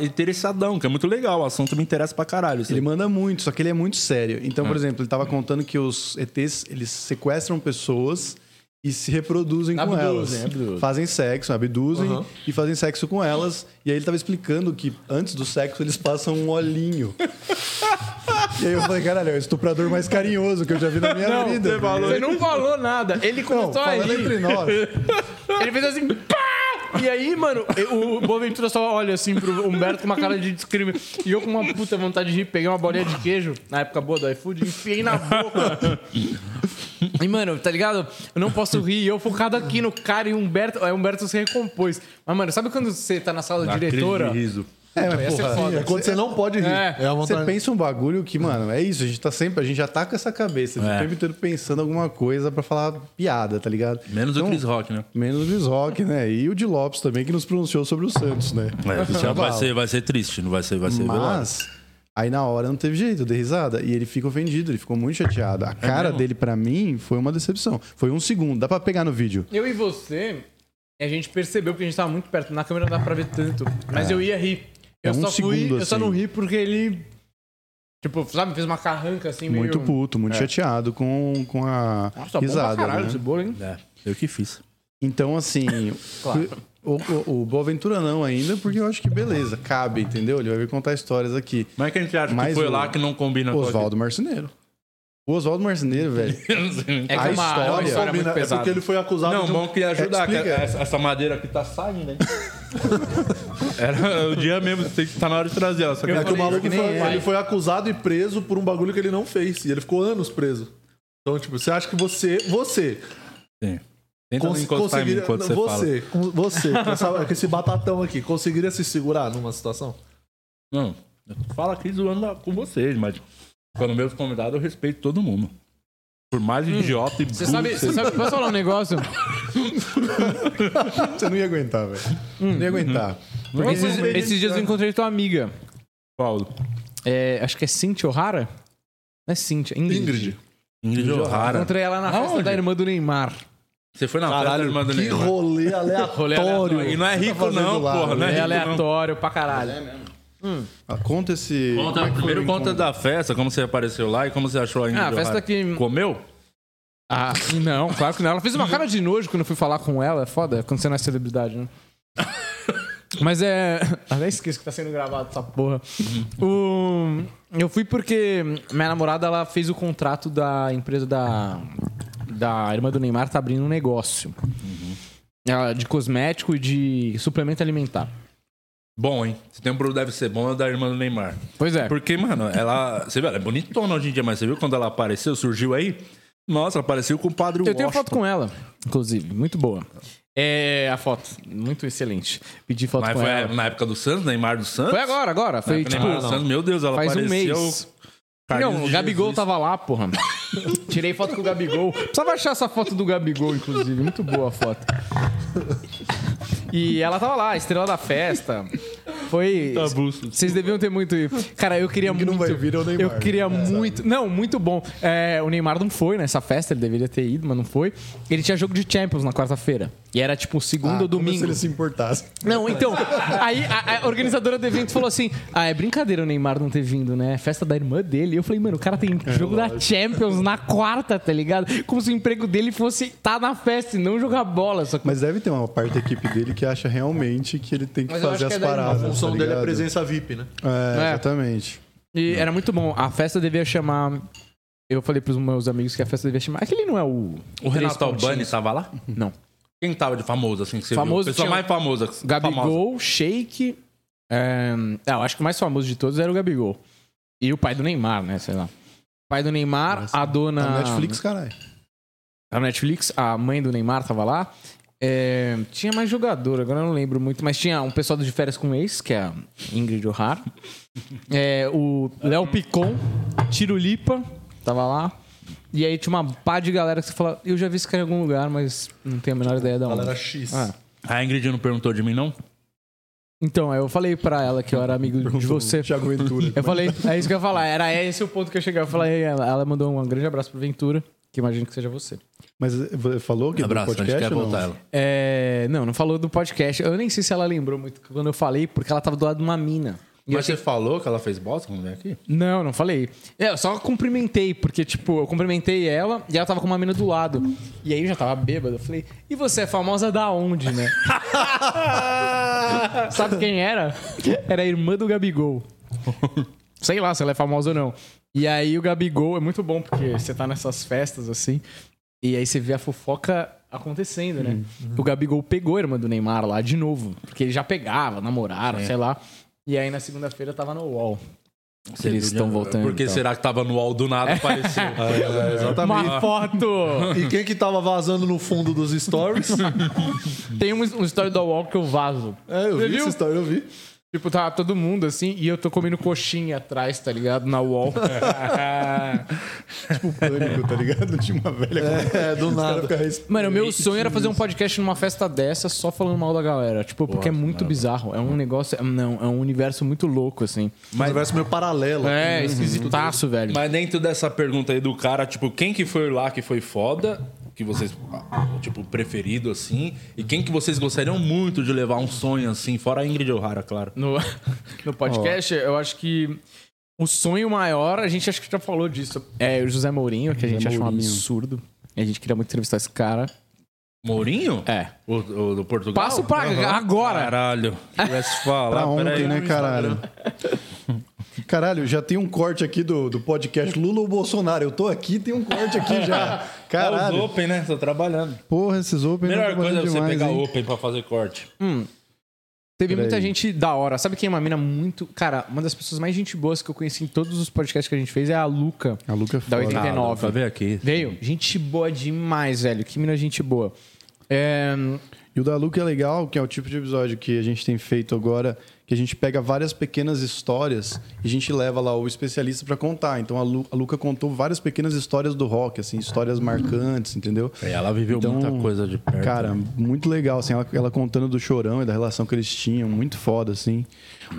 [SPEAKER 1] interessadão, que é muito legal. O assunto me interessa pra caralho. assim.
[SPEAKER 4] Ele manda muito, só que ele é muito sério. Então,
[SPEAKER 1] É.
[SPEAKER 4] por exemplo, ele tava contando que os ETs, eles sequestram pessoas e se reproduzem com
[SPEAKER 3] Abduzem,
[SPEAKER 4] elas.
[SPEAKER 3] abduzem.
[SPEAKER 4] Fazem sexo, abduzem
[SPEAKER 2] Aham.
[SPEAKER 4] e fazem sexo com elas. E aí ele tava explicando que antes do sexo eles passam um olhinho. E aí eu falei, caralho, é o estuprador mais carinhoso que eu já vi na minha
[SPEAKER 3] Não,
[SPEAKER 4] vida.
[SPEAKER 3] você,
[SPEAKER 4] porque-
[SPEAKER 3] você não falou nada. Ele
[SPEAKER 4] Não,
[SPEAKER 3] começou a
[SPEAKER 4] falando
[SPEAKER 3] rir.
[SPEAKER 4] entre nós.
[SPEAKER 3] Ele fez assim, pá! E aí, mano, o Boaventura só olha assim pro Humberto com uma cara de descrime. E eu com uma puta vontade de rir, peguei uma bolinha de queijo, na época boa do iFood, e enfiei na boca. E, mano, tá ligado? Eu não posso rir. E eu focado aqui no cara e o Humberto. Aí o Humberto se recompôs. Mas, mano, sabe quando você tá na sala
[SPEAKER 1] Dá
[SPEAKER 3] diretora?
[SPEAKER 1] crise de riso.
[SPEAKER 4] É, mas
[SPEAKER 3] Ia ser
[SPEAKER 4] porra,
[SPEAKER 3] foda.
[SPEAKER 2] É quando você não pode rir.
[SPEAKER 3] É.
[SPEAKER 2] É, a
[SPEAKER 4] Você pensa um bagulho que, mano, é isso. A gente tá sempre, a gente já tá com essa cabeça
[SPEAKER 1] É.
[SPEAKER 4] o tempo inteiro pensando alguma coisa pra falar piada, tá ligado?
[SPEAKER 1] Menos o
[SPEAKER 4] Então,
[SPEAKER 1] Chris Rock, né?
[SPEAKER 4] Menos o Chris Rock, né? E o de Lopes também, que nos pronunciou sobre o Santos, né?
[SPEAKER 1] É, isso já vai ser, vai ser triste, não vai ser, vai ser.
[SPEAKER 4] Mas, aí na hora não teve jeito, eu dei risada. E ele fica ofendido, ele ficou muito chateado. A cara
[SPEAKER 1] mesmo?
[SPEAKER 4] dele, pra mim, foi uma decepção. Foi um segundo, dá pra pegar no vídeo.
[SPEAKER 3] Eu e você, a gente percebeu porque a gente tava muito perto. Na câmera não dá pra ver tanto. Mas eu ia rir. Eu
[SPEAKER 4] É um
[SPEAKER 3] só fui.
[SPEAKER 4] segundo,
[SPEAKER 3] Eu só
[SPEAKER 4] assim.
[SPEAKER 3] não ri porque ele. Tipo, sabe, fez uma carranca assim meio.
[SPEAKER 4] Muito puto, muito chateado com, com a
[SPEAKER 3] Nossa,
[SPEAKER 4] risada.
[SPEAKER 3] caralho
[SPEAKER 4] né?
[SPEAKER 3] esse bolo, hein?
[SPEAKER 1] É, eu que fiz.
[SPEAKER 4] Então, assim,
[SPEAKER 3] Claro.
[SPEAKER 4] o, o, o Boaventura não ainda, porque eu acho que beleza, cabe, entendeu? Ele vai vir contar histórias aqui.
[SPEAKER 1] Mas é que a gente acha
[SPEAKER 4] Mas
[SPEAKER 1] que foi
[SPEAKER 4] o-
[SPEAKER 1] lá que não combina com
[SPEAKER 4] Oswaldo Marceneiro. O Oswaldo Marceneiro, velho.
[SPEAKER 3] É que
[SPEAKER 4] A
[SPEAKER 3] é uma, é uma
[SPEAKER 4] história-
[SPEAKER 3] história muito
[SPEAKER 2] é porque ele foi acusado
[SPEAKER 1] Não,
[SPEAKER 2] de um-
[SPEAKER 1] bom que ia ajudar, que
[SPEAKER 4] explica.
[SPEAKER 1] essa, essa madeira aqui tá saindo, hein? Era o dia mesmo, tem que tá na hora de trazer ela. Só que
[SPEAKER 2] É que o maluco
[SPEAKER 3] que
[SPEAKER 2] foi, ele foi acusado e preso por um bagulho que ele não fez. E ele ficou anos preso. Então, tipo, você acha que você. Você.
[SPEAKER 1] Sim. Tenta
[SPEAKER 2] cons-
[SPEAKER 1] encostar em mim enquanto você, fala.
[SPEAKER 2] você, com- você, com, essa- com esse batatão aqui, conseguiria se segurar numa situação?
[SPEAKER 1] Não, eu falo aqui zoando com vocês, mas quando meus convidados eu respeito todo mundo. Por mais idiota e burro
[SPEAKER 3] Você sabe,
[SPEAKER 1] que
[SPEAKER 3] você sabe, posso falar um negócio?
[SPEAKER 4] Você não ia aguentar, velho. Não ia aguentar.
[SPEAKER 3] Esses, esses dias eu encontrei tua amiga.
[SPEAKER 1] Paulo.
[SPEAKER 3] É, acho que é Cintia O'Hara? Não é Cintia, Ingrid.
[SPEAKER 2] Ingrid.
[SPEAKER 1] Ingrid O'Hara.
[SPEAKER 3] Encontrei ela na festa
[SPEAKER 1] Aonde?
[SPEAKER 3] da irmã do Neymar.
[SPEAKER 1] Você foi na festa da irmã do
[SPEAKER 2] que
[SPEAKER 1] Neymar.
[SPEAKER 2] rolê aleatório.
[SPEAKER 3] aleatório.
[SPEAKER 1] E não é rico
[SPEAKER 4] fazendo
[SPEAKER 1] não,
[SPEAKER 4] lá,
[SPEAKER 1] porra. Não é,
[SPEAKER 3] É
[SPEAKER 1] rico não.
[SPEAKER 3] aleatório pra caralho.
[SPEAKER 4] Ah, conta esse.
[SPEAKER 1] Conta,
[SPEAKER 4] como é
[SPEAKER 1] primeiro conta
[SPEAKER 4] encontro?
[SPEAKER 1] da festa, como você apareceu lá e como você achou a Ingrid
[SPEAKER 3] Ah, a festa que-
[SPEAKER 1] Comeu?
[SPEAKER 3] Ah, não, claro que não. Ela fez uma cara de nojo quando eu fui falar com ela. É foda quando você não é celebridade, né? Mas é. Até esqueço que tá sendo gravado essa porra. O... Eu fui porque minha namorada ela fez o contrato da empresa da. Da irmã do Neymar, tá abrindo um negócio. Ela- De cosmético e de suplemento alimentar.
[SPEAKER 1] Bom, hein? Se tem um produto deve ser bom, é o da irmã do Neymar.
[SPEAKER 3] Pois é.
[SPEAKER 1] Porque, mano, ela. Você viu, ela é bonitona hoje em dia, mas você viu quando ela apareceu, surgiu aí? Nossa, ela parecia com o padre
[SPEAKER 3] Eu tenho
[SPEAKER 1] Washington.
[SPEAKER 3] foto com ela, inclusive, muito boa. É a foto, muito excelente. Pedi foto
[SPEAKER 1] Mas
[SPEAKER 3] com
[SPEAKER 1] foi
[SPEAKER 3] ela.
[SPEAKER 1] na época do Santos, Neymar do Santos?
[SPEAKER 3] Foi agora, agora. Foi tipo.
[SPEAKER 1] Neymar do Santos, meu Deus, ela
[SPEAKER 3] Faz um mês.
[SPEAKER 1] Carlinhos
[SPEAKER 3] Não, o
[SPEAKER 1] de
[SPEAKER 3] Gabigol
[SPEAKER 1] Jesus.
[SPEAKER 3] tava lá, porra. Tirei foto com o Gabigol. Precisava achar essa foto do Gabigol, inclusive. Muito boa a foto. E ela tava lá, a estrela da festa. Foi.
[SPEAKER 1] Tabuço.
[SPEAKER 3] Vocês deviam ter muito. Cara, eu queria
[SPEAKER 4] que
[SPEAKER 3] muito.
[SPEAKER 4] não vai vir é o Neymar,
[SPEAKER 3] Eu queria
[SPEAKER 4] né?
[SPEAKER 3] muito. Não, muito bom. É, o Neymar não foi nessa festa, ele deveria ter ido, mas não foi. Ele tinha jogo de Champions na quarta-feira. E era tipo segundo
[SPEAKER 4] Ah,
[SPEAKER 3] ou
[SPEAKER 4] como
[SPEAKER 3] domingo.
[SPEAKER 4] se ele se importasse.
[SPEAKER 3] Não, então. Aí a, a organizadora do evento falou assim: Ah, é brincadeira o Neymar não ter vindo, né? É Festa da irmã dele. E eu falei, mano, o cara tem jogo da Champions na quarta, tá ligado? Como se o emprego dele fosse estar na festa e não jogar bola. Só que
[SPEAKER 4] Mas deve ter uma parte da equipe dele que acha realmente que ele tem que
[SPEAKER 3] Mas eu
[SPEAKER 4] fazer
[SPEAKER 3] acho
[SPEAKER 4] as
[SPEAKER 3] que é daí,
[SPEAKER 4] paradas.
[SPEAKER 2] A função
[SPEAKER 4] tá
[SPEAKER 2] dele é
[SPEAKER 4] ligado?
[SPEAKER 2] presença VIP, né?
[SPEAKER 4] É,
[SPEAKER 3] É.
[SPEAKER 4] exatamente.
[SPEAKER 3] E era muito bom. A festa devia chamar. Eu falei pros meus amigos que a festa devia chamar. Aquele não é o.
[SPEAKER 1] O Renato Albani tava lá?
[SPEAKER 3] Não.
[SPEAKER 1] Quem tava de famoso, assim, que você
[SPEAKER 3] Famoso
[SPEAKER 1] viu? Pessoa
[SPEAKER 3] tinha-
[SPEAKER 1] mais famosa. famosa.
[SPEAKER 3] Gabigol, Shake. É... é, eu acho que o mais famoso de todos era o Gabigol. E o pai do Neymar, né? Sei lá. O pai do Neymar, a dona.
[SPEAKER 4] Tá no Netflix, caralho.
[SPEAKER 3] A Netflix, a mãe do Neymar tava lá. É, tinha mais jogador, agora eu não lembro muito, mas tinha um pessoal do de férias com ex, que é a Ingrid O'Hara. É, o Léo Picon, Tirulipa, tava lá. E aí tinha uma pá de galera que você fala, eu já vi esse cara em algum lugar, mas não tenho a menor ideia de onde.
[SPEAKER 2] Galera X.
[SPEAKER 3] Ah.
[SPEAKER 1] A Ingrid não perguntou de mim, não?
[SPEAKER 3] Então, eu falei pra ela que eu era amigo de você.
[SPEAKER 4] Thiago Ventura.
[SPEAKER 3] Eu falei, é isso que eu ia falar, era esse o ponto que eu cheguei. Eu falei, ela, ela mandou um grande abraço pro Ventura, que imagino que seja você.
[SPEAKER 4] Mas eh, falou que
[SPEAKER 1] Abraço,
[SPEAKER 4] do
[SPEAKER 1] a gente
[SPEAKER 4] podcast
[SPEAKER 1] quer
[SPEAKER 4] ou não?
[SPEAKER 1] voltar ela.
[SPEAKER 3] É, não, não falou do podcast. Eu nem sei se ela lembrou muito quando eu falei, porque ela tava do lado de uma mina. E
[SPEAKER 1] Mas
[SPEAKER 3] achei-
[SPEAKER 1] você falou que ela fez bosta quando veio aqui?
[SPEAKER 3] Não, não falei. É, eu só cumprimentei, porque, tipo, eu cumprimentei ela e ela tava com uma mina do lado. E aí eu já tava bêbado. Eu falei, e você é famosa da onde, né? Sabe quem era? Era a irmã do Gabigol. Sei lá se ela é famosa ou não. E aí o Gabigol é muito bom, porque você tá nessas festas assim, e aí você vê a fofoca acontecendo, né? O Gabigol pegou a irmã do Neymar lá de novo, porque ele já pegava, namoraram, sei lá. E aí na segunda-feira tava no UOL. que eles estão voltando.
[SPEAKER 1] Porque
[SPEAKER 3] então.
[SPEAKER 1] será que tava no UOL do nada apareceu?
[SPEAKER 2] É, exatamente.
[SPEAKER 3] Uma foto!
[SPEAKER 2] E quem que tava vazando no fundo dos stories?
[SPEAKER 3] Tem um, story do UOL que eu vazo.
[SPEAKER 2] É, eu
[SPEAKER 3] Você
[SPEAKER 2] vi
[SPEAKER 3] viu?
[SPEAKER 2] essa história, eu vi.
[SPEAKER 3] Tipo, tá todo mundo assim, e eu tô comendo coxinha atrás, tá ligado? Na UOL.
[SPEAKER 4] Tipo pânico, tá ligado? Tinha uma velha com-
[SPEAKER 2] É, do nada.
[SPEAKER 3] Mano, o meu sonho era fazer um podcast numa festa dessa só falando mal da galera. Tipo, porque é muito bizarro. É um negócio. é- Não, é um universo muito louco, assim.
[SPEAKER 2] Um universo meio paralelo.
[SPEAKER 3] É, esquisitaço, velho.
[SPEAKER 1] Mas dentro dessa pergunta aí do cara, tipo, quem que foi lá que foi foda, que vocês, tipo, preferido, assim, e quem que vocês gostariam muito de levar um sonho, assim, fora a Ingrid O'Hara, claro.
[SPEAKER 3] No, no podcast, eu acho que o sonho maior, a gente acho que já falou disso. É o José Mourinho, que a gente acha um absurdo. E a gente queria muito entrevistar esse cara.
[SPEAKER 1] Mourinho?
[SPEAKER 3] É.
[SPEAKER 1] O, o do Portugal?
[SPEAKER 3] Passo pra agora.
[SPEAKER 1] Caralho. Se tivesse falar,
[SPEAKER 4] Pra ontem,
[SPEAKER 1] peraí.
[SPEAKER 4] né, caralho? Caralho, já tem um corte aqui do, do podcast Lula ou Bolsonaro. Eu tô aqui, tem um corte aqui já.
[SPEAKER 1] É os
[SPEAKER 4] Caralho.
[SPEAKER 1] Open, né? Tô trabalhando.
[SPEAKER 4] Porra, esses Open
[SPEAKER 1] Melhor coisa é você
[SPEAKER 4] demais,
[SPEAKER 1] pegar
[SPEAKER 4] hein?
[SPEAKER 1] Open pra fazer corte.
[SPEAKER 3] Teve muita gente da hora. Sabe quem é uma mina muito. Cara, uma das pessoas mais gente boas que eu conheci em todos os podcasts que a gente fez é a Luca.
[SPEAKER 4] A Luca é
[SPEAKER 3] Da
[SPEAKER 4] foda.
[SPEAKER 3] 89.
[SPEAKER 1] Pra ver aqui.
[SPEAKER 3] Veio? Gente boa demais, velho. Que mina gente boa. É,
[SPEAKER 4] E o da Luca é legal, que é o tipo de episódio que a gente tem feito agora, que a gente pega várias pequenas histórias e a gente leva lá o especialista pra contar. Então a, Lu, a Luca contou várias pequenas histórias do rock, assim, histórias marcantes, entendeu?
[SPEAKER 1] E ela viveu
[SPEAKER 4] Então,
[SPEAKER 1] muita coisa de perto.
[SPEAKER 4] Cara, muito legal, assim, ela, ela contando do chorão e da relação que eles tinham, muito foda, assim.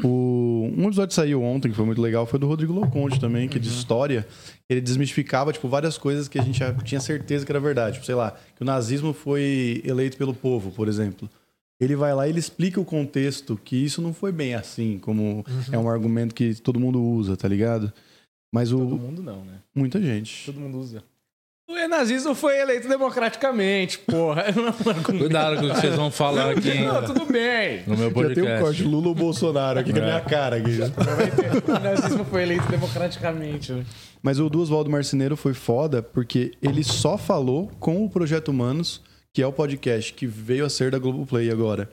[SPEAKER 4] O, um episódio que saiu ontem, que foi muito legal, foi do Rodrigo Loconte também, que de história, ele desmistificava, tipo, várias coisas que a gente já tinha certeza que era verdade. Tipo, sei lá, que o nazismo foi eleito pelo povo, por exemplo. Ele vai lá e ele explica o contexto, que isso não foi bem assim, como é um argumento que todo mundo usa, tá ligado? Mas o.
[SPEAKER 3] Todo mundo não, né?
[SPEAKER 4] Muita gente.
[SPEAKER 3] Todo mundo usa. O nazismo foi eleito democraticamente, porra. Não é.
[SPEAKER 1] Cuidado com o que vocês vão falar aqui hein,
[SPEAKER 3] Não, tudo bem.
[SPEAKER 1] no meu
[SPEAKER 4] Já tem um
[SPEAKER 1] podcast.
[SPEAKER 4] corte Lula ou Bolsonaro aqui com a minha cara. Aqui.
[SPEAKER 3] O nazismo foi eleito democraticamente. né?
[SPEAKER 4] Mas o do Oswaldo Marceneiro foi foda porque ele só falou com o Projeto Humanos, que é o podcast que veio a ser da Globoplay agora.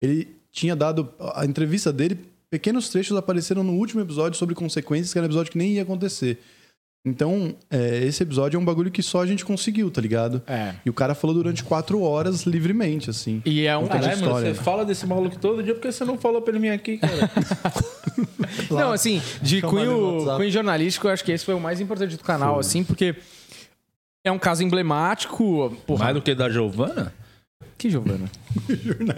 [SPEAKER 4] Ele tinha dado a entrevista dele, pequenos trechos apareceram no último episódio sobre consequências, que era um episódio que nem ia acontecer. Então, é, esse episódio é um bagulho que só a gente conseguiu, tá ligado?
[SPEAKER 3] É.
[SPEAKER 4] E o cara falou durante quatro horas livremente, assim.
[SPEAKER 3] E é um.
[SPEAKER 1] Caralho, mano, você fala desse maluco todo dia porque você não falou pra ele vir aqui, cara.
[SPEAKER 3] Não, assim, de cunho, cunho jornalístico, eu acho que esse foi o mais importante do canal, assim, porque é um caso emblemático. Porra,
[SPEAKER 1] Mais do que da Giovana?
[SPEAKER 3] que Giovana?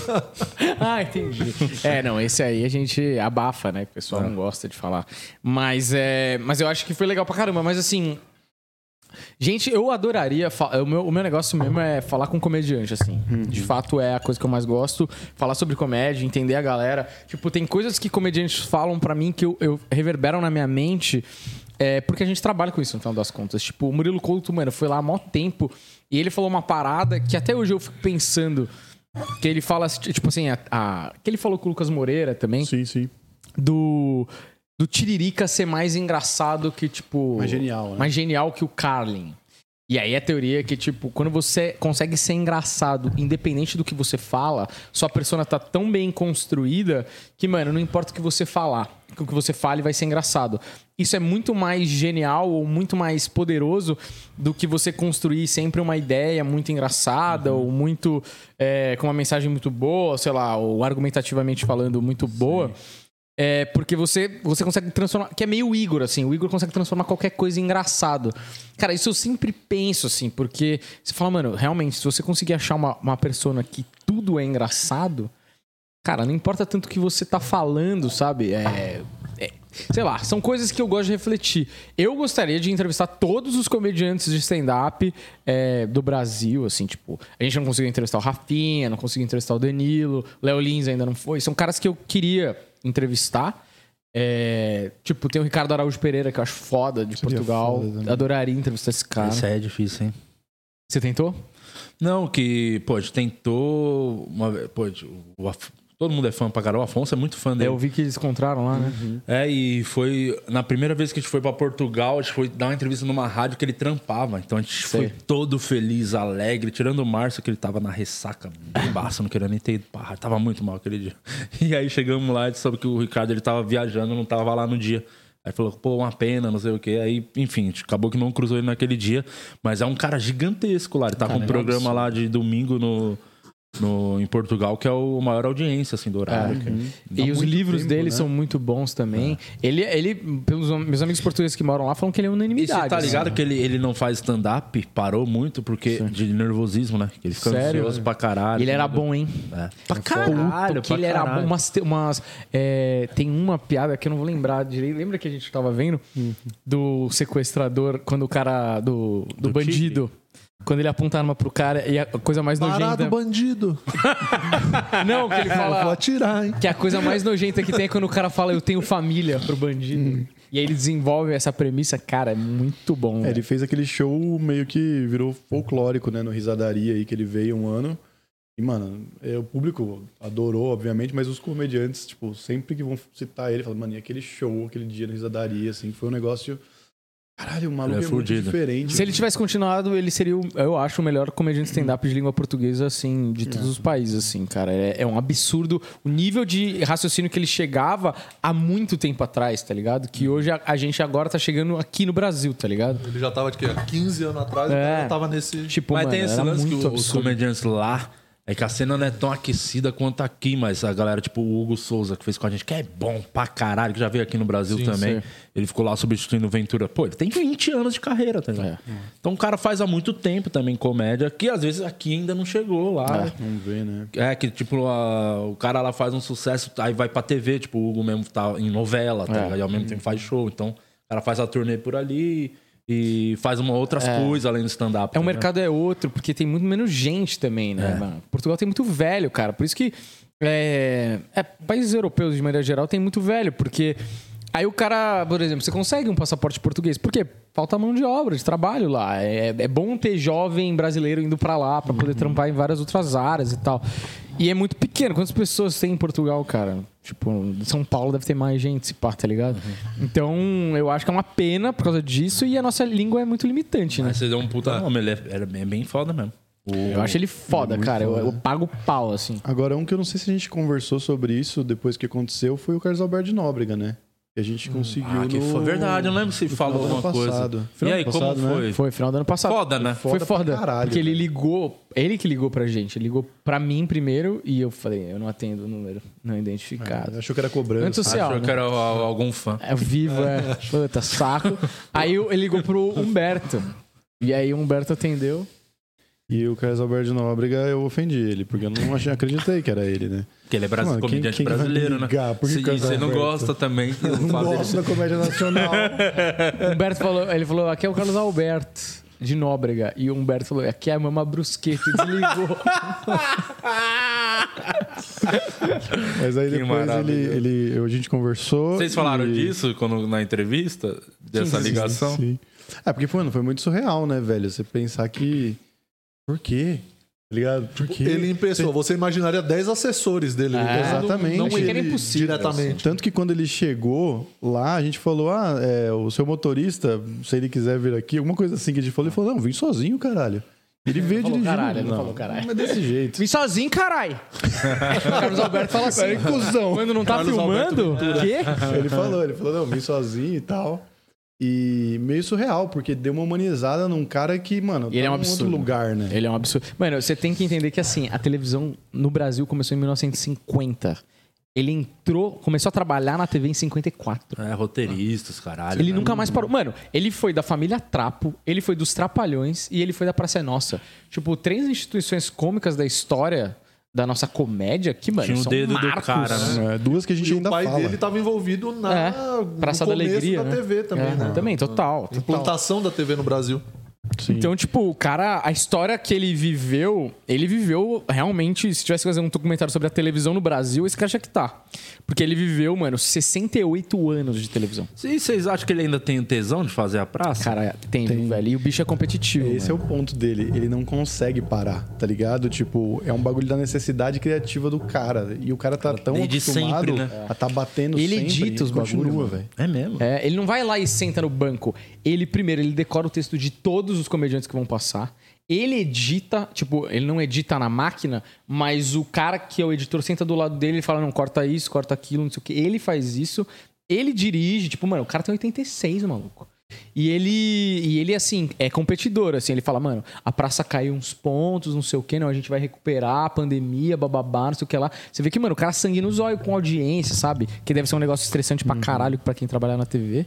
[SPEAKER 3] ah, entendi. É, não, esse aí a gente abafa, né? O pessoal não gosta de falar. Mas, é, mas eu acho que foi legal pra caramba. Mas assim. Gente, eu adoraria. O meu, o meu negócio mesmo é falar com comediante, assim. De fato, é a coisa que eu mais gosto. Falar sobre comédia, entender a galera. Tipo, tem coisas que comediantes falam pra mim que eu, eu reverberam na minha mente. É, porque a gente trabalha com isso, no final das contas. Tipo, o Murilo Couto, mano, foi lá há mó tempo. E ele falou uma parada que até hoje eu fico pensando. Que ele fala, tipo assim, a, a- que ele falou com o Lucas Moreira também
[SPEAKER 4] Sim, sim.
[SPEAKER 3] do do Tiririca ser mais engraçado que, tipo.
[SPEAKER 4] Mais genial, né?
[SPEAKER 3] Mais genial que o Carlin. E aí a teoria é que, tipo, quando você consegue ser engraçado, independente do que você fala, sua persona tá tão bem construída que, mano, não importa o que você falar, o que você fale vai ser engraçado. Isso é muito mais genial ou muito mais poderoso do que você construir sempre uma ideia muito engraçada ou muito. é, com uma mensagem muito boa, sei lá, ou argumentativamente falando muito boa. É porque você, você consegue transformar. Que é meio o Igor, assim. O Igor consegue transformar qualquer coisa em engraçado. Cara, isso eu sempre penso, assim, porque você fala, mano, realmente, se você conseguir achar uma, uma persona que tudo é engraçado, cara, não importa tanto o que você tá falando, sabe? É. sei lá, são coisas que eu gosto de refletir. Eu gostaria de entrevistar todos os comediantes de stand-up é, do Brasil, assim, tipo, a gente não conseguiu entrevistar o Rafinha, não conseguiu entrevistar o Danilo, Léo Lins ainda não foi. São caras que eu queria entrevistar. É, tipo, tem o Ricardo Araújo Pereira, que eu acho foda, de
[SPEAKER 4] Seria
[SPEAKER 3] Portugal.
[SPEAKER 4] foda.
[SPEAKER 3] Adoraria entrevistar esse cara.
[SPEAKER 1] Isso aí é difícil, hein?
[SPEAKER 3] Você tentou?
[SPEAKER 1] Não, que, pô, a gente tentou uma vez. Pô, o Todo mundo é fã pra. O Afonso é muito fã
[SPEAKER 3] É,
[SPEAKER 1] dele.
[SPEAKER 3] eu vi que eles encontraram lá, né?
[SPEAKER 1] É, e foi na primeira vez que a gente foi pra Portugal, a gente foi dar uma entrevista numa rádio que ele trampava. Então a gente foi todo feliz, alegre, tirando o Márcio, que ele tava na ressaca, bebaço, não queria nem ter ido pra rádio. Tava muito mal aquele dia. E aí chegamos lá e soube que o Ricardo ele tava viajando, não tava lá no dia. Aí falou, pô, uma pena, não sei o quê. Aí, enfim, acabou que não cruzou ele naquele dia. Mas é um cara gigantesco lá. Ele tá com um programa lá de domingo no, no, em Portugal, que é o maior audiência, assim, do horário. que-
[SPEAKER 3] E os livros
[SPEAKER 4] tempo,
[SPEAKER 3] dele
[SPEAKER 4] né?
[SPEAKER 3] são muito bons também. Ele, ele, pelos meus amigos portugueses que moram lá, falam que ele é
[SPEAKER 1] E
[SPEAKER 3] unanimidade.
[SPEAKER 1] você tá ligado
[SPEAKER 3] assim.
[SPEAKER 1] que ele, ele não faz stand-up? Parou muito porque de nervosismo, né? Ele fica
[SPEAKER 3] Sério?
[SPEAKER 1] ansioso pra caralho.
[SPEAKER 3] Ele era bom, hein?
[SPEAKER 1] É. Pra caralho,
[SPEAKER 3] que
[SPEAKER 1] pra
[SPEAKER 3] ele era
[SPEAKER 1] caralho.
[SPEAKER 3] bom. Umas, umas, é, tem uma piada que eu não vou lembrar direito. Lembra que a gente tava vendo? Do sequestrador, quando o cara. Do, do,
[SPEAKER 1] Do
[SPEAKER 3] bandido. Quando ele aponta a arma pro cara e a coisa mais
[SPEAKER 2] Parado,
[SPEAKER 3] nojenta.
[SPEAKER 2] bandido.
[SPEAKER 3] Não, que ele
[SPEAKER 2] Vou
[SPEAKER 3] fala.
[SPEAKER 2] atirar, hein?
[SPEAKER 3] Que a coisa mais nojenta que tem é quando o cara fala eu tenho família pro bandido. E aí ele desenvolve essa premissa, cara, é muito bom.
[SPEAKER 4] É, ele fez aquele show meio que virou folclórico, né? No Risadaria aí, que ele veio um ano. E, mano, é, o público adorou, obviamente, mas os comediantes, tipo, sempre que vão citar ele, falam, mano, e aquele show, aquele dia no Risadaria, assim, foi um negócio. Caralho, o maluco
[SPEAKER 1] Ele
[SPEAKER 4] é,
[SPEAKER 1] é
[SPEAKER 4] muito diferente.
[SPEAKER 3] Se ele tivesse continuado, ele seria, o- eu acho, o melhor comediante stand-up de língua portuguesa, assim, de todos os países, assim, cara. É, é um absurdo o nível de raciocínio que ele chegava há muito tempo atrás, tá ligado? Que hoje a, a gente agora tá chegando aqui no Brasil, tá ligado?
[SPEAKER 2] Ele já tava de quê? Há 15 anos atrás,
[SPEAKER 3] É.
[SPEAKER 2] o cara tava nesse.
[SPEAKER 3] Tipo,
[SPEAKER 1] Mas
[SPEAKER 3] mano,
[SPEAKER 1] tem esse lance que os
[SPEAKER 3] absurdo.
[SPEAKER 1] comediantes lá. É que a cena não é tão aquecida quanto aqui, mas a galera, tipo o Hugo Souza, que fez com a gente, que é bom pra caralho, que já veio aqui no Brasil
[SPEAKER 3] Sim,
[SPEAKER 1] também.
[SPEAKER 3] sim.
[SPEAKER 1] Ele ficou lá substituindo o Ventura. Pô, ele tem 20 anos de carreira, tá ligado?
[SPEAKER 3] É.
[SPEAKER 1] Então o cara faz há muito tempo também comédia, que às vezes aqui ainda não chegou lá.
[SPEAKER 4] Vamos ver, né?
[SPEAKER 1] É, que tipo, a- o cara lá faz um sucesso, aí vai pra TV, tipo, o Hugo mesmo tá em novela, tá
[SPEAKER 3] É.
[SPEAKER 1] E ao mesmo tempo faz show. Então, o cara faz a turnê por ali e faz uma outras coisas além do stand-up.
[SPEAKER 3] É, o
[SPEAKER 1] tá ligado?
[SPEAKER 3] mercado é outro, porque tem muito menos gente também, né? mano? Portugal tem muito velho, cara. Por isso que é, é, países europeus, de maneira geral, tem muito velho, porque aí o cara, por exemplo, você consegue um passaporte português. Por quê? Falta mão de obra, de trabalho lá. É, é bom ter jovem brasileiro indo pra lá pra poder trampar em várias outras áreas e tal. E é muito pequeno. Quantas pessoas tem em Portugal, cara? Tipo, São Paulo deve ter mais gente, se pá, tá ligado? Então, eu acho que é uma pena por causa disso e a nossa língua é muito limitante, né?
[SPEAKER 1] Mas você deu um puta nome, ele é, era bem, foda mesmo.
[SPEAKER 3] Eu acho ele foda, cara. Eu, eu pago pau, assim.
[SPEAKER 4] Agora, um que eu não sei se a gente conversou sobre isso depois que aconteceu foi o Carlos Alberto de Nóbrega, né? A gente conseguiu.
[SPEAKER 1] Ah, que
[SPEAKER 4] no-
[SPEAKER 1] foi verdade, eu não lembro se
[SPEAKER 4] no
[SPEAKER 1] falou
[SPEAKER 4] final
[SPEAKER 1] alguma
[SPEAKER 4] ano
[SPEAKER 1] coisa.
[SPEAKER 4] passado.
[SPEAKER 1] E
[SPEAKER 4] Final
[SPEAKER 1] aí,
[SPEAKER 4] do
[SPEAKER 1] como
[SPEAKER 4] passado, né?
[SPEAKER 1] foi?
[SPEAKER 3] Foi final do ano passado.
[SPEAKER 1] Foda, né?
[SPEAKER 3] Foi
[SPEAKER 4] Foda
[SPEAKER 3] foda.
[SPEAKER 4] pra caralho,
[SPEAKER 3] porque ele ligou, ele que ligou pra gente. Ele ligou pra mim primeiro e eu falei, eu não atendo o número não identificado.
[SPEAKER 4] Achou que era cobrança.
[SPEAKER 3] Antissocial,
[SPEAKER 1] Achou
[SPEAKER 3] né?
[SPEAKER 1] que era al- algum fã.
[SPEAKER 3] É vivo, é. Puta, saco. Aí ele ligou pro Humberto. E aí o Humberto atendeu.
[SPEAKER 4] E o Carlos Alberto de Nóbrega, eu ofendi ele, porque eu não achei, acreditei que era ele, né?
[SPEAKER 1] Porque ele é brasi-
[SPEAKER 4] Mano, quem-
[SPEAKER 1] comediante
[SPEAKER 4] quem que vai
[SPEAKER 1] brasileiro, né?
[SPEAKER 4] Por que
[SPEAKER 1] e
[SPEAKER 4] eu
[SPEAKER 1] você não gosta também.
[SPEAKER 4] Eu não gosto da comédia nacional.
[SPEAKER 3] O Humberto falou, ele falou, aqui é o Carlos Alberto. De Nóbrega. E o Humberto falou, aqui é a Mama Brusqueta. E desligou.
[SPEAKER 4] Mas aí
[SPEAKER 1] Que
[SPEAKER 4] depois ele, ele, a gente conversou.
[SPEAKER 1] Vocês falaram
[SPEAKER 4] e-
[SPEAKER 1] disso quando, na entrevista? Dessa
[SPEAKER 3] Sim, sim,
[SPEAKER 1] ligação?
[SPEAKER 4] Sim. É, porque foi, foi muito surreal, né, velho? Você pensar que. Por quê? Tá ligado? Por quê?
[SPEAKER 2] Ele em pessoa. Você imaginaria 10 assessores dele.
[SPEAKER 3] É,
[SPEAKER 4] exatamente.
[SPEAKER 2] Não,
[SPEAKER 3] era
[SPEAKER 2] ele
[SPEAKER 3] impossível,
[SPEAKER 2] diretamente.
[SPEAKER 4] Tanto que quando ele chegou lá, a gente falou: ah, é, o seu motorista, se ele quiser vir aqui, alguma coisa assim que a gente falou, ele falou: não, vem sozinho, caralho. Ele veio dirigindo.
[SPEAKER 3] caralho, ele não falou caralho.
[SPEAKER 4] Mas desse jeito.
[SPEAKER 3] Vim sozinho, carai. o Carlos Alberto fala assim.
[SPEAKER 4] Cuzão.
[SPEAKER 3] Quando não tá
[SPEAKER 2] Carlos
[SPEAKER 3] filmando? O quê?
[SPEAKER 4] Ele falou, ele falou, não, vim sozinho e tal. E meio surreal, porque deu uma humanizada num cara que, mano,
[SPEAKER 3] ele é um
[SPEAKER 4] em outro
[SPEAKER 3] absurdo.
[SPEAKER 4] lugar, né?
[SPEAKER 3] Ele é um absurdo. Mano, você tem que entender que assim, a televisão no Brasil começou em 1950. Ele entrou, começou a trabalhar na TV em 54.
[SPEAKER 1] É, roteiristas, caralho.
[SPEAKER 3] Ele
[SPEAKER 1] né?
[SPEAKER 3] nunca mais parou. Mano, ele foi da família Trapo, ele foi dos Trapalhões e ele foi da Praça é Nossa. Tipo, três instituições cômicas da história da nossa comédia que, mano,
[SPEAKER 1] Tinha o
[SPEAKER 3] são
[SPEAKER 1] dedo do
[SPEAKER 3] marcos.
[SPEAKER 1] cara, né?
[SPEAKER 4] É, duas que a gente
[SPEAKER 2] E o
[SPEAKER 4] ainda
[SPEAKER 2] pai
[SPEAKER 4] fala.
[SPEAKER 2] dele estava envolvido na
[SPEAKER 3] É,
[SPEAKER 2] no
[SPEAKER 3] Praça da
[SPEAKER 2] começo
[SPEAKER 3] Alegria,
[SPEAKER 2] da
[SPEAKER 3] né?
[SPEAKER 2] TV também,
[SPEAKER 3] É,
[SPEAKER 2] né?
[SPEAKER 3] Também, total. total.
[SPEAKER 2] Implantação da TV no Brasil.
[SPEAKER 3] Então, tipo, o cara, a história que ele viveu, ele viveu realmente. Se tivesse que fazer um documentário sobre a televisão no Brasil, esse cara tinha que tá. Porque ele viveu, mano, 68 anos de televisão.
[SPEAKER 1] E vocês acham que ele ainda tem tesão de fazer a praça?
[SPEAKER 3] Cara, tem, viu, velho. E o bicho é competitivo.
[SPEAKER 4] Esse é
[SPEAKER 3] mano.
[SPEAKER 4] o ponto dele. Ele não consegue parar, tá ligado? Tipo, é um bagulho da necessidade criativa do cara. E o cara tá tão
[SPEAKER 1] Desde
[SPEAKER 4] acostumado
[SPEAKER 1] sempre, né?
[SPEAKER 4] a tá batendo
[SPEAKER 3] Ele
[SPEAKER 4] sempre.
[SPEAKER 3] edita
[SPEAKER 4] e
[SPEAKER 3] os
[SPEAKER 4] continua,
[SPEAKER 3] bagulho,
[SPEAKER 4] velho.
[SPEAKER 1] É mesmo?
[SPEAKER 3] É, ele não vai lá e senta no banco. Ele, primeiro, ele decora o texto de todos os comediantes que vão passar. Ele edita, tipo, ele não edita na máquina, mas o cara que é o editor senta do lado dele e fala: não, corta isso, corta aquilo, não sei o quê. Ele faz isso, ele dirige, tipo, mano, o cara tem 86, maluco. E ele, e ele, assim, é competidor, assim, ele fala, mano, a praça caiu uns pontos, não sei o quê, não, a gente vai recuperar a pandemia, bababá, não sei o que lá. Você vê que, mano, o cara sangue no zóio com audiência, sabe? Que deve ser um negócio estressante pra caralho pra quem trabalhar na TV.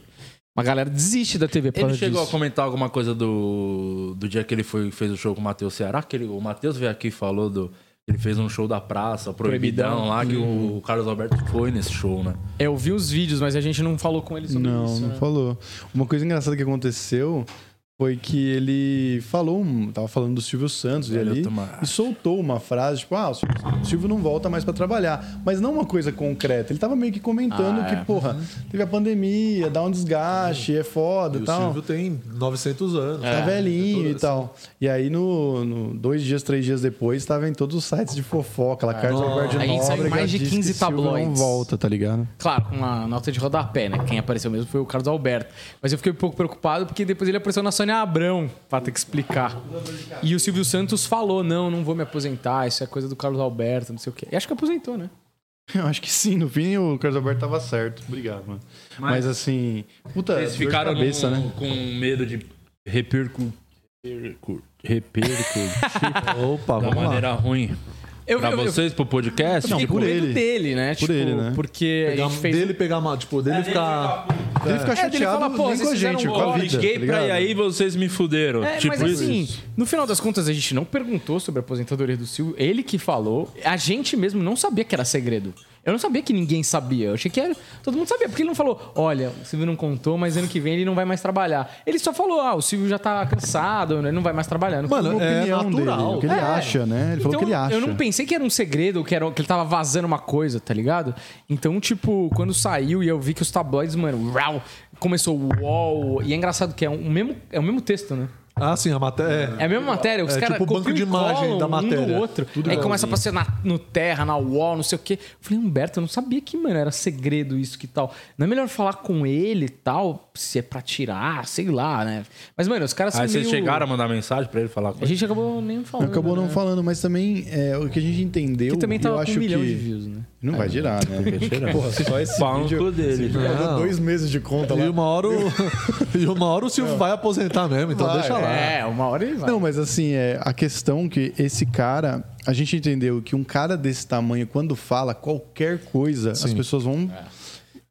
[SPEAKER 3] Uma galera desiste da TV
[SPEAKER 1] Ele chegou
[SPEAKER 3] disso.
[SPEAKER 1] a comentar alguma coisa do, do dia que ele foi, fez o show com o Matheus Ceará? Que ele, o Matheus veio aqui e falou do. Ele fez um show da praça, Proibidão,
[SPEAKER 3] Proibidão.
[SPEAKER 1] lá, que o Carlos Alberto foi nesse show, né?
[SPEAKER 3] É, Eu vi os vídeos, mas a gente não falou com ele sobre
[SPEAKER 4] Não,
[SPEAKER 3] isso.
[SPEAKER 4] não
[SPEAKER 3] né?
[SPEAKER 4] falou. Uma coisa engraçada que aconteceu foi que ele falou, tava falando do Silvio Santos e
[SPEAKER 1] Valeu,
[SPEAKER 4] ali e soltou uma frase tipo, ah, o Silvio- o Silvio não volta mais pra trabalhar, mas não uma coisa concreta. Ele tava meio que comentando
[SPEAKER 3] Ah, é.
[SPEAKER 4] que, porra, teve a pandemia, dá um desgaste, é foda
[SPEAKER 2] E
[SPEAKER 4] e
[SPEAKER 2] o
[SPEAKER 4] tal.
[SPEAKER 2] Silvio tem 900 anos.
[SPEAKER 4] Tá velhinho e
[SPEAKER 2] Toda
[SPEAKER 4] tal. E aí, no, no- dois dias, três dias depois, tava em todos os sites de fofoca. Lá, Carlos Alberto de
[SPEAKER 3] Aí saiu
[SPEAKER 4] Nóbrega
[SPEAKER 3] mais de
[SPEAKER 4] disse
[SPEAKER 3] 15
[SPEAKER 4] que Silvio não
[SPEAKER 3] tabloides.
[SPEAKER 4] volta, tá ligado?
[SPEAKER 3] Claro, com uma nota de rodapé, né? Quem apareceu mesmo foi o Carlos Alberto. Mas eu fiquei um pouco preocupado porque depois ele apareceu na Sônia Abrão pra ter que explicar. E o Silvio Santos falou: não, não vou me aposentar, isso é coisa do Carlos Alberto, não sei o quê. E acho que aposentou, né?
[SPEAKER 4] Eu acho que sim, no fim o Carlos Alberto tava certo. Obrigado, mano. Mas, assim, puta,
[SPEAKER 1] Vocês
[SPEAKER 4] dor de
[SPEAKER 1] ficaram
[SPEAKER 4] cabeça,
[SPEAKER 1] no-
[SPEAKER 4] né?
[SPEAKER 1] com medo de repercu... repercu- repercutir
[SPEAKER 2] Opa,
[SPEAKER 1] da
[SPEAKER 2] vamos lá.
[SPEAKER 1] maneira ruim
[SPEAKER 3] Eu,
[SPEAKER 1] pra
[SPEAKER 3] eu- eu
[SPEAKER 1] vocês, pro podcast?
[SPEAKER 3] fiquei
[SPEAKER 4] por
[SPEAKER 3] com medo
[SPEAKER 4] ele.
[SPEAKER 3] dele, né?
[SPEAKER 4] Por ele, né?
[SPEAKER 3] Porque
[SPEAKER 2] Pegar-
[SPEAKER 3] a gente fez.
[SPEAKER 2] Dele pegar mal, tipo, dele ficar.
[SPEAKER 4] Ele fica
[SPEAKER 3] É, dele
[SPEAKER 4] chateado
[SPEAKER 3] fala, pô,
[SPEAKER 4] com a gente,
[SPEAKER 3] fizeram
[SPEAKER 4] com a
[SPEAKER 3] um
[SPEAKER 4] vida.
[SPEAKER 1] Liguei
[SPEAKER 4] tá
[SPEAKER 1] pra ir aí vocês me fuderam.
[SPEAKER 3] É,
[SPEAKER 1] tipo
[SPEAKER 3] mas
[SPEAKER 1] isso.
[SPEAKER 3] assim, no final das contas, a gente não perguntou sobre a aposentadoria do Silvio. Ele que falou. A gente mesmo não sabia que era segredo. Eu não sabia que ninguém sabia. Eu achei que era, todo mundo sabia. Porque ele não falou, olha, o Silvio não contou, mas ano que vem ele não vai mais trabalhar. Ele só falou, ah, o Silvio já tá cansado, ele não vai mais trabalhar. Não
[SPEAKER 2] Mano,
[SPEAKER 4] Uma
[SPEAKER 2] é natural.
[SPEAKER 4] dele, o que ele
[SPEAKER 3] É.
[SPEAKER 4] acha, né? Ele falou o que ele acha.
[SPEAKER 3] Eu não pensei que era um segredo, que, era, que ele tava vazando uma coisa, tá ligado? Então, tipo, quando saiu e eu vi que os tabloides, mano, começou o UOL. E é engraçado que é, um mesmo, é o mesmo texto, né?
[SPEAKER 2] Ah, sim, a matéria.
[SPEAKER 3] É a mesma matéria, os
[SPEAKER 2] É
[SPEAKER 3] caras
[SPEAKER 2] tipo o banco de
[SPEAKER 3] e
[SPEAKER 2] imagem da
[SPEAKER 3] Um
[SPEAKER 2] matéria.
[SPEAKER 3] do outro.
[SPEAKER 2] Tudo
[SPEAKER 3] aí
[SPEAKER 2] igualzinho.
[SPEAKER 3] começa a aparecer na, no Terra, na UOL, não sei o quê. Eu falei, Humberto, eu não sabia que, mano, era segredo isso que tal. Não é melhor falar com ele e tal, se é pra tirar, sei lá, né? Mas, mano, os caras são
[SPEAKER 1] Aí vocês
[SPEAKER 3] meio...
[SPEAKER 1] chegaram a mandar mensagem pra ele falar com
[SPEAKER 3] A gente acabou nem falando.
[SPEAKER 4] Acabou não
[SPEAKER 3] né?
[SPEAKER 4] falando, mas também é, o que a gente entendeu.
[SPEAKER 3] Que também
[SPEAKER 4] e
[SPEAKER 3] tava
[SPEAKER 4] eu
[SPEAKER 3] com
[SPEAKER 4] acho
[SPEAKER 3] um milhão
[SPEAKER 4] que
[SPEAKER 3] de views, né?
[SPEAKER 4] Não vai girar, né? Porra, só esse
[SPEAKER 1] Pau
[SPEAKER 4] vídeo.
[SPEAKER 1] dele.
[SPEAKER 4] esse
[SPEAKER 2] Não.
[SPEAKER 4] dois meses de conta
[SPEAKER 2] E
[SPEAKER 4] lá.
[SPEAKER 2] uma hora o, e uma hora o Silvio vai aposentar mesmo, então
[SPEAKER 4] Vai,
[SPEAKER 2] deixa lá.
[SPEAKER 3] É, uma hora ele vai.
[SPEAKER 4] Não, mas assim, é, a questão que esse cara, a gente entendeu que um cara desse tamanho, quando fala qualquer coisa, as pessoas vão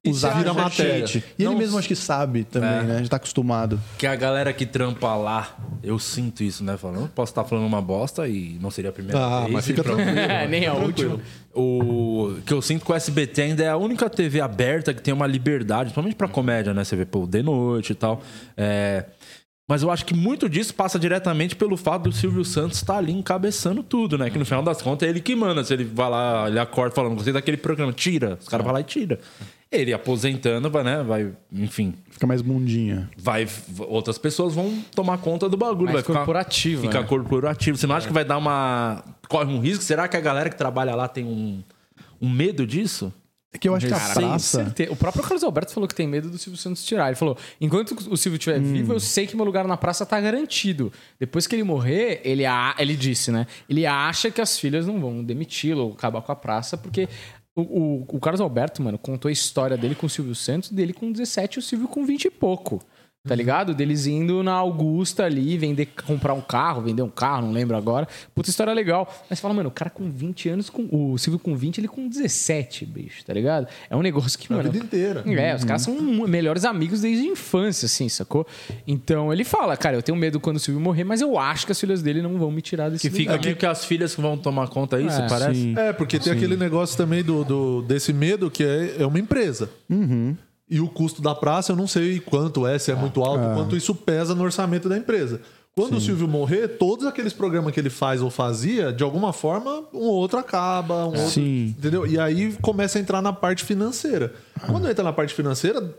[SPEAKER 4] usar
[SPEAKER 2] vira matéria.
[SPEAKER 4] E ele
[SPEAKER 1] Não-
[SPEAKER 4] mesmo acho que sabe também,
[SPEAKER 1] É.
[SPEAKER 4] né? A gente tá acostumado.
[SPEAKER 1] Que a galera que trampa lá, eu sinto isso, né? Falando, posso estar falando uma bosta e não seria a primeira
[SPEAKER 2] Ah,
[SPEAKER 1] vez.
[SPEAKER 2] mas
[SPEAKER 1] e
[SPEAKER 2] fica
[SPEAKER 1] pronto.
[SPEAKER 2] tranquilo.
[SPEAKER 3] É, nem a última.
[SPEAKER 1] O que eu sinto com o SBT ainda é a única TV aberta que tem uma liberdade, principalmente pra comédia, né? Você vê, pô, de noite e tal. É, Mas eu acho que muito disso passa diretamente pelo fato do Silvio Santos estar ali encabeçando tudo, né? Que no final das contas é ele que manda. Se ele vai lá, ele acorda falando, gostei daquele programa, tira. Os caras vão lá e tira. Ele aposentando, vai, né? Vai, enfim,
[SPEAKER 4] Fica mais bundinha.
[SPEAKER 1] vai. Outras pessoas vão tomar conta do bagulho.
[SPEAKER 3] Mais
[SPEAKER 1] vai ficar,
[SPEAKER 3] corporativo,
[SPEAKER 1] Fica
[SPEAKER 3] né?
[SPEAKER 1] corporativo. Você não acha que vai dar uma. Corre um risco? Será que a galera que trabalha lá tem um, um medo disso?
[SPEAKER 4] É que eu acho que a praça.
[SPEAKER 3] O próprio Carlos Alberto falou que tem medo do Silvio Santos tirar. Ele falou: enquanto o Silvio estiver
[SPEAKER 4] Hum.
[SPEAKER 3] vivo, eu sei que meu lugar na praça tá garantido. Depois que ele morrer, ele, a- ele disse, né? Ele acha que as filhas não vão demiti-lo ou acabar com a praça, porque o, o- o Carlos Alberto, mano, contou a história dele com o Silvio Santos, dele com 17 e o Silvio com 20 e pouco. Tá ligado? Deles indo na Augusta ali, vender, comprar um carro, vender um carro, não lembro agora. Puta história legal. Mas você fala, mano, o cara com 20 anos, com, o Silvio com 20, ele com 17, bicho, tá ligado? É um negócio que,
[SPEAKER 2] A
[SPEAKER 3] mano.
[SPEAKER 2] vida inteira.
[SPEAKER 3] É, os caras são mu- melhores amigos desde a infância, assim, sacou? Então ele fala, cara, eu tenho medo quando o Silvio morrer, mas eu acho que as filhas dele não vão me tirar desse
[SPEAKER 1] Que fica meio que as filhas que vão tomar conta disso,
[SPEAKER 3] É,
[SPEAKER 1] parece?
[SPEAKER 4] sim.
[SPEAKER 2] É, porque tem aquele negócio também do, do- desse medo que é, é uma empresa. E o custo da praça, eu não sei quanto é, se é muito alto, quanto isso pesa no orçamento da empresa. Quando o Silvio morrer, todos aqueles programas que ele faz ou fazia, de alguma forma, um ou outro acaba, um outro.
[SPEAKER 4] Sim.
[SPEAKER 2] Entendeu? E aí começa a entrar na parte financeira. Quando entra na parte financeira,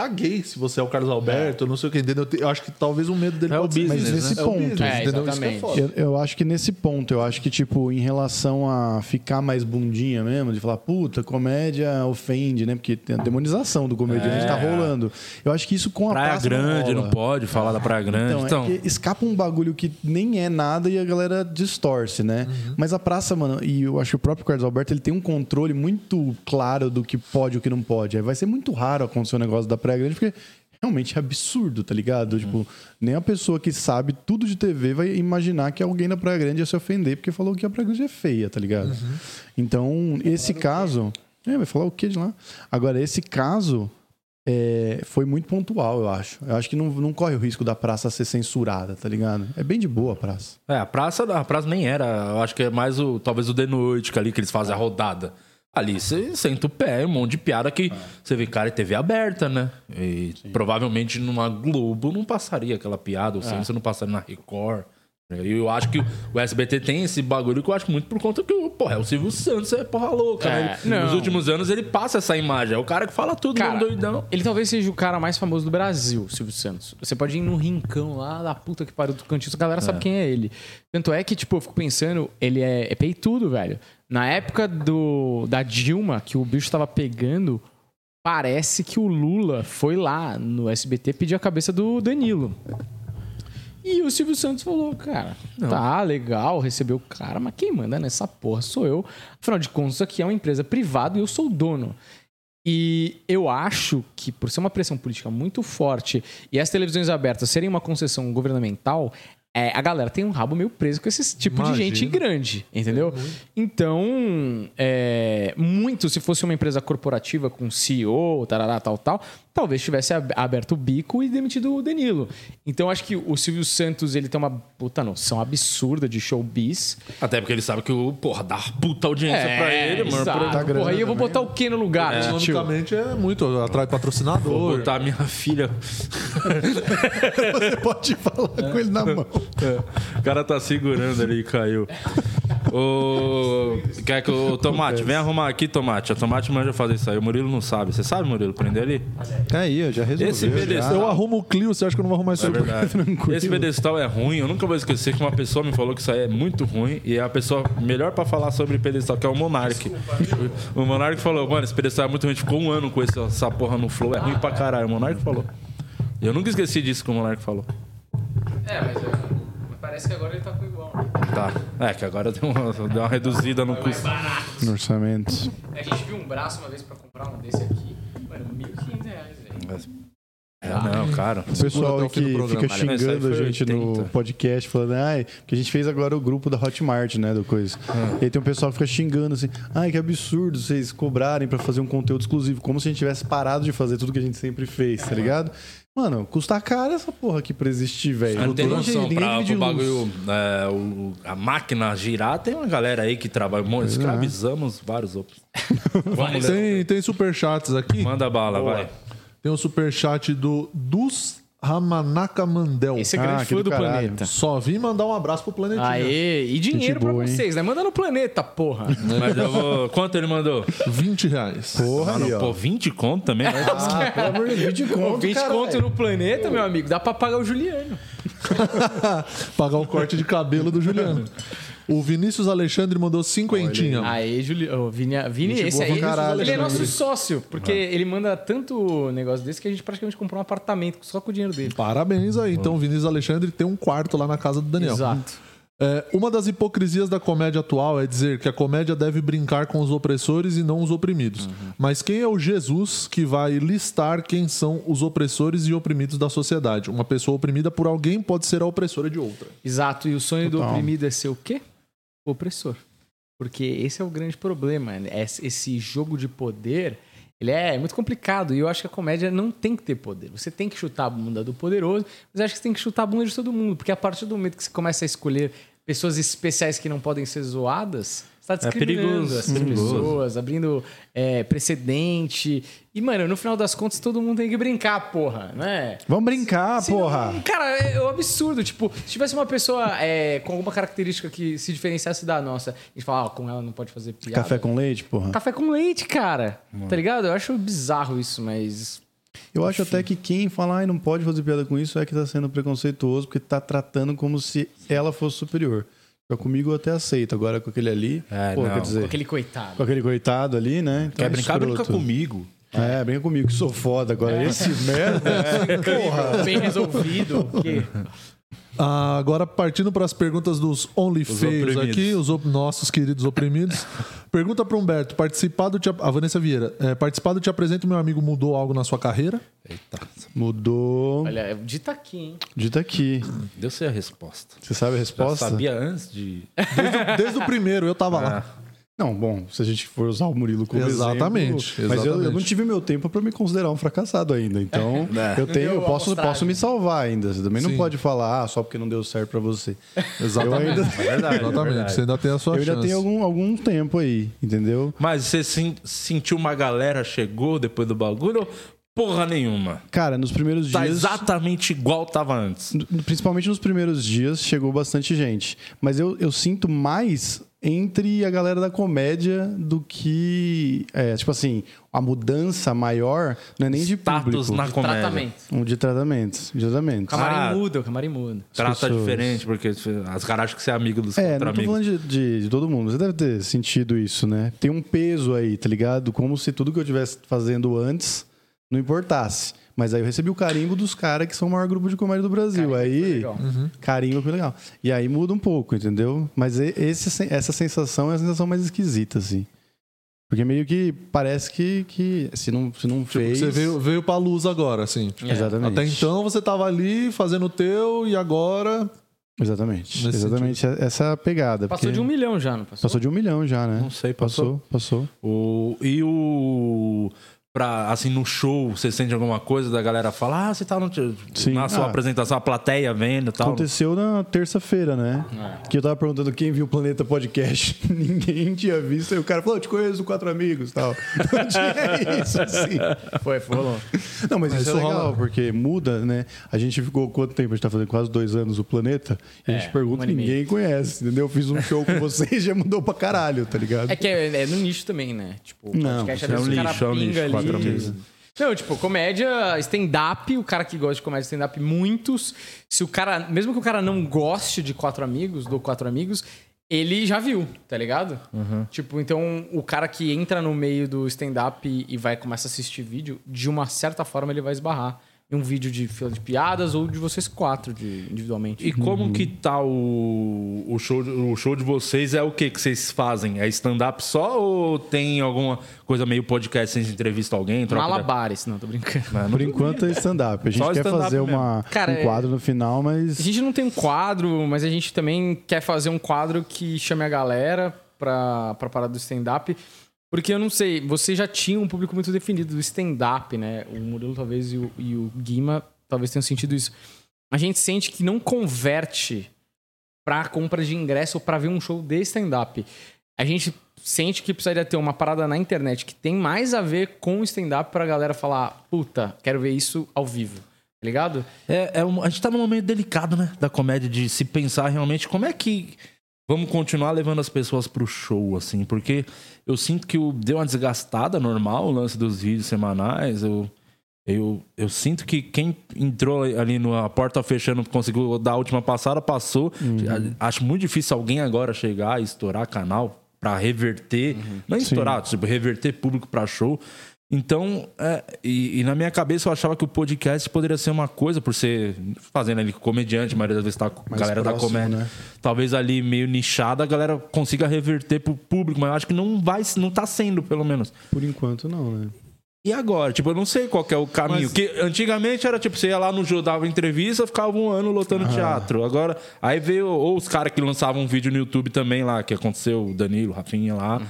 [SPEAKER 2] caguei se você é o Carlos Alberto, não sei o que, entendeu? Eu acho que talvez o medo dele
[SPEAKER 1] É o
[SPEAKER 2] pode ser-
[SPEAKER 1] business,
[SPEAKER 4] Mas nesse
[SPEAKER 1] né?
[SPEAKER 2] É o
[SPEAKER 4] ponto.
[SPEAKER 2] business,
[SPEAKER 3] É,
[SPEAKER 2] entendeu? Isso que é
[SPEAKER 3] exatamente.
[SPEAKER 2] foda.
[SPEAKER 4] Eu, eu acho que nesse ponto, eu acho que, tipo, em relação a ficar mais bundinha mesmo, de falar, puta, comédia ofende, né? Porque tem a demonização do comediante tá rolando. Eu acho que isso com a
[SPEAKER 1] Praia
[SPEAKER 4] praça
[SPEAKER 1] Grande,
[SPEAKER 4] rola.
[SPEAKER 1] não pode falar da Praia Grande.
[SPEAKER 4] Então,
[SPEAKER 1] Então,
[SPEAKER 4] é que escapa um bagulho que nem é nada e a galera distorce, né? Mas a praça, mano, e eu acho que o próprio Carlos Alberto, ele tem um controle muito claro do que pode e o que não pode. Aí vai ser muito raro acontecer um negócio da Praia Grande, porque realmente é absurdo, tá ligado? Tipo, nem a pessoa que sabe tudo de TV vai imaginar que alguém na Praia Grande ia se ofender porque falou que a Praia Grande é feia, tá ligado? Então, esse caso... É, vai falar o quê de lá? Agora, esse caso... é, foi muito pontual, eu acho. Eu acho que não, não corre o risco da praça ser censurada, tá ligado? É bem de boa a praça.
[SPEAKER 1] é, a praça, a praça nem era. Eu acho que é mais o talvez o de noite que ali que eles fazem a rodada. Ali você senta o pé, um monte de piada que você vê, cara, é TV aberta, né? E provavelmente numa Globo não passaria aquela piada, ou seja, você não passaria na Record. E eu acho que o SBT tem esse bagulho que eu acho muito por conta que, porra, é o Silvio Santos, é porra louca,
[SPEAKER 3] É,
[SPEAKER 1] né? Ele-
[SPEAKER 3] não.
[SPEAKER 1] Nos últimos anos ele passa essa imagem. É o cara que fala tudo,
[SPEAKER 3] Cara,
[SPEAKER 1] não doidão.
[SPEAKER 3] ele talvez seja o cara mais famoso do Brasil, Silvio Santos. Você pode ir num rincão lá da puta que pariu do cantinho, a galera sabe quem é ele. Tanto é que, tipo, eu fico pensando, ele é, é peitudo, velho. Na época do, da Dilma, que o bicho tava pegando, parece que o Lula foi lá no SBT pedir a cabeça do Danilo. E o Silvio Santos falou, cara, tá legal, recebeu o cara, mas quem manda nessa porra sou eu. Afinal de contas, isso aqui é uma empresa privada e eu sou o dono. E eu acho que, por ser uma pressão política muito forte e as televisões abertas serem uma concessão governamental, é, a galera tem um rabo meio preso com esse tipo de gente grande, entendeu? Então, é, muito, se fosse uma empresa corporativa com CEO, tarará, tal, tal, talvez tivesse ab- aberto o bico e demitido o Danilo. Então, acho que o Silvio Santos, ele tem uma puta noção absurda de showbiz.
[SPEAKER 1] Até porque ele sabe que o, porra, dá puta audiência pra ele, mano.
[SPEAKER 3] exato.
[SPEAKER 4] Tá
[SPEAKER 3] Porra, aí eu vou botar o que no lugar,
[SPEAKER 1] É.
[SPEAKER 3] tio?
[SPEAKER 2] Economicamente é muito, atrai
[SPEAKER 1] Vou
[SPEAKER 2] patrocinador.
[SPEAKER 1] botar minha filha.
[SPEAKER 4] Você pode falar com ele na mão.
[SPEAKER 1] O cara tá segurando ali e caiu. O... Quer que o Tomate, vem arrumar aqui, Tomate. O Tomate manja fazer isso aí. O Murilo não sabe. Você sabe, Murilo, prender ali?
[SPEAKER 4] Tá aí, eu já resolvi.
[SPEAKER 1] Esse pedestal-
[SPEAKER 2] Eu arrumo o Clio, você acha que eu não vou arrumar isso
[SPEAKER 1] É
[SPEAKER 2] aí?
[SPEAKER 1] verdade. Esse pedestal é ruim. Eu nunca vou esquecer que uma pessoa me falou que isso aí é muito ruim. E é a pessoa melhor pra falar sobre pedestal, que é o Monark. O Monark falou, mano, esse pedestal é muito ruim. Ficou um ano com esse- essa porra no flow. É ruim pra caralho. O Monark falou. Eu nunca esqueci disso que o Monark falou.
[SPEAKER 3] É, mas parece que agora ele tá com igual.
[SPEAKER 1] Tá. É, que agora deu uma, deu uma reduzida no custo.
[SPEAKER 4] No orçamento.
[SPEAKER 3] A gente viu um braço uma vez pra comprar um desse aqui. Mano, 1.500 reais, velho.
[SPEAKER 1] É, não, cara.
[SPEAKER 4] O pessoal que fica xingando a gente
[SPEAKER 1] 80.
[SPEAKER 4] no podcast, falando, ai, que a gente fez agora o grupo da Hotmart, né, do coisa. E aí tem um pessoal que fica xingando assim, ai, que absurdo vocês cobrarem pra fazer um conteúdo exclusivo, como se a gente tivesse parado de fazer tudo que a gente sempre fez, tá ligado? Mano, custa caro essa porra aqui pra existir, velho.
[SPEAKER 1] Não tem noção, pra, pro bagulho, é, o- a máquina girar, tem uma galera aí que trabalha. Bom, escravizamos vários outros. Vamos.
[SPEAKER 2] Tem, tem superchats aqui.
[SPEAKER 1] Manda bala, vai.
[SPEAKER 2] Tem um superchat do Dus Ramanaka Mandel.
[SPEAKER 3] Esse é
[SPEAKER 4] Ah,
[SPEAKER 3] grande
[SPEAKER 4] que
[SPEAKER 3] fã
[SPEAKER 4] do caralho.
[SPEAKER 3] planeta.
[SPEAKER 2] Só vim mandar um abraço pro planetinha.
[SPEAKER 3] Aê, e dinheiro pra
[SPEAKER 4] boa, hein?
[SPEAKER 3] vocês, né? Manda no planeta, porra.
[SPEAKER 1] Mas eu vou. Quanto ele mandou?
[SPEAKER 2] 20 reais.
[SPEAKER 4] Porra
[SPEAKER 1] Mano,
[SPEAKER 4] aí, ó.
[SPEAKER 1] pô, 20 conto também?
[SPEAKER 4] Ah, pelo amor de Deus, 20 conto,
[SPEAKER 3] 20
[SPEAKER 4] caralho.
[SPEAKER 3] conto no planeta, meu amigo. Dá pra pagar o Juliano.
[SPEAKER 2] Pagar o corte de cabelo do Juliano. O Vinícius Alexandre mandou cinquentinha.
[SPEAKER 3] Aê, Juliano. Vini, Vini
[SPEAKER 2] Gente
[SPEAKER 3] esse
[SPEAKER 2] boa
[SPEAKER 3] aí,
[SPEAKER 2] pra caralho,
[SPEAKER 3] ele é
[SPEAKER 2] Alexandre.
[SPEAKER 3] nosso sócio. Porque ele manda tanto negócio desse que a gente praticamente comprou um apartamento só com o dinheiro dele.
[SPEAKER 2] Parabéns aí. Então, o Vinícius Alexandre tem um quarto lá na casa do Daniel.
[SPEAKER 3] Exato.
[SPEAKER 2] É, uma das hipocrisias da comédia atual é dizer que a comédia deve brincar com os opressores e não os oprimidos. Mas quem é o Jesus que vai listar quem são os opressores e oprimidos da sociedade? Uma pessoa oprimida por alguém pode ser a opressora de outra.
[SPEAKER 3] Exato. E o sonho do
[SPEAKER 4] Total.
[SPEAKER 3] oprimido é ser o quê? Opressor. Porque esse é o grande problema. né? Esse esse jogo de poder, ele é muito complicado. E eu acho que a comédia não tem que ter poder. Você tem que chutar a bunda do poderoso, mas acho que você tem que chutar a bunda de todo mundo. Porque a partir do momento que você começa a escolher pessoas especiais que não podem ser zoadas, você tá discriminando
[SPEAKER 1] perigoso,
[SPEAKER 3] essas
[SPEAKER 1] perigoso.
[SPEAKER 3] pessoas, abrindo é, precedente. E, mano, no final das contas, todo mundo tem que brincar, porra, né?
[SPEAKER 4] Vamos brincar,
[SPEAKER 3] Se
[SPEAKER 4] porra.
[SPEAKER 3] não- cara, é, é um absurdo. Tipo, se tivesse uma pessoa é, com alguma característica que se diferenciasse da nossa, a gente fala, ah, com ela não pode fazer piada.
[SPEAKER 4] Café com leite, porra.
[SPEAKER 3] Café com leite, cara. Tá ligado? Eu acho bizarro isso, mas.
[SPEAKER 4] Eu acho até que quem fala, ai, não pode fazer piada com isso, é que tá sendo preconceituoso, porque tá tratando como se ela fosse superior. Comigo eu até aceito, agora com aquele ali,
[SPEAKER 1] É,
[SPEAKER 4] pô,
[SPEAKER 1] não.
[SPEAKER 4] quer dizer,
[SPEAKER 3] Com aquele coitado.
[SPEAKER 4] com aquele coitado ali, né? Então
[SPEAKER 1] Quer
[SPEAKER 4] é
[SPEAKER 1] brincar, brinca
[SPEAKER 4] escroto.
[SPEAKER 1] comigo.
[SPEAKER 4] É, brinca comigo, que sou foda. Agora, esse merda, porra.
[SPEAKER 3] Bem resolvido. que-
[SPEAKER 2] Ah, agora, partindo para as perguntas dos Only
[SPEAKER 1] Os
[SPEAKER 2] Feios
[SPEAKER 1] oprimidos.
[SPEAKER 2] aqui, os op- nossos queridos oprimidos. Pergunta para Humberto: participado te, a Vanessa Vieira, é, participado te apresento, meu amigo, mudou algo na sua carreira?
[SPEAKER 1] Eita,
[SPEAKER 4] Mudou.
[SPEAKER 3] Olha, dita aqui, hein?
[SPEAKER 4] Dita aqui.
[SPEAKER 1] deu sei a resposta.
[SPEAKER 4] Você sabe a
[SPEAKER 1] Já
[SPEAKER 4] resposta?
[SPEAKER 1] sabia antes de.
[SPEAKER 2] Desde, o- desde o primeiro, eu tava lá.
[SPEAKER 4] Não, bom, se a gente for usar o Murilo como
[SPEAKER 2] Exatamente,
[SPEAKER 4] exemplo... Mas eu, eu não tive meu tempo pra me considerar um fracassado ainda. Então,
[SPEAKER 1] É.
[SPEAKER 4] eu tenho, eu posso, posso me salvar ainda. Você também não
[SPEAKER 2] Sim.
[SPEAKER 4] pode falar, ah, só porque não deu certo pra você.
[SPEAKER 2] Exatamente.
[SPEAKER 4] Eu ainda,
[SPEAKER 1] É verdade.
[SPEAKER 2] Exatamente.
[SPEAKER 1] é verdade.
[SPEAKER 2] Você ainda tem a sua
[SPEAKER 4] eu ainda
[SPEAKER 2] chance.
[SPEAKER 4] tenho algum, algum tempo aí, entendeu?
[SPEAKER 1] Mas você sen- sentiu uma galera chegou depois do bagulho? ou Porra nenhuma.
[SPEAKER 4] Cara, nos primeiros
[SPEAKER 1] Tá
[SPEAKER 4] dias...
[SPEAKER 1] exatamente igual tava antes.
[SPEAKER 4] Principalmente nos primeiros dias, chegou bastante gente. Mas eu, eu sinto mais entre a galera da comédia do que... É, tipo assim, a mudança maior não é nem de
[SPEAKER 1] Status
[SPEAKER 4] público.
[SPEAKER 1] na comédia.
[SPEAKER 3] Tratamento.
[SPEAKER 4] Um de tratamentos, de
[SPEAKER 3] O
[SPEAKER 4] tratamentos.
[SPEAKER 3] camarim
[SPEAKER 1] Ah.
[SPEAKER 3] muda, o camarim muda.
[SPEAKER 1] Trata
[SPEAKER 4] pessoas.
[SPEAKER 1] diferente, porque as caras acham que você é amigo dos
[SPEAKER 4] É, não tô
[SPEAKER 1] amigos.
[SPEAKER 4] falando de, de- de todo mundo. Você deve ter sentido isso, né? Tem um peso aí, tá ligado? Como se tudo que eu estivesse fazendo antes não importasse. Mas aí eu recebi o carimbo dos caras que são o maior grupo de comédia do Brasil.
[SPEAKER 3] Carimbo foi
[SPEAKER 4] aí,
[SPEAKER 3] legal.
[SPEAKER 4] carimbo foi legal. E aí muda um pouco, entendeu? Mas esse, essa sensação é a sensação mais esquisita, assim. Porque meio que parece que, que se não, se não fez...
[SPEAKER 2] Você veio, veio pra luz agora, assim. Tipo,
[SPEAKER 4] Exatamente.
[SPEAKER 2] Até então você tava ali fazendo o teu e agora.
[SPEAKER 4] Exatamente.
[SPEAKER 2] Nesse
[SPEAKER 4] Exatamente essa é a pegada.
[SPEAKER 3] Passou
[SPEAKER 4] porque-
[SPEAKER 3] de um milhão já, não passou?
[SPEAKER 4] Passou de um milhão já, né?
[SPEAKER 1] Não sei, passou.
[SPEAKER 4] Passou, passou.
[SPEAKER 1] O, e o. Pra, assim, no show, você sente alguma coisa da galera falar, ah, você tá no,
[SPEAKER 4] Sim.
[SPEAKER 1] na sua
[SPEAKER 4] Ah.
[SPEAKER 1] apresentação, a plateia vendo e tal.
[SPEAKER 4] Aconteceu na terça-feira, né? Que eu tava perguntando quem viu o Planeta Podcast. Ninguém tinha visto. Aí o cara falou, eu te conheço quatro amigos e tal. Não tinha isso, assim.
[SPEAKER 3] Foi, foi rolou.
[SPEAKER 4] Não, mas,
[SPEAKER 2] Mas
[SPEAKER 4] isso é legal,
[SPEAKER 2] rola.
[SPEAKER 4] porque muda, né? A gente ficou quanto tempo? A gente tá fazendo quase dois anos o Planeta. E a gente
[SPEAKER 3] É,
[SPEAKER 4] pergunta,
[SPEAKER 3] um e
[SPEAKER 4] ninguém conhece, entendeu? Eu fiz um show com vocês e já mudou pra caralho, tá ligado?
[SPEAKER 3] É que é, é no nicho também, né? Tipo, o
[SPEAKER 4] Não,
[SPEAKER 3] podcast
[SPEAKER 1] é um
[SPEAKER 3] vezes o cara
[SPEAKER 1] nicho, é um nicho,
[SPEAKER 3] ali. Não, tipo, comédia, stand-up, o cara que gosta de comédia stand-up, muitos. Se o cara, mesmo que o cara não goste de quatro amigos, do quatro amigos, ele já viu, tá ligado? Tipo, então o cara que entra no meio do stand-up e, e vai começar a assistir vídeo, de uma certa forma ele vai esbarrar um vídeo de fila de piadas ou de vocês quatro, de, individualmente.
[SPEAKER 1] E como que tá o, o, show, de- o show de vocês? É o que que vocês fazem? É stand-up só ou tem alguma coisa meio podcast, vocês entrevistam alguém?
[SPEAKER 3] Um
[SPEAKER 1] troca de-
[SPEAKER 3] alabares, não, tô brincando.
[SPEAKER 4] Por enquanto é stand-up. A gente
[SPEAKER 1] Só
[SPEAKER 4] quer fazer uma,
[SPEAKER 3] Cara,
[SPEAKER 4] um
[SPEAKER 3] é-
[SPEAKER 4] quadro no final, mas...
[SPEAKER 3] A gente não tem um quadro, mas a gente também quer fazer um quadro que chame a galera pra, pra parar do stand-up. Porque eu não sei, você já tinha um público muito definido do stand-up, né? O Murilo talvez e o, e o Guima talvez tenham sentido isso. A gente sente que não converte pra compra de ingresso ou pra ver um show de stand-up. A gente sente que precisaria ter uma parada na internet que tem mais a ver com stand-up pra galera falar, puta, quero ver isso ao vivo. Tá ligado?
[SPEAKER 1] É, é um- a gente tá num momento delicado, né? Da comédia, de se pensar realmente como é que vamos continuar levando as pessoas pro show, assim, porque eu sinto que o, deu uma desgastada normal o lance dos vídeos semanais. Eu, eu, eu sinto que quem entrou ali na porta fechando, conseguiu dar a última passada, passou. A- Acho muito difícil alguém agora chegar e estourar canal pra reverter. Não estourar, tipo, reverter público pra show. Então, é, e, e na minha cabeça eu achava que o podcast poderia ser uma coisa, por ser fazendo ali com comediante, a maioria das vezes tá com a galera da
[SPEAKER 4] próximo,
[SPEAKER 1] comédia.
[SPEAKER 4] né?
[SPEAKER 1] Talvez ali meio nichada a galera consiga reverter pro público, mas eu acho que não vai, não tá sendo, pelo menos.
[SPEAKER 4] Por enquanto, não, né?
[SPEAKER 1] E agora? Tipo, eu não sei qual que é o caminho.
[SPEAKER 2] Mas-
[SPEAKER 1] Que antigamente era tipo, você ia lá no jogo, dava entrevista, ficava um ano lotando teatro. Agora, aí veio ou os caras que lançavam um vídeo no YouTube também lá, que aconteceu, o Danilo, o Rafinha lá,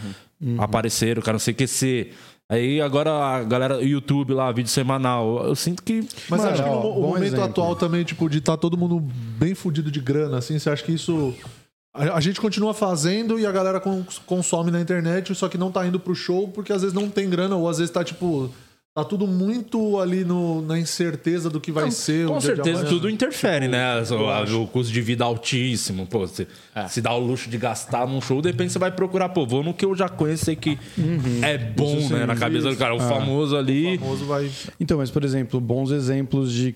[SPEAKER 1] apareceram, cara, não sei o que ser. Aí agora a galera, YouTube lá, vídeo semanal. Eu sinto que.
[SPEAKER 2] Mas
[SPEAKER 4] Mano,
[SPEAKER 2] acho que no
[SPEAKER 4] ó,
[SPEAKER 2] momento
[SPEAKER 4] exemplo.
[SPEAKER 2] atual também, tipo, de estar todo mundo bem fudido de grana, assim, você acha que isso A, a gente continua fazendo e a galera cons- consome na internet, só que não tá indo pro show porque às vezes não tem grana, ou às vezes tá tipo. Tá tudo muito ali no, na incerteza do que vai ser.
[SPEAKER 1] Com
[SPEAKER 2] o dia de
[SPEAKER 1] certeza tudo interfere, né? O, o custo de vida altíssimo. Pô, você se dá o luxo de gastar num show, de repente você vai procurar, pô, vou no que eu já conheço sei que é bom, né? Na cabeça do cara. O famoso ali.
[SPEAKER 2] O famoso vai.
[SPEAKER 4] Então, mas por exemplo, bons exemplos de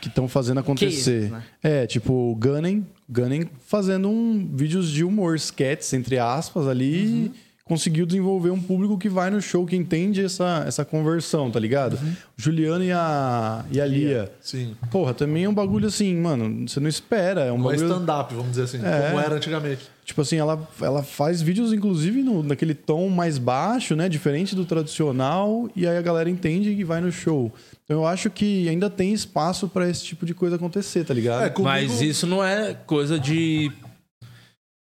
[SPEAKER 4] que estão fazendo acontecer.
[SPEAKER 3] Cases, né?
[SPEAKER 4] É, tipo o Gunning, Gunning fazendo um vídeos de humor, sketches, entre aspas, ali.
[SPEAKER 2] Uhum.
[SPEAKER 4] Conseguiu desenvolver um público que vai no show, que entende essa, essa conversão, tá ligado?
[SPEAKER 2] Uhum.
[SPEAKER 4] O Juliano e a, e a Lia.
[SPEAKER 2] Sim.
[SPEAKER 4] Porra, também é um bagulho assim, mano, você não espera. É um
[SPEAKER 2] Não é
[SPEAKER 4] bagulho.
[SPEAKER 2] stand-up, vamos dizer assim.
[SPEAKER 4] É.
[SPEAKER 2] Como era antigamente.
[SPEAKER 4] Tipo assim, ela, ela faz vídeos, inclusive, no, naquele tom mais baixo, né? Diferente do tradicional, e aí a galera entende e vai no show. Então eu acho que ainda tem espaço pra esse tipo de coisa acontecer, tá ligado?
[SPEAKER 2] É, comigo-
[SPEAKER 1] Mas isso não é coisa de.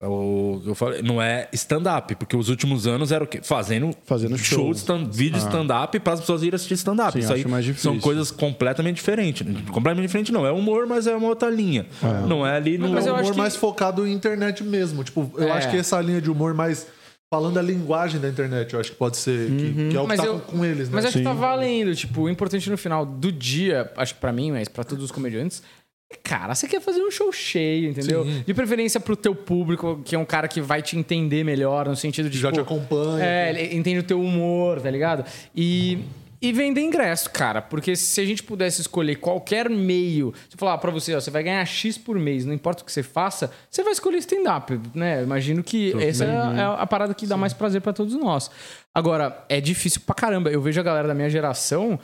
[SPEAKER 1] O que eu falei, não é stand-up, porque os últimos anos era o quê? Fazendo,
[SPEAKER 4] Fazendo
[SPEAKER 1] show,
[SPEAKER 4] show.
[SPEAKER 1] de stand, vídeo de stand-up para as pessoas irem assistir stand-up.
[SPEAKER 4] Sim,
[SPEAKER 1] Isso aí são coisas completamente diferentes. Completamente diferente não, é humor, mas é uma outra linha. Não é ali no.
[SPEAKER 3] Mas
[SPEAKER 2] é
[SPEAKER 3] eu
[SPEAKER 2] um humor
[SPEAKER 3] que-
[SPEAKER 2] mais focado em internet mesmo. Tipo, eu
[SPEAKER 3] É.
[SPEAKER 2] acho que essa linha de humor mais falando a linguagem da internet, eu acho que pode ser. que- Que, é o que
[SPEAKER 3] Mas
[SPEAKER 2] tá
[SPEAKER 3] eu-
[SPEAKER 2] com, eles, né?
[SPEAKER 3] Mas acho que tá
[SPEAKER 4] Sim.
[SPEAKER 3] valendo. Tipo, o importante no final do dia, acho que pra mim, mas pra todos os comediantes, é, cara, você quer fazer um show cheio, entendeu?
[SPEAKER 2] Sim.
[SPEAKER 3] De preferência pro teu público, que é um cara que vai te entender melhor, no sentido de.
[SPEAKER 2] Já te
[SPEAKER 3] tipo,
[SPEAKER 2] acompanha.
[SPEAKER 3] É, ele entende o teu humor, tá ligado? E. E vender ingresso, cara. Porque se a gente pudesse escolher qualquer meio, se eu falar pra você, ó, você vai ganhar X por mês, não importa o que você faça, você vai escolher stand-up, né? Imagino que essa é a, é a parada que dá mais prazer pra todos nós. Agora, é difícil pra caramba. Eu vejo a galera da minha geração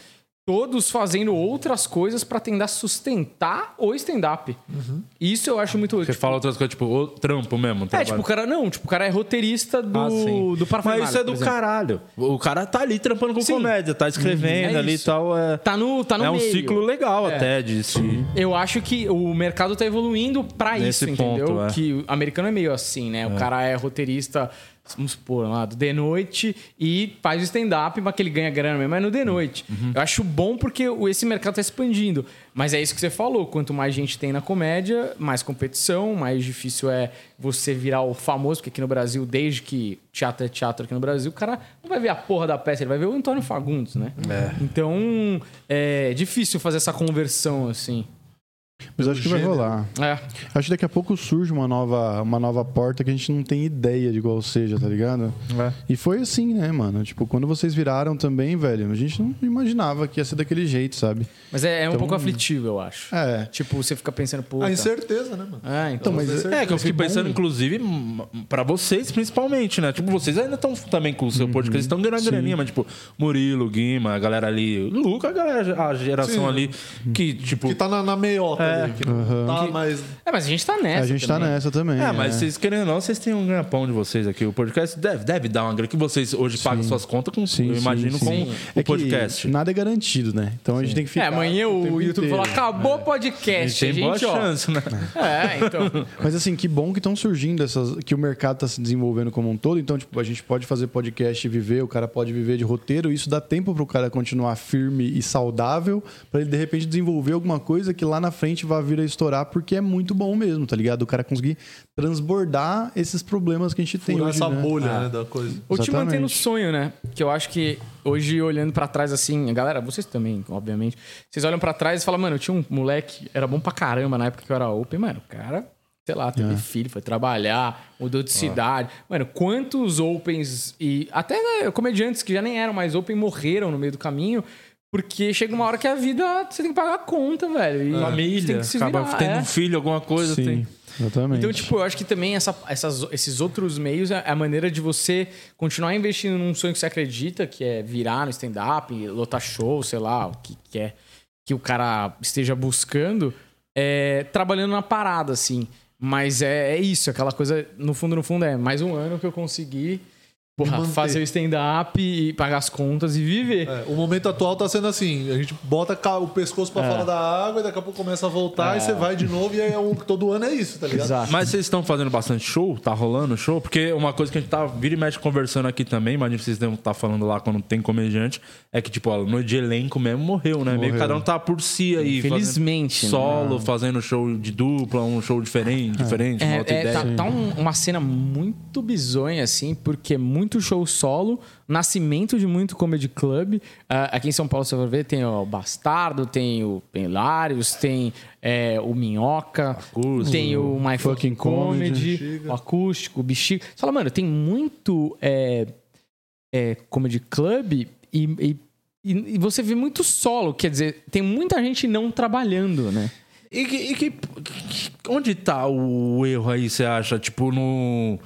[SPEAKER 3] todos fazendo outras coisas pra tentar sustentar o stand-up. Isso eu acho muito.
[SPEAKER 1] Você
[SPEAKER 3] tipo,
[SPEAKER 1] fala outras coisas, tipo, o trampo mesmo.
[SPEAKER 3] é,
[SPEAKER 1] trabalho.
[SPEAKER 3] tipo, o cara não, tipo, o cara é roteirista do,
[SPEAKER 1] Ah,
[SPEAKER 3] do
[SPEAKER 1] Mas isso é do caralho. O cara tá ali trampando com
[SPEAKER 3] Sim.
[SPEAKER 1] comédia, tá escrevendo
[SPEAKER 3] Uhum, é
[SPEAKER 1] ali e tal. É,
[SPEAKER 3] Tá no, tá no
[SPEAKER 1] é um
[SPEAKER 3] meio.
[SPEAKER 1] ciclo legal
[SPEAKER 3] É.
[SPEAKER 1] até de se.
[SPEAKER 3] Eu acho que o mercado tá evoluindo pra
[SPEAKER 1] Nesse
[SPEAKER 3] isso, entendeu?
[SPEAKER 1] ponto, é.
[SPEAKER 3] Que o americano é meio assim, né? O cara é roteirista, vamos supor, lá, do The Noite e faz o stand-up, mas que ele ganha grana mesmo, é no The Noite.
[SPEAKER 1] Uhum.
[SPEAKER 3] Eu acho bom porque esse mercado tá expandindo. Mas é isso que você falou: quanto mais gente tem na comédia, mais competição, mais difícil é você virar o famoso, porque aqui no Brasil, desde que teatro é teatro aqui no Brasil, o cara não vai ver a porra da peça, ele vai ver o Antônio Fagundes, né? Então é difícil fazer essa conversão assim.
[SPEAKER 4] Mas acho que vai
[SPEAKER 2] gênero.
[SPEAKER 4] rolar.
[SPEAKER 3] É.
[SPEAKER 4] Acho que daqui a pouco surge uma nova, uma nova porta que a gente não tem ideia de qual seja, tá ligado? E foi assim, né, mano? Tipo, quando vocês viraram também, velho, a gente não imaginava que ia ser daquele jeito, sabe?
[SPEAKER 3] Mas é, é um
[SPEAKER 4] Então-
[SPEAKER 3] pouco aflitivo, eu acho.
[SPEAKER 4] É.
[SPEAKER 3] Tipo, você fica pensando, pô.
[SPEAKER 2] A incerteza, né, mano?
[SPEAKER 3] É, então.
[SPEAKER 4] Então, mas
[SPEAKER 1] É, que eu
[SPEAKER 4] que
[SPEAKER 1] fico pensando,
[SPEAKER 4] bom.
[SPEAKER 1] inclusive, pra vocês, principalmente, né? Tipo, vocês ainda estão também com o seu podcast, estão ganhando graninha, mas, tipo, Murilo, Guima, a galera ali, Luca, a, galera, a geração
[SPEAKER 2] Sim.
[SPEAKER 1] ali, que, tipo.
[SPEAKER 2] Que tá na, na meiota
[SPEAKER 1] É.
[SPEAKER 2] Que não tá mais.
[SPEAKER 3] É, mas a gente tá nessa.
[SPEAKER 4] a gente tá
[SPEAKER 3] também.
[SPEAKER 4] nessa também.
[SPEAKER 1] É, mas vocês querendo ou não, vocês têm um ganha-pão de vocês aqui. O podcast deve, deve dar uma grana que vocês hoje pagam suas contas com,
[SPEAKER 4] Sim,
[SPEAKER 1] eu
[SPEAKER 4] sim,
[SPEAKER 1] imagino,
[SPEAKER 4] sim.
[SPEAKER 1] com
[SPEAKER 4] É
[SPEAKER 1] o
[SPEAKER 4] que
[SPEAKER 1] podcast.
[SPEAKER 4] Nada é garantido, né? Então a gente tem que
[SPEAKER 3] É,
[SPEAKER 4] ficar.
[SPEAKER 3] amanhã
[SPEAKER 4] o
[SPEAKER 3] o YouTube
[SPEAKER 4] inteiro.
[SPEAKER 3] falou: acabou o
[SPEAKER 1] A
[SPEAKER 3] podcast.
[SPEAKER 1] gente tem boa
[SPEAKER 3] ó.
[SPEAKER 1] chance, né?
[SPEAKER 3] É, então.
[SPEAKER 4] Mas assim, que bom que estão surgindo essas. que o mercado está se desenvolvendo como um todo. Então, tipo, a gente pode fazer podcast e viver, o cara pode viver de roteiro. Isso dá tempo pro cara continuar firme e saudável, para ele de repente desenvolver alguma coisa que lá na frente vai vir a estourar, porque é muito bom mesmo, tá ligado? O cara conseguir transbordar esses problemas que a gente tem
[SPEAKER 2] Furar
[SPEAKER 4] hoje.
[SPEAKER 2] essa
[SPEAKER 4] né?
[SPEAKER 2] bolha, né, da coisa.
[SPEAKER 3] O te mantém no sonho, né? Que eu acho que hoje, olhando pra trás assim, galera, vocês também, obviamente, vocês olham pra trás e falam, mano, eu tinha um moleque, era bom pra caramba na época que eu era open, mano, o cara, sei lá, teve filho, foi trabalhar, mudou de cidade. Mano, quantos opens e até né, comediantes que já nem eram mais open morreram no meio do caminho. Porque chega uma hora que a vida você tem que pagar a conta, velho. E tem
[SPEAKER 1] Família,
[SPEAKER 3] que se
[SPEAKER 1] acaba
[SPEAKER 3] virar,
[SPEAKER 1] tendo
[SPEAKER 3] é.
[SPEAKER 1] um filho, alguma coisa.
[SPEAKER 4] Sim,
[SPEAKER 1] Tem...
[SPEAKER 4] exatamente.
[SPEAKER 3] Então, tipo, eu acho que também essa- essas- esses outros meios é a maneira de você continuar investindo num sonho que você acredita, que é virar no stand-up, lotar show, sei lá, o que quer que o cara esteja buscando, é, trabalhando na parada, assim. Mas é, é isso, aquela coisa, no fundo, no fundo, é mais um ano que eu consegui porra, fazer o stand-up e pagar as contas e viver.
[SPEAKER 2] É, o momento atual tá sendo assim: a gente bota o pescoço pra
[SPEAKER 3] É.
[SPEAKER 2] fora da água e daqui a pouco começa a voltar e você vai de novo e aí é um- todo ano é isso, tá ligado?
[SPEAKER 3] Exato.
[SPEAKER 1] Mas vocês estão fazendo bastante show? Tá rolando show? Porque uma coisa que a gente tá vira e mexe conversando aqui também, imagina que vocês devem estar falando lá quando tem comediante, é que, tipo, ó, noite de elenco mesmo morreu, né? Meio que
[SPEAKER 4] Morreu.
[SPEAKER 1] cada um tá por si aí.
[SPEAKER 3] Infelizmente,
[SPEAKER 1] fazendo
[SPEAKER 3] né?
[SPEAKER 1] Solo, fazendo show de dupla, um show diferente, diferente, uma outra
[SPEAKER 3] É, é,
[SPEAKER 1] ideia.
[SPEAKER 3] tá, tá um- uma cena muito bizonha, assim, porque muito show solo, nascimento de muito comedy club. Ah, aqui em São Paulo, você vai ver, tem o Bastardo, tem o Penlários, tem é, o Minhoca,
[SPEAKER 1] Acústico.
[SPEAKER 3] tem o My Fucking Comedy,
[SPEAKER 2] Comedy,
[SPEAKER 3] o Acústico, o Bexiga. Você fala, mano, tem muito é, é, comedy club e, e, e- e você vê muito solo, quer dizer, tem muita gente não trabalhando, né?
[SPEAKER 1] E, que, e que- que- onde tá o erro aí, você acha? Tipo, no.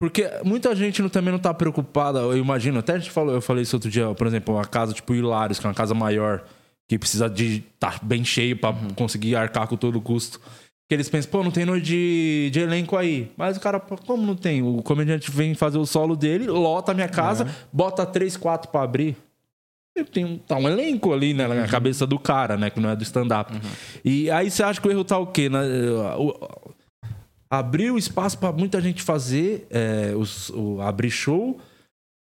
[SPEAKER 1] Porque muita gente não- também não tá preocupada, eu imagino. Até a gente falou, eu falei isso outro dia, por exemplo, uma casa tipo Hilários, que é uma casa maior, que precisa de estar bem cheio pra conseguir arcar com todo o custo. Que eles pensam, pô, não tem noite de, de elenco aí. Mas o cara, como não tem? O comediante vem fazer o solo dele, lota a minha casa, bota três, quatro pra abrir. Tem um, tá um elenco ali né, na cabeça do cara, né? Que não é do stand-up. E aí você acha que o erro tá o quê? Na- o- abrir o espaço pra muita gente fazer, é, os- o, abrir show,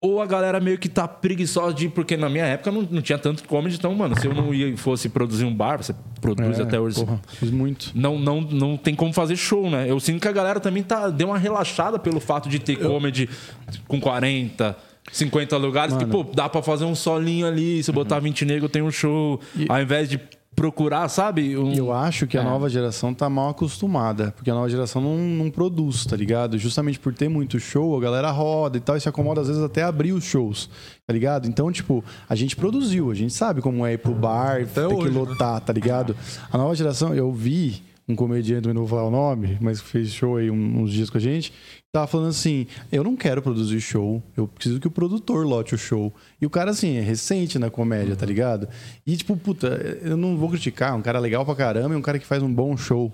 [SPEAKER 1] ou a galera meio que tá preguiçosa de. Porque na minha época não, não tinha tanto comedy, então, mano, se eu não ia, fosse produzir um bar, você produz
[SPEAKER 4] É,
[SPEAKER 1] até hoje.
[SPEAKER 4] Porra, fiz muito.
[SPEAKER 1] Não, não, não tem como fazer show, né? Eu sinto que a galera também tá, deu uma relaxada pelo fato de ter comedy com 40, 50 lugares, que, pô, dá pra fazer um solinho ali, se eu botar 20 negros, tem um show. Ao invés de procurar, sabe? Um...
[SPEAKER 4] Eu acho que a nova geração tá mal acostumada, porque a nova geração não, não produz, tá ligado? Justamente por ter muito show, a galera roda e tal, e se acomoda às vezes até abrir os shows, tá ligado? Então, tipo, a gente produziu, a gente sabe como é ir pro bar, ter
[SPEAKER 2] hoje,
[SPEAKER 4] que
[SPEAKER 2] né?
[SPEAKER 4] lotar, tá ligado? A nova geração, eu vi um comediante, não vou falar o nome, mas fez show aí uns dias com a gente, tava falando assim: eu não quero produzir show, eu preciso que o produtor lote o show. E o cara, assim, é recente na comédia, tá ligado? E, tipo, puta, eu não vou criticar, é um cara legal pra caramba, é um cara que faz um bom show.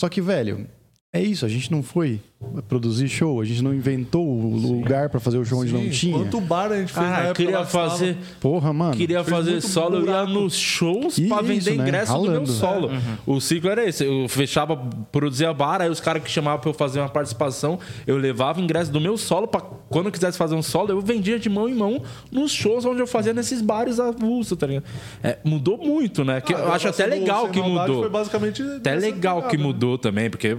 [SPEAKER 4] Só que, velho, é isso, a gente não foi produzir show, a gente não inventou o lugar pra fazer o show onde não tinha.
[SPEAKER 2] Quanto bar a gente fez na
[SPEAKER 1] Ah,
[SPEAKER 2] época
[SPEAKER 1] queria fazer.
[SPEAKER 4] Porra, mano.
[SPEAKER 1] Queria
[SPEAKER 2] fez
[SPEAKER 1] fazer solo, eu ia nos shows pra
[SPEAKER 4] isso,
[SPEAKER 1] vender
[SPEAKER 4] né?
[SPEAKER 1] ingresso do meu
[SPEAKER 4] Ralando.
[SPEAKER 1] solo. O ciclo era esse. Eu fechava, produzia bar, aí os caras que chamavam pra eu fazer uma participação, eu levava ingresso do meu solo pra quando eu quisesse fazer um solo, eu vendia de mão em mão nos shows onde eu fazia nesses bares avulsos, tá ligado? É, mudou muito, né? Que
[SPEAKER 2] Ah,
[SPEAKER 1] eu acho até legal que mudou.
[SPEAKER 2] Foi basicamente
[SPEAKER 1] Até legal que
[SPEAKER 2] né?
[SPEAKER 1] mudou também, porque é,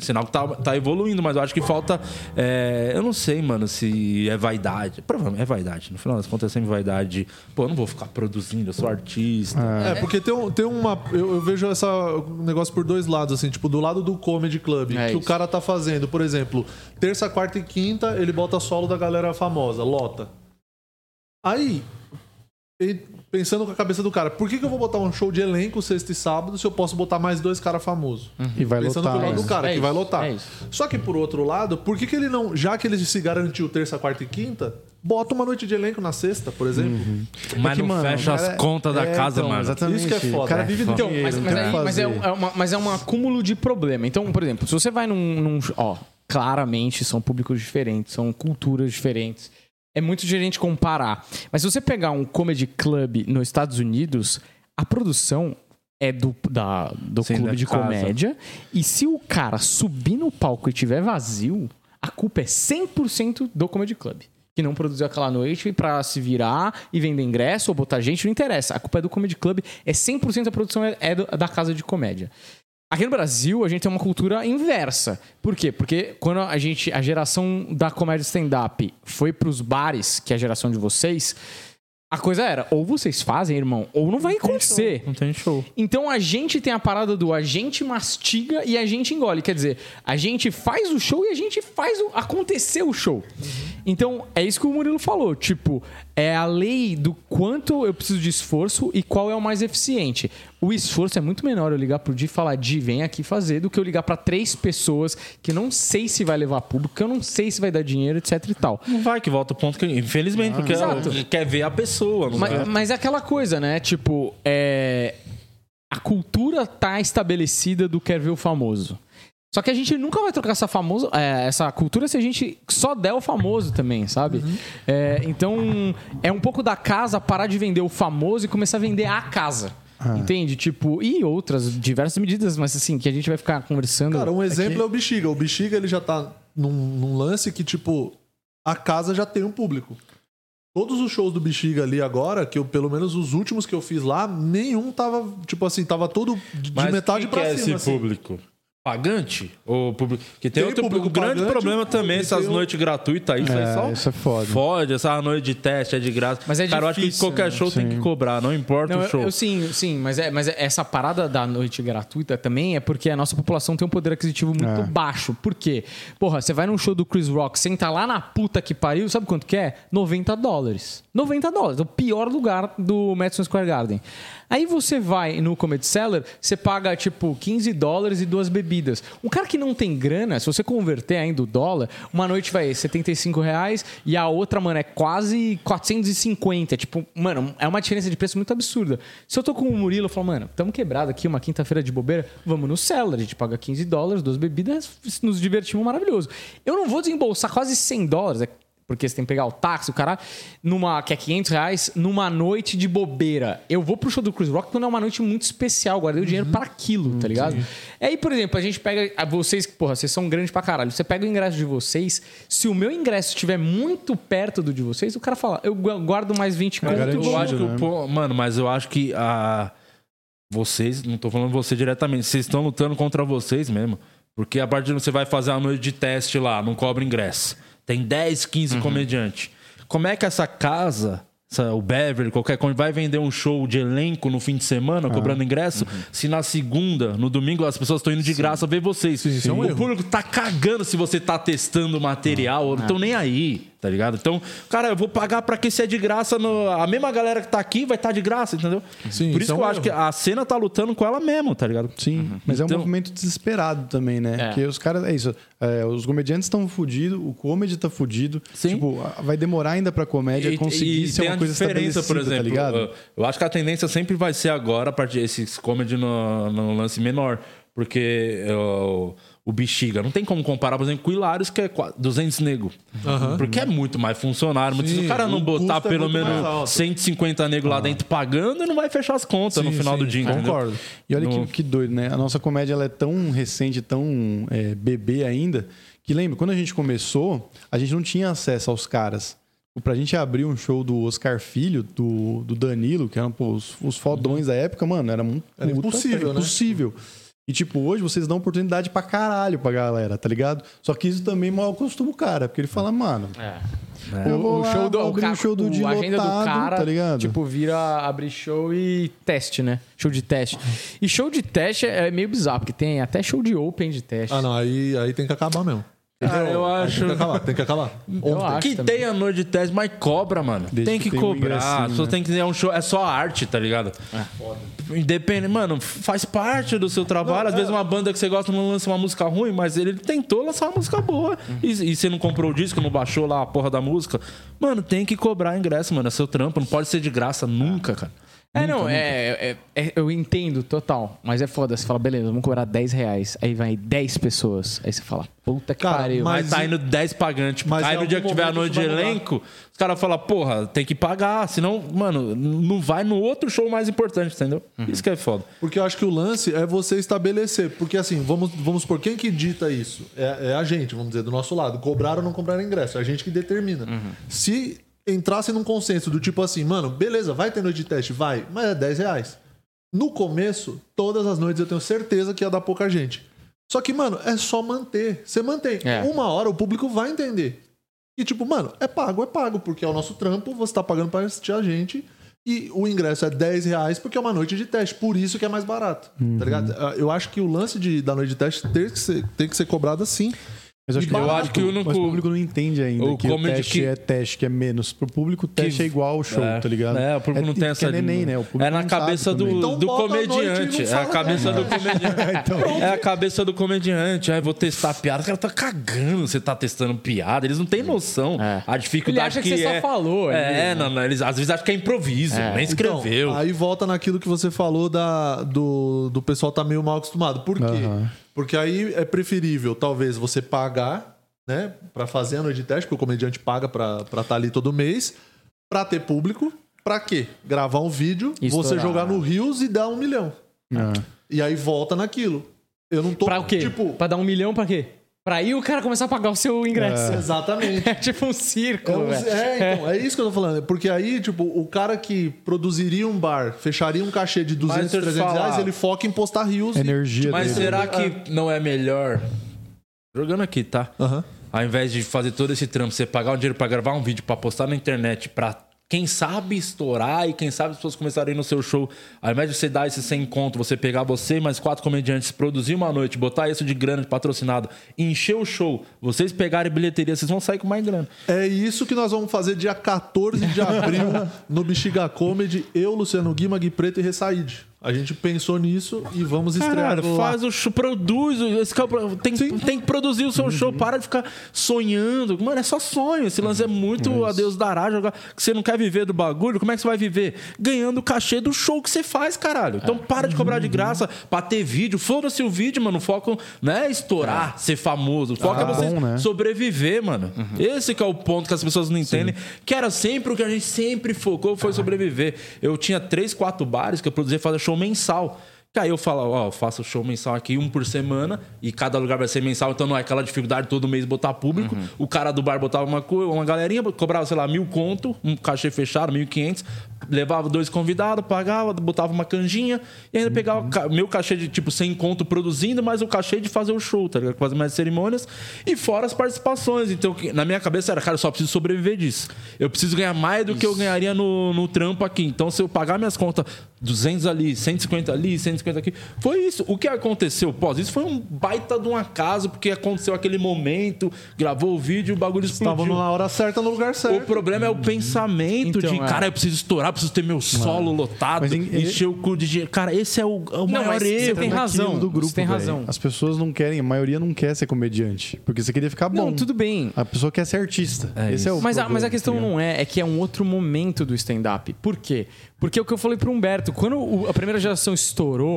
[SPEAKER 1] sinal que tá, tá evoluindo, mas eu acho que falta. é, eu não sei, mano, se é vaidade. Provavelmente é vaidade. No final das contas é sempre vaidade. Pô, eu não vou ficar produzindo, eu sou artista.
[SPEAKER 2] É, porque tem, um- tem uma. Eu, eu vejo esse negócio por dois lados, assim, tipo, do lado do Comedy Club,
[SPEAKER 3] É
[SPEAKER 2] que o
[SPEAKER 3] isso.
[SPEAKER 2] cara tá fazendo, por exemplo, terça, quarta e quinta, ele bota solo da galera famosa, lota. Aí, pensando com a cabeça do cara, por que, que eu vou botar um show de elenco sexta e sábado se eu posso botar mais dois caras famosos?
[SPEAKER 4] E vai
[SPEAKER 2] Pensando
[SPEAKER 4] lotar.
[SPEAKER 2] pelo lado
[SPEAKER 4] né?
[SPEAKER 2] do cara,
[SPEAKER 3] É
[SPEAKER 2] que
[SPEAKER 3] isso,
[SPEAKER 2] vai lotar.
[SPEAKER 3] é isso.
[SPEAKER 2] Só que por outro lado, por que, que ele não, já que ele se garantiu terça, quarta e quinta, bota uma noite de elenco na sexta, por exemplo?
[SPEAKER 4] Uhum.
[SPEAKER 1] Mas
[SPEAKER 4] É que,
[SPEAKER 1] não
[SPEAKER 4] mano,
[SPEAKER 1] fecha
[SPEAKER 4] o
[SPEAKER 1] as
[SPEAKER 4] cara-
[SPEAKER 1] contas da
[SPEAKER 4] é,
[SPEAKER 1] casa,
[SPEAKER 4] então,
[SPEAKER 1] mano.
[SPEAKER 4] Exatamente.
[SPEAKER 2] Isso que é foda.
[SPEAKER 4] O cara
[SPEAKER 2] É
[SPEAKER 4] vive do
[SPEAKER 3] Então,
[SPEAKER 4] dinheiro,
[SPEAKER 3] mas, mas é, um- é uma, mas é um acúmulo de problema. Então, por exemplo, se você vai num, num- Ó, claramente são públicos diferentes, são culturas diferentes. É muito diferente comparar. Mas se você pegar um comedy club nos Estados Unidos, a produção é do, da, do
[SPEAKER 1] Sim,
[SPEAKER 3] clube
[SPEAKER 1] da
[SPEAKER 3] de
[SPEAKER 1] casa.
[SPEAKER 3] comédia. E se o cara subir no palco e tiver vazio, a culpa é 100% do comedy club. Que não produziu aquela noite pra se virar e vender ingresso ou botar gente, não interessa. A culpa é do Comedy Club, é 100% da produção é, é da casa de comédia. Aqui no Brasil, a gente tem uma cultura inversa. Por quê? Porque quando a gente, a geração da comédia stand-up foi pros bares, que é a geração de vocês, a coisa era, ou vocês fazem, irmão, ou não vai acontecer.
[SPEAKER 1] Não tem show.
[SPEAKER 3] Então a gente tem a parada do a gente mastiga e a gente engole. Quer dizer, a gente faz o show e a gente faz o, acontecer o show. Então é isso que o Murilo falou. Tipo, é a lei do quanto eu preciso de esforço e qual é o mais eficiente. O esforço é muito menor eu ligar pro Di e falar, Di, vem aqui fazer, do que eu ligar pra três pessoas que não sei se vai levar público, que eu não sei se vai dar dinheiro, etc e tal.
[SPEAKER 1] Não vai que volta o ponto que. Infelizmente, porque
[SPEAKER 3] exato.
[SPEAKER 1] ela quer ver a pessoa. Não
[SPEAKER 3] Mas, mas é aquela coisa, né? Tipo, é... a cultura tá estabelecida do quer ver o famoso. Só que a gente nunca vai trocar essa, famoso, é, essa cultura se a gente só der o famoso também, sabe? É, então, é um pouco da casa parar de vender o famoso e começar a vender a casa. Entende? Tipo, e outras diversas medidas, mas assim, que a gente vai ficar conversando.
[SPEAKER 2] Cara, um exemplo é o Bexiga. O Bexiga, ele já tá num, num lance que, tipo, a casa já tem um público. Todos os shows do Bexiga ali agora, que eu, pelo menos os últimos que eu fiz lá, nenhum tava, tipo assim, tava todo de
[SPEAKER 1] Mas
[SPEAKER 2] metade
[SPEAKER 1] quem
[SPEAKER 2] pra
[SPEAKER 1] que é
[SPEAKER 2] cima.
[SPEAKER 1] esse
[SPEAKER 2] assim.
[SPEAKER 1] público? Pagante? Ou público... Que tem,
[SPEAKER 2] Tem
[SPEAKER 1] outro
[SPEAKER 2] público
[SPEAKER 1] o grande
[SPEAKER 2] pagante,
[SPEAKER 1] problema também, essas
[SPEAKER 2] o-
[SPEAKER 1] noites gratuitas aí, isso
[SPEAKER 4] É,
[SPEAKER 1] aí só
[SPEAKER 4] isso é foda.
[SPEAKER 1] fode. Essa noite de teste é de graça.
[SPEAKER 3] Mas é
[SPEAKER 1] Cara, eu acho que
[SPEAKER 3] difícil,
[SPEAKER 1] qualquer
[SPEAKER 3] né?
[SPEAKER 1] show tem que cobrar, não importa
[SPEAKER 3] Não,
[SPEAKER 1] o
[SPEAKER 3] eu,
[SPEAKER 1] show.
[SPEAKER 3] eu sim, sim, mas, é, mas é- essa parada da noite gratuita também é porque a nossa população tem um poder aquisitivo muito
[SPEAKER 4] É.
[SPEAKER 3] baixo. Por quê? Porra, você vai num show do Chris Rock, senta lá na puta que pariu, sabe quanto que é? 90 dólares. 90 dólares, o pior lugar do Madison Square Garden. Aí você vai no Comedy Cellar, você paga tipo 15 dólares e duas bebidas. Um cara que não tem grana, se você converter ainda o dólar, uma noite vai 75 reais e a outra, mano, é quase 450. Tipo, mano, é uma diferença de preço muito absurda. Se eu tô com o Murilo, eu falo, mano, tamo quebrado aqui, uma quinta-feira de bobeira, vamos no Cellar, a gente paga 15 dólares, duas bebidas, nos divertimos maravilhoso. Eu não vou desembolsar quase 100 dólares, é porque você tem que pegar o táxi, o caralho, numa, que é 500 reais, numa noite de bobeira. Eu vou pro show do Chris Rock quando é uma noite muito especial, guardei o dinheiro para aquilo, tá ligado? Aí, por exemplo, a gente pega, a vocês, porra, vocês são grandes pra caralho, você pega o ingresso de vocês, se o meu ingresso estiver muito perto do de vocês, o cara fala, eu gu- guardo mais 20 conto e.
[SPEAKER 1] Eu acho
[SPEAKER 4] né?
[SPEAKER 1] pô- mano, mas eu acho que a vocês, não tô falando você diretamente, vocês estão lutando contra vocês mesmo. Porque a partir de você vai fazer uma noite de teste lá, não cobra ingresso. Tem 10, 15
[SPEAKER 3] Uhum.
[SPEAKER 1] comediantes. Como é que essa casa, essa- o Beverly, qualquer coisa, vai vender um show de elenco no fim de semana, cobrando ingresso,
[SPEAKER 3] Uhum.
[SPEAKER 1] se na segunda, no domingo, as pessoas estão indo de graça ver vocês?
[SPEAKER 2] isso é um
[SPEAKER 1] o
[SPEAKER 2] erro.
[SPEAKER 1] público tá cagando se você tá testando material, ou não estão nem aí, tá ligado? Então, cara, eu vou pagar pra que se é de graça, no- a mesma galera que tá aqui vai estar de graça, entendeu?
[SPEAKER 2] Sim,
[SPEAKER 1] Por
[SPEAKER 2] isso
[SPEAKER 1] isso
[SPEAKER 2] é
[SPEAKER 1] que eu acho
[SPEAKER 2] erro.
[SPEAKER 1] que a cena tá lutando com ela mesmo, tá ligado?
[SPEAKER 4] Sim, mas é
[SPEAKER 1] Então-
[SPEAKER 4] um movimento desesperado também, né?
[SPEAKER 3] É.
[SPEAKER 4] Porque os caras, é isso. é, os comediantes estão fudidos, o comedy tá fudido.
[SPEAKER 1] Sim.
[SPEAKER 4] Tipo, vai demorar ainda pra comédia conseguir ser
[SPEAKER 1] tem
[SPEAKER 4] uma coisa
[SPEAKER 1] diferença, por
[SPEAKER 4] estabelecida,
[SPEAKER 1] exemplo.
[SPEAKER 4] tá ligado?
[SPEAKER 1] Eu acho que a tendência sempre vai ser agora, a partir desses comedy no, no lance menor. Porque uh, o Bexiga não tem como comparar, por exemplo, com o Hilários, que é qua- 200 nego. Porque é muito mais funcionário. Muito,
[SPEAKER 2] Sim,
[SPEAKER 1] o cara não
[SPEAKER 2] o
[SPEAKER 1] botar
[SPEAKER 2] é
[SPEAKER 1] pelo
[SPEAKER 2] mais
[SPEAKER 1] menos
[SPEAKER 2] alto.
[SPEAKER 1] 150 nego lá dentro pagando, não vai fechar as contas no
[SPEAKER 2] Sim,
[SPEAKER 1] final
[SPEAKER 2] sim,
[SPEAKER 1] do dia. entendeu?
[SPEAKER 2] concordo.
[SPEAKER 4] E olha
[SPEAKER 1] No-
[SPEAKER 4] que, que doido, né? A nossa comédia ela é tão recente, tão é, bebê ainda, que lembra, quando a gente começou, a gente não tinha acesso aos caras. Pra gente abrir um show do Oscar Filho, do, do Danilo, que eram pô, os, os fodões da época, mano, era muito.
[SPEAKER 2] Era impossível, né?
[SPEAKER 4] impossível. E, tipo, hoje vocês dão oportunidade pra caralho pra galera, tá ligado? Só que isso também mal acostuma o cara, porque ele fala, mano,
[SPEAKER 3] O,
[SPEAKER 4] Eu vou
[SPEAKER 3] o
[SPEAKER 4] lá,
[SPEAKER 3] show do, o,
[SPEAKER 4] um show do
[SPEAKER 3] o-
[SPEAKER 4] dia
[SPEAKER 3] a agenda do
[SPEAKER 4] lotado,
[SPEAKER 3] cara,
[SPEAKER 4] tá ligado?
[SPEAKER 3] tipo, vira abrir show e teste, né? Show de teste. E show de teste é meio bizarro, porque tem até show de open de teste.
[SPEAKER 2] Ah, não, aí, aí tem que acabar mesmo.
[SPEAKER 1] Cara, eu acho.
[SPEAKER 2] Tem que acabar, tem que acabar.
[SPEAKER 3] Eu acho
[SPEAKER 1] Que
[SPEAKER 3] também.
[SPEAKER 1] tem a noite de teste, mas cobra, mano.
[SPEAKER 4] Desde
[SPEAKER 1] tem
[SPEAKER 4] que
[SPEAKER 1] que,
[SPEAKER 4] tenha um
[SPEAKER 1] cobrar. As pessoas
[SPEAKER 4] né?
[SPEAKER 1] tem que ter um show. É só arte, tá ligado? Independente. Mano, faz parte do seu trabalho. Às vezes uma banda que você gosta não lança uma música ruim, mas ele tentou lançar uma música boa. E, e você não comprou o disco, não baixou lá a porra da música. Mano, tem que cobrar ingresso, mano. É seu trampo. Não pode ser de graça nunca, cara.
[SPEAKER 3] É, não, é, é- é- Eu entendo total. Mas é foda. Você fala, beleza, vamos cobrar 10 reais. Aí vai 10 pessoas. Aí você fala, puta que
[SPEAKER 2] Cara,
[SPEAKER 3] pariu.
[SPEAKER 2] mas-
[SPEAKER 1] Mas tá indo 10 pagantes.
[SPEAKER 2] mas
[SPEAKER 1] aí no dia que tiver a noite de elenco, os caras falam, porra, tem que pagar. Senão, mano, não vai no outro show mais importante, entendeu? Isso que é foda.
[SPEAKER 2] Porque eu acho que o lance é você estabelecer. Porque assim, vamos, vamos por quem que dita isso? É, é a gente, vamos dizer, do nosso lado. Cobrar ou não cobrar ingresso. É a gente que determina. Se entrasse num consenso do tipo assim, mano, beleza, vai ter noite de teste? Vai, mas é 10 reais. No começo, todas as noites eu tenho certeza que ia dar pouca gente. Só que, mano, é só manter. Você mantém.
[SPEAKER 3] É.
[SPEAKER 2] Uma hora o público vai entender. E tipo, mano, é pago, é pago, porque é o nosso trampo, você tá pagando pra assistir a gente. E o ingresso é 10 reais porque é uma noite de teste. Por isso que é mais barato. Tá ligado? Eu acho que o lance de, da noite de teste tem que ser, tem que ser cobrado assim.
[SPEAKER 4] Mas eu acho, que.
[SPEAKER 1] Eu acho que o único-
[SPEAKER 4] mas o público não entende ainda
[SPEAKER 1] o
[SPEAKER 4] que o teste
[SPEAKER 1] que-
[SPEAKER 4] é teste, que é menos. Pro público, o teste
[SPEAKER 1] Que-
[SPEAKER 4] é igual ao show,
[SPEAKER 1] é,
[SPEAKER 4] tá ligado?
[SPEAKER 1] É, o público não tem
[SPEAKER 4] que
[SPEAKER 1] essa.
[SPEAKER 4] É neném, né? O público
[SPEAKER 1] é na cabeça do.
[SPEAKER 2] Então
[SPEAKER 1] do
[SPEAKER 2] bota a noite e
[SPEAKER 1] comediante.
[SPEAKER 2] não
[SPEAKER 1] É a cabeça do comediante.
[SPEAKER 4] Então-
[SPEAKER 1] É a cabeça do comediante. Aí vou testar piada. O cara tá cagando. Você tá testando piada. Eles não têm noção.
[SPEAKER 3] É.
[SPEAKER 1] A dificuldade
[SPEAKER 3] Ele acha que você só
[SPEAKER 1] é.
[SPEAKER 3] falou ali,
[SPEAKER 1] É,
[SPEAKER 3] né?
[SPEAKER 1] não, não. Eles às vezes acham que é improviso. Nem escreveu.
[SPEAKER 2] Então, aí volta naquilo que você falou da, do, do pessoal tá meio mal acostumado. Por quê? Porque aí é preferível, talvez, você pagar, né? Pra fazer a noite de teste, porque o comediante paga pra estar tá ali todo mês, pra ter público. Pra quê? Gravar um vídeo,
[SPEAKER 3] E
[SPEAKER 2] você
[SPEAKER 3] estourar.
[SPEAKER 2] jogar no Rios e dar um milhão.
[SPEAKER 4] Ah.
[SPEAKER 2] E aí volta naquilo. Eu não tô.
[SPEAKER 3] Pra o quê?
[SPEAKER 2] Tipo.
[SPEAKER 3] Pra dar um milhão pra quê? Pra aí o cara começar a pagar o seu ingresso.
[SPEAKER 2] Exatamente.
[SPEAKER 3] É, tipo um
[SPEAKER 2] É,
[SPEAKER 3] círculo,
[SPEAKER 2] um- é, então, é isso que eu tô falando. Porque aí, tipo, o cara que produziria um bar, fecharia um cachê de 200,
[SPEAKER 1] Mas deixa eu te
[SPEAKER 2] 300 reais,
[SPEAKER 1] falar.
[SPEAKER 2] ele foca em postar rios. e-
[SPEAKER 4] Energia
[SPEAKER 1] Mas
[SPEAKER 4] dele.
[SPEAKER 1] será que não é melhor. Jogando aqui, tá?
[SPEAKER 2] Aham.
[SPEAKER 1] Ao invés de fazer todo esse trampo, você pagar um dinheiro pra gravar um vídeo pra postar na internet, pra quem sabe estourar e quem sabe as pessoas começarem no seu show, ao invés de você dar esse sem conto, você pegar você e mais quatro comediantes, produzir uma noite, botar isso de grana de patrocinado, encher o show, vocês pegarem bilheteria, vocês vão sair com mais grana.
[SPEAKER 2] É isso que nós vamos fazer dia 14 de abril no Bexiga Comedy. Eu, Luciano Guima, Gui Preto e Ressaíde. A gente pensou nisso e vamos estrear lá.
[SPEAKER 1] faz o show, produz. Esse cara tem, tem que produzir o seu show. Para de ficar sonhando. Mano, é só sonho. Esse lance é muito a Deus dará. Jogar, que você não quer viver do bagulho. Como é que você vai viver? Ganhando o cachê do show que você faz, caralho. Então para de cobrar de graça pra ter vídeo. Foda-se o vídeo, mano. O foco não é estourar, ser famoso. O foco é você
[SPEAKER 4] bom, né?
[SPEAKER 1] sobreviver, mano. Esse que é o ponto que as pessoas não entendem. Que era sempre o que a gente sempre focou, foi sobreviver. Eu tinha três, quatro bares que eu produzia fazer show mensal. Que aí eu falo, ó, eu faço show mensal aqui, um por semana, e cada lugar vai ser mensal, então não é aquela dificuldade todo mês botar público. O cara do bar botava uma, uma galerinha, cobrava, sei lá, mil conto, um cachê fechado, mil quinhentos, levava dois convidados, pagava, botava uma canjinha, e ainda pegava ca- meu cachê de tipo 100 conto produzindo, mais o cachê de fazer o show, tá ligado? Fazer mais cerimônias, e fora as participações. Então, na minha cabeça era, cara, eu só preciso sobreviver disso. Eu preciso ganhar mais do que eu ganharia no, no trampo aqui. Então, se eu pagar minhas contas 200 ali, 150 ali, 150 aqui, foi isso. O que aconteceu pós isso foi um baita de um acaso, porque aconteceu aquele momento, gravou o vídeo, o bagulho
[SPEAKER 2] Estavam
[SPEAKER 1] explodiu.
[SPEAKER 2] na hora certa, no lugar
[SPEAKER 1] O
[SPEAKER 2] certo.
[SPEAKER 1] problema é o pensamento
[SPEAKER 3] Então,
[SPEAKER 1] de,
[SPEAKER 3] é.
[SPEAKER 1] cara, eu preciso estourar, preciso ter meu solo lotado,
[SPEAKER 4] Mas em-
[SPEAKER 1] encher o cu de dinheiro. Cara, esse é o, é o
[SPEAKER 3] Não,
[SPEAKER 1] maior
[SPEAKER 3] mas você
[SPEAKER 1] erro.
[SPEAKER 3] tem razão,
[SPEAKER 4] do grupo,
[SPEAKER 3] você tem razão.
[SPEAKER 4] As pessoas não querem, a maioria não quer ser comediante. Porque você queria ficar bom.
[SPEAKER 3] Não, tudo bem.
[SPEAKER 4] A pessoa quer ser artista.
[SPEAKER 1] É
[SPEAKER 4] Esse é o
[SPEAKER 3] Mas a,
[SPEAKER 4] problema,
[SPEAKER 3] mas a questão não é, é que é um outro momento do stand-up. Por quê? Porque é o que eu falei pro Humberto, quando o- a primeira geração estourou,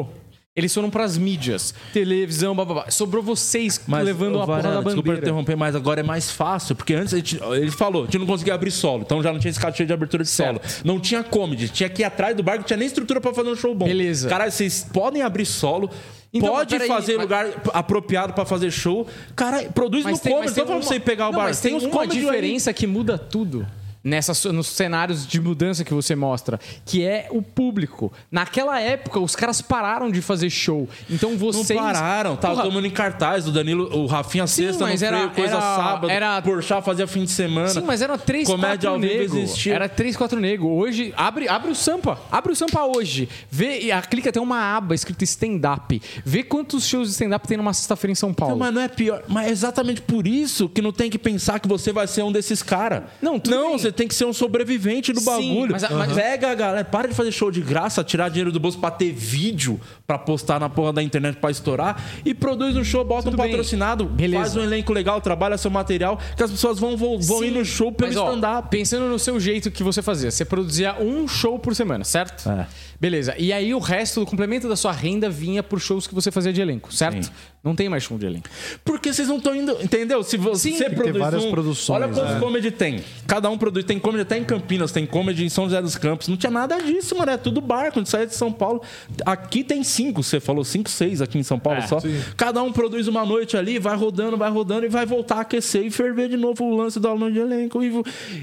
[SPEAKER 3] eles foram pras mídias, televisão, bababá. Sobrou vocês levando
[SPEAKER 1] ô,
[SPEAKER 3] a porra da
[SPEAKER 1] Desculpa
[SPEAKER 3] bandeira.
[SPEAKER 1] interromper, mas agora é mais fácil, porque antes gente, ele falou, a gente não conseguia abrir solo, então já não tinha esse cachê de abertura de solo.
[SPEAKER 3] Certo.
[SPEAKER 1] Não tinha comedy, tinha que ir atrás do bar, que não tinha nem estrutura pra fazer um show bom.
[SPEAKER 3] Beleza.
[SPEAKER 1] Caralho, vocês podem abrir solo,
[SPEAKER 3] Então,
[SPEAKER 1] pode
[SPEAKER 3] mas peraí,
[SPEAKER 1] fazer
[SPEAKER 3] mas-
[SPEAKER 1] lugar apropriado pra fazer show. Cara, produz no
[SPEAKER 3] tem-
[SPEAKER 1] comedy, tô falando
[SPEAKER 3] uma-
[SPEAKER 1] você pegar o
[SPEAKER 3] Não,
[SPEAKER 1] bar.
[SPEAKER 3] mas tem,
[SPEAKER 1] os
[SPEAKER 3] uma
[SPEAKER 1] comedy aí.
[SPEAKER 3] diferença que muda tudo. Nessas, nos cenários de mudança que você mostra, que é o público. Naquela época, os caras pararam de fazer show. Então
[SPEAKER 1] Não
[SPEAKER 3] vocês.
[SPEAKER 1] pararam, tava
[SPEAKER 3] Porra,
[SPEAKER 1] todo mundo em cartaz, o Danilo, o Rafinha
[SPEAKER 3] Sim,
[SPEAKER 1] sexta,
[SPEAKER 3] mas era-
[SPEAKER 1] freio, coisa
[SPEAKER 3] era-
[SPEAKER 1] sábado,
[SPEAKER 3] era-
[SPEAKER 1] Porchat fazia fim de semana.
[SPEAKER 3] Sim, mas era 3,
[SPEAKER 1] Comédia
[SPEAKER 3] 4
[SPEAKER 1] ao vivo
[SPEAKER 3] nego.
[SPEAKER 1] existia.
[SPEAKER 3] Era 3, 4 nego. Hoje, abre, abre o Sampa. Abre o Sampa hoje. Vê, a clica tem uma aba escrita stand-up. Vê quantos shows de stand-up tem numa sexta-feira em São Paulo.
[SPEAKER 1] Não, mas não é pior. Mas é exatamente por isso que não tem que pensar que você vai ser um desses caras.
[SPEAKER 3] Não, tudo
[SPEAKER 1] Não,
[SPEAKER 3] bem.
[SPEAKER 1] você tem que ser um sobrevivente do
[SPEAKER 3] Sim,
[SPEAKER 1] bagulho.
[SPEAKER 3] mas mas-
[SPEAKER 1] Pega a galera, para de fazer show de graça, tirar dinheiro do bolso pra ter vídeo pra postar na porra da internet pra estourar e produz um show, bota
[SPEAKER 3] Tudo
[SPEAKER 1] um
[SPEAKER 3] bem.
[SPEAKER 1] patrocinado,
[SPEAKER 3] Beleza.
[SPEAKER 1] faz um elenco legal, trabalha seu material, que as pessoas vão, vão, vão ir no show pelo stand-up.
[SPEAKER 3] Pensando no seu jeito que você fazia, você produzia um show por semana, certo?
[SPEAKER 1] É.
[SPEAKER 3] Beleza. E aí o resto, o complemento da sua renda vinha por shows que você fazia de elenco, certo?
[SPEAKER 1] Sim.
[SPEAKER 3] Não tem mais show de elenco.
[SPEAKER 1] Porque vocês não estão indo. Entendeu? Se você
[SPEAKER 3] Sim, tem
[SPEAKER 1] produz
[SPEAKER 4] várias
[SPEAKER 1] um,
[SPEAKER 4] produções,
[SPEAKER 1] Olha quantos
[SPEAKER 4] né?
[SPEAKER 1] comedy tem. Cada um produz. Tem comedy até em Campinas, tem comedy em São José dos Campos. Não tinha nada disso, mano. É tudo bar. Quando sai de São Paulo. Aqui tem cinco, você falou cinco, seis aqui em São Paulo
[SPEAKER 3] É,
[SPEAKER 1] só. Cada um produz uma noite ali, vai rodando, vai rodando e vai voltar a aquecer e ferver de novo o lance do aluno de elenco. E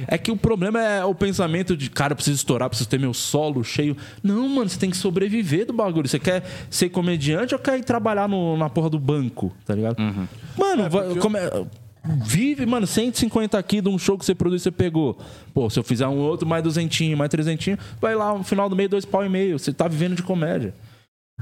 [SPEAKER 1] É que o problema é o pensamento de, cara, eu preciso estourar, preciso ter meu solo cheio. Não, mano, você tem que sobreviver do bagulho. Você quer ser comediante ou quer ir trabalhar no- na porra do banco, tá ligado? Mano, vai- come- vive, mano, 150 aqui de um show que você produz, você pegou. Pô, se eu fizer um outro, mais duzentinho, mais trezentinho, vai lá no final do mês, dois pau e meio. Você tá vivendo de comédia.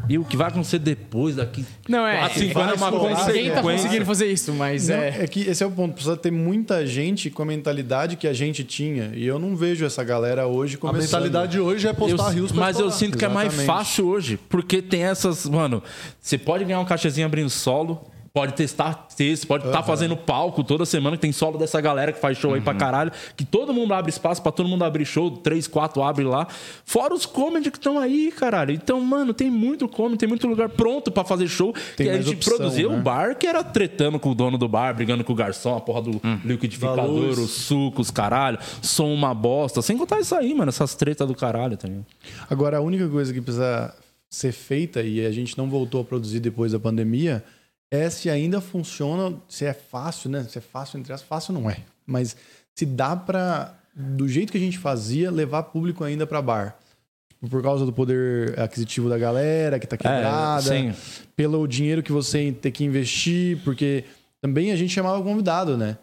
[SPEAKER 1] E o que vai acontecer depois daqui?
[SPEAKER 3] Não, é.
[SPEAKER 1] Assim, vai uma
[SPEAKER 3] Ninguém tá
[SPEAKER 1] consequência.
[SPEAKER 3] conseguindo fazer isso, mas
[SPEAKER 4] Não,
[SPEAKER 3] é.
[SPEAKER 4] é. que esse é o ponto. Precisa ter muita gente com a mentalidade que a gente tinha. E eu não vejo essa galera hoje
[SPEAKER 2] A
[SPEAKER 4] começando.
[SPEAKER 2] mentalidade hoje é
[SPEAKER 1] Eu-
[SPEAKER 2] postar rios pra
[SPEAKER 1] mas eu sinto que é mais
[SPEAKER 4] Exatamente.
[SPEAKER 1] fácil hoje, porque tem essas, mano, você pode ganhar um cachezinho abrindo solo, pode testar texto, pode estar fazendo palco toda semana, que tem solo dessa galera que faz show aí pra caralho, que todo mundo abre espaço pra todo mundo abrir show, três, quatro abre lá. Fora os comedy que estão aí, caralho. Então, mano, tem muito comedy, tem muito lugar pronto pra fazer show.
[SPEAKER 4] Tem
[SPEAKER 1] que a gente
[SPEAKER 4] opção,
[SPEAKER 1] produzia
[SPEAKER 4] né?
[SPEAKER 1] um bar que era tretando com o dono do bar, brigando com o garçom, a porra do liquidificador,
[SPEAKER 2] luz.
[SPEAKER 1] os sucos, caralho, som uma bosta. Sem contar isso aí, mano, essas tretas do caralho, tá ligado?
[SPEAKER 4] Agora, a única coisa que precisa ser feita, e a gente não voltou a produzir depois da pandemia, é se ainda funciona, se é fácil, né? Se é fácil, entre aspas, fácil não é. Mas se dá pra, do jeito que a gente fazia, levar público ainda pra bar. Tipo, Por causa do poder aquisitivo da galera que tá quebrada,
[SPEAKER 1] sim.
[SPEAKER 4] pelo dinheiro que você tem que investir, porque também a gente chamava convidado, né?